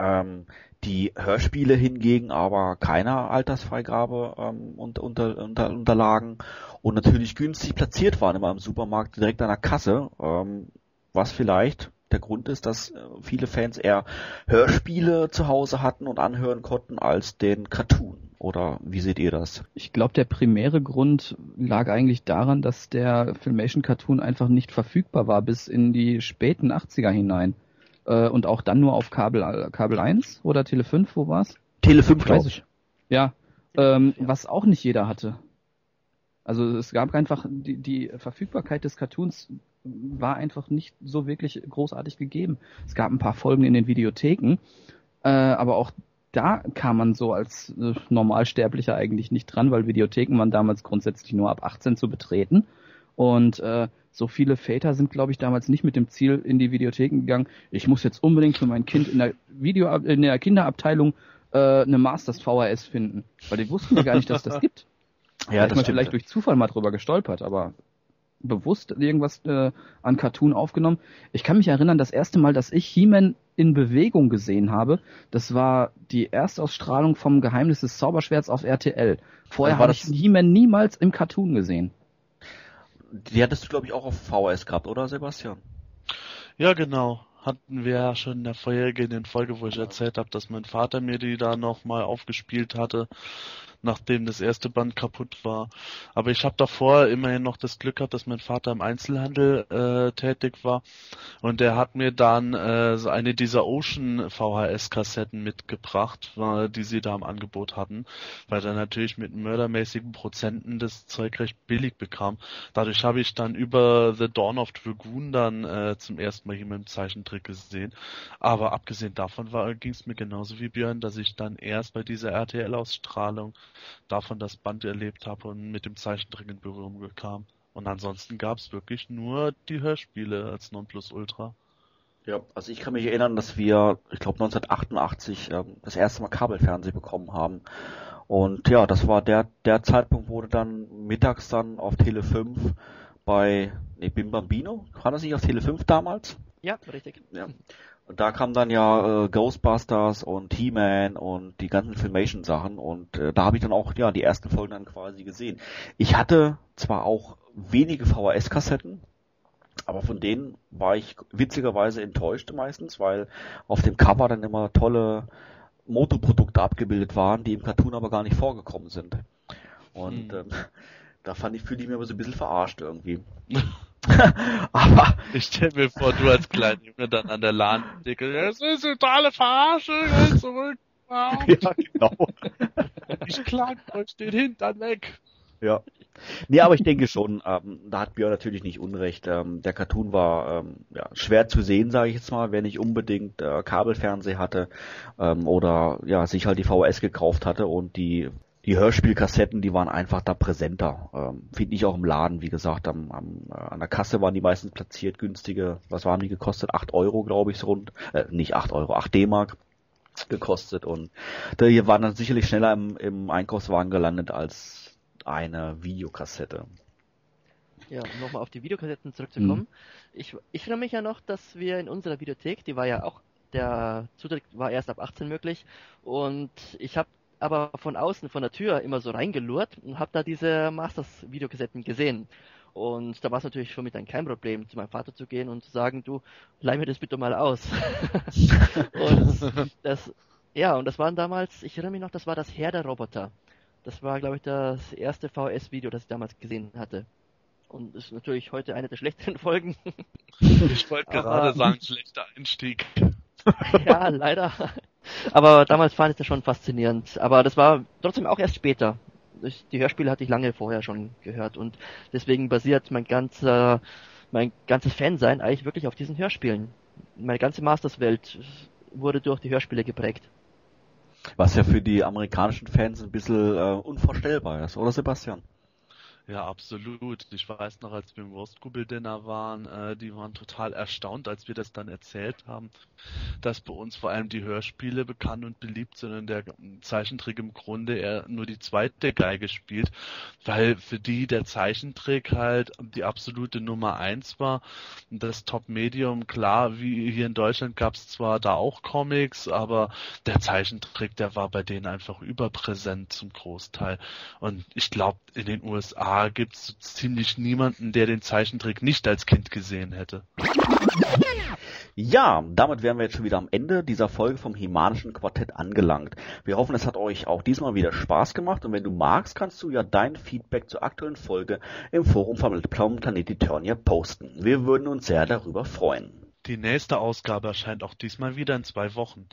Ähm, die Hörspiele hingegen aber keiner Altersfreigabe ähm, unter, unter, unter, unterlagen und natürlich günstig platziert waren immer im Supermarkt direkt an der Kasse, ähm, was vielleicht der Grund ist, dass äh, viele Fans eher Hörspiele zu Hause hatten und anhören konnten als den Cartoon. Oder wie seht ihr das? Ich glaube, der primäre Grund lag eigentlich daran, dass der Filmation Cartoon einfach nicht verfügbar war bis in die späten 80er hinein. Äh, und auch dann nur auf Kabel, Kabel 1 oder Tele 5, wo war's? Tele 5, glaube ich. Ja, ähm, ja. was auch nicht jeder hatte. Also es gab einfach die, die Verfügbarkeit des Cartoons war einfach nicht so wirklich großartig gegeben. Es gab ein paar Folgen in den Videotheken, äh, aber auch da kam man so als äh, Normalsterblicher eigentlich nicht dran, weil Videotheken waren damals grundsätzlich nur ab 18 zu betreten. Und äh, so viele Väter sind, glaube ich, damals nicht mit dem Ziel in die Videotheken gegangen, ich muss jetzt unbedingt für mein Kind in der Video in der Kinderabteilung äh, eine Masters VHS finden. Weil die wussten ja gar nicht, dass das gibt. <laughs> Ja, das man vielleicht durch Zufall mal drüber gestolpert, aber bewusst irgendwas äh, an Cartoon aufgenommen. Ich kann mich erinnern, das erste Mal, dass ich He-Man in Bewegung gesehen habe, das war die Erstausstrahlung vom Geheimnis des Zauberschwerts auf RTL. Vorher habe ich He-Man niemals im Cartoon gesehen. Die hattest du, glaube ich, auch auf VHS gehabt, oder Sebastian? Ja, genau. Hatten wir ja schon in der vorhergehenden Folge, wo ich erzählt habe, dass mein Vater mir die da nochmal aufgespielt hatte nachdem das erste Band kaputt war. Aber ich habe davor immerhin noch das Glück gehabt, dass mein Vater im Einzelhandel äh, tätig war und der hat mir dann äh, so eine dieser Ocean VHS-Kassetten mitgebracht, äh, die sie da im Angebot hatten, weil er natürlich mit mördermäßigen Prozenten das Zeug recht billig bekam. Dadurch habe ich dann über The Dawn of Dragoon dann äh, zum ersten Mal hier mit dem Zeichentrick gesehen. Aber abgesehen davon ging es mir genauso wie Björn, dass ich dann erst bei dieser RTL-Ausstrahlung davon das Band erlebt habe und mit dem Zeichentrick in Berührung kam. Und ansonsten gab es wirklich nur die Hörspiele als Nonplusultra. Ja, also ich kann mich erinnern, dass wir, ich glaube 1988, ähm, das erste Mal Kabelfernsehen bekommen haben. Und ja, das war der, der Zeitpunkt, wo du dann mittags dann auf Tele 5 bei, nee, Bim Bambino, war das nicht auf Tele 5 damals? Ja, richtig. Ja. Und da kam dann ja äh, Ghostbusters und He-Man und die ganzen Filmation-Sachen und äh, da habe ich dann auch ja die ersten Folgen dann quasi gesehen. Ich hatte zwar auch wenige VHS-Kassetten, aber von denen war ich witzigerweise enttäuscht meistens, weil auf dem Cover dann immer tolle Motoprodukte abgebildet waren, die im Cartoon aber gar nicht vorgekommen sind. Und hm. ähm, <laughs> da fand ich, fühle ich mich aber so ein bisschen verarscht irgendwie. <laughs> <laughs> Aber ich stell mir vor, du als kleiner Junge dann an der LAN dickel, das ist totale Verarsche, zurück. <laughs> Ja, genau. <laughs> Ich klang euch den Hintern weg. Ja. Nee, aber ich denke schon, ähm, da hat Björn natürlich nicht Unrecht. Ähm, der Cartoon war ähm, ja, schwer zu sehen, sage ich jetzt mal, wer nicht unbedingt äh, Kabelfernseh hatte ähm, oder ja sich halt die VHS gekauft hatte und die die Hörspielkassetten, die waren einfach da präsenter. Ähm, Finde ich auch im Laden, wie gesagt, am, am, äh, an der Kasse waren die meistens platziert, günstige, was waren die gekostet? 8 Euro, glaube ich, so rund. Äh, nicht 8 Euro, 8 D-Mark gekostet und die waren dann sicherlich schneller im, im Einkaufswagen gelandet als eine Videokassette. Ja, um nochmal auf die Videokassetten zurückzukommen. Mhm. Ich, ich erinnere mich ja noch, dass wir in unserer Videothek, die war ja auch, der Zutritt war erst ab 18 möglich und ich habe aber von außen, von der Tür immer so reingelurrt und habe da diese Masters-Videokassetten gesehen. Und da war es natürlich für mich dann kein Problem, zu meinem Vater zu gehen und zu sagen, du, leih mir das bitte mal aus. <laughs> und das, ja, und das waren damals, ich erinnere mich noch, das war das Herr der Roboter. Das war, glaube ich, das erste VS-Video, das ich damals gesehen hatte. Und ist natürlich heute eine der schlechteren Folgen. ich wollte gerade sagen, schlechter Einstieg. <laughs> ja, leider. Aber damals fand ich das schon faszinierend. Aber das war trotzdem auch erst später. Die Hörspiele hatte ich lange vorher schon gehört und deswegen basiert mein ganzer, mein ganzes Fansein eigentlich wirklich auf diesen Hörspielen. Meine ganze Masters-Welt wurde durch die Hörspiele geprägt. Was ja für die amerikanischen Fans ein bisschen äh, unvorstellbar ist, oder Sebastian? Ja, absolut. Ich weiß noch, als wir im Wurstkubeldinner waren, äh, die waren total erstaunt, als wir das dann erzählt haben, dass bei uns vor allem die Hörspiele bekannt und beliebt sind und der Zeichentrick im Grunde eher nur die zweite Geige spielt, weil für die der Zeichentrick halt die absolute Nummer eins war. Das Top-Medium, klar, wie hier in Deutschland gab es zwar da auch Comics, aber der Zeichentrick, der war bei denen einfach überpräsent zum Großteil. Und ich glaube, in den USA gibt es so ziemlich niemanden, der den Zeichentrick nicht als Kind gesehen hätte. Ja, damit wären wir jetzt schon wieder am Ende dieser Folge vom Himanischen Quartett angelangt. Wir hoffen, es hat euch auch diesmal wieder Spaß gemacht und wenn du magst, kannst du ja dein Feedback zur aktuellen Folge im Forum vom Planet Eternia posten. Wir würden uns sehr darüber freuen. Die nächste Ausgabe erscheint auch diesmal wieder in zwei Wochen.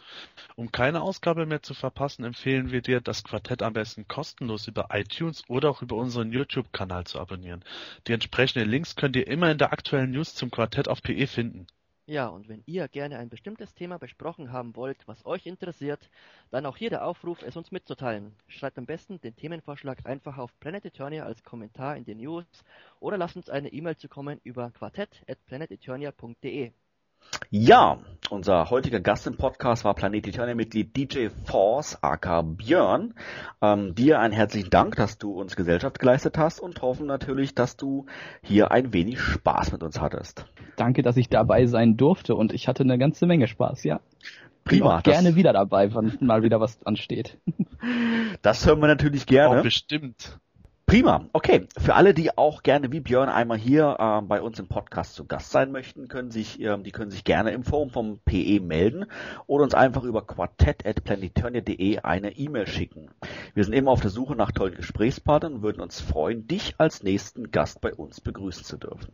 Um keine Ausgabe mehr zu verpassen, empfehlen wir dir, das Quartett am besten kostenlos über iTunes oder auch über unseren YouTube-Kanal zu abonnieren. Die entsprechenden Links könnt ihr immer in der aktuellen News zum Quartett auf PE finden. Ja, und wenn ihr gerne ein bestimmtes Thema besprochen haben wollt, was euch interessiert, dann auch hier der Aufruf, es uns mitzuteilen. Schreibt am besten den Themenvorschlag einfach auf Planet Eternia als Kommentar in den News oder lasst uns eine E-Mail zukommen über quartett.planeteternia.de. Ja, unser heutiger Gast im Podcast war Planet Eternia Mitglied DJ Force, aka Björn. Ähm, dir einen herzlichen Dank, dass du uns Gesellschaft geleistet hast und hoffen natürlich, dass du hier ein wenig Spaß mit uns hattest. Danke, dass ich dabei sein durfte und ich hatte eine ganze Menge Spaß, ja. Prima. Bin gerne wieder dabei, wenn mal wieder was ansteht. Das hören wir natürlich gerne. Oh, bestimmt. Prima. Okay. Für alle, die auch gerne wie Björn einmal hier äh, bei uns im Podcast zu Gast sein möchten, können sich, äh, die können sich gerne im Forum vom PE melden oder uns einfach über quartett.planeturnia.de eine E-Mail schicken. Wir sind immer auf der Suche nach tollen Gesprächspartnern und würden uns freuen, dich als nächsten Gast bei uns begrüßen zu dürfen.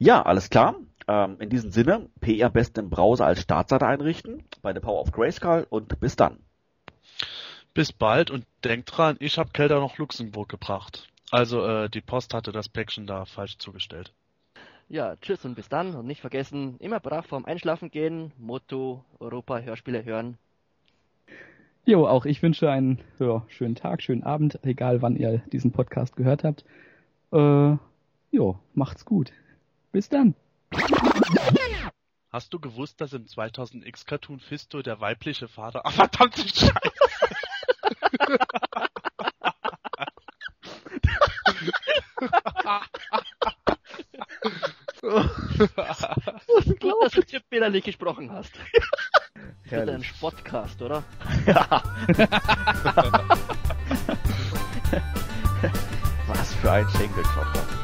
Ja, alles klar. Ähm, in diesem Sinne, PE am besten im Browser als Startseite einrichten, bei der Power of Grayscale und bis dann. Bis bald und denkt dran, ich habe Kelder nach Luxemburg gebracht. Also äh, die Post hatte das Päckchen da falsch zugestellt. Ja, tschüss und bis dann und nicht vergessen, immer brav vorm Einschlafen gehen, Motto Europa Hörspiele hören. Jo, auch ich wünsche einen ja, schönen Tag, schönen Abend, egal wann ihr diesen Podcast gehört habt. Äh, jo, macht's gut. Bis dann. Hast du gewusst, dass im 2000X Cartoon Fisto der weibliche Vater... Ach, <laughs> verdammte Scheiße! Gut, dass du tippfehlerlich gesprochen hast. Das ist ein Spotcast, oder? Ja. <laughs> Was für ein Schenkelklopfer.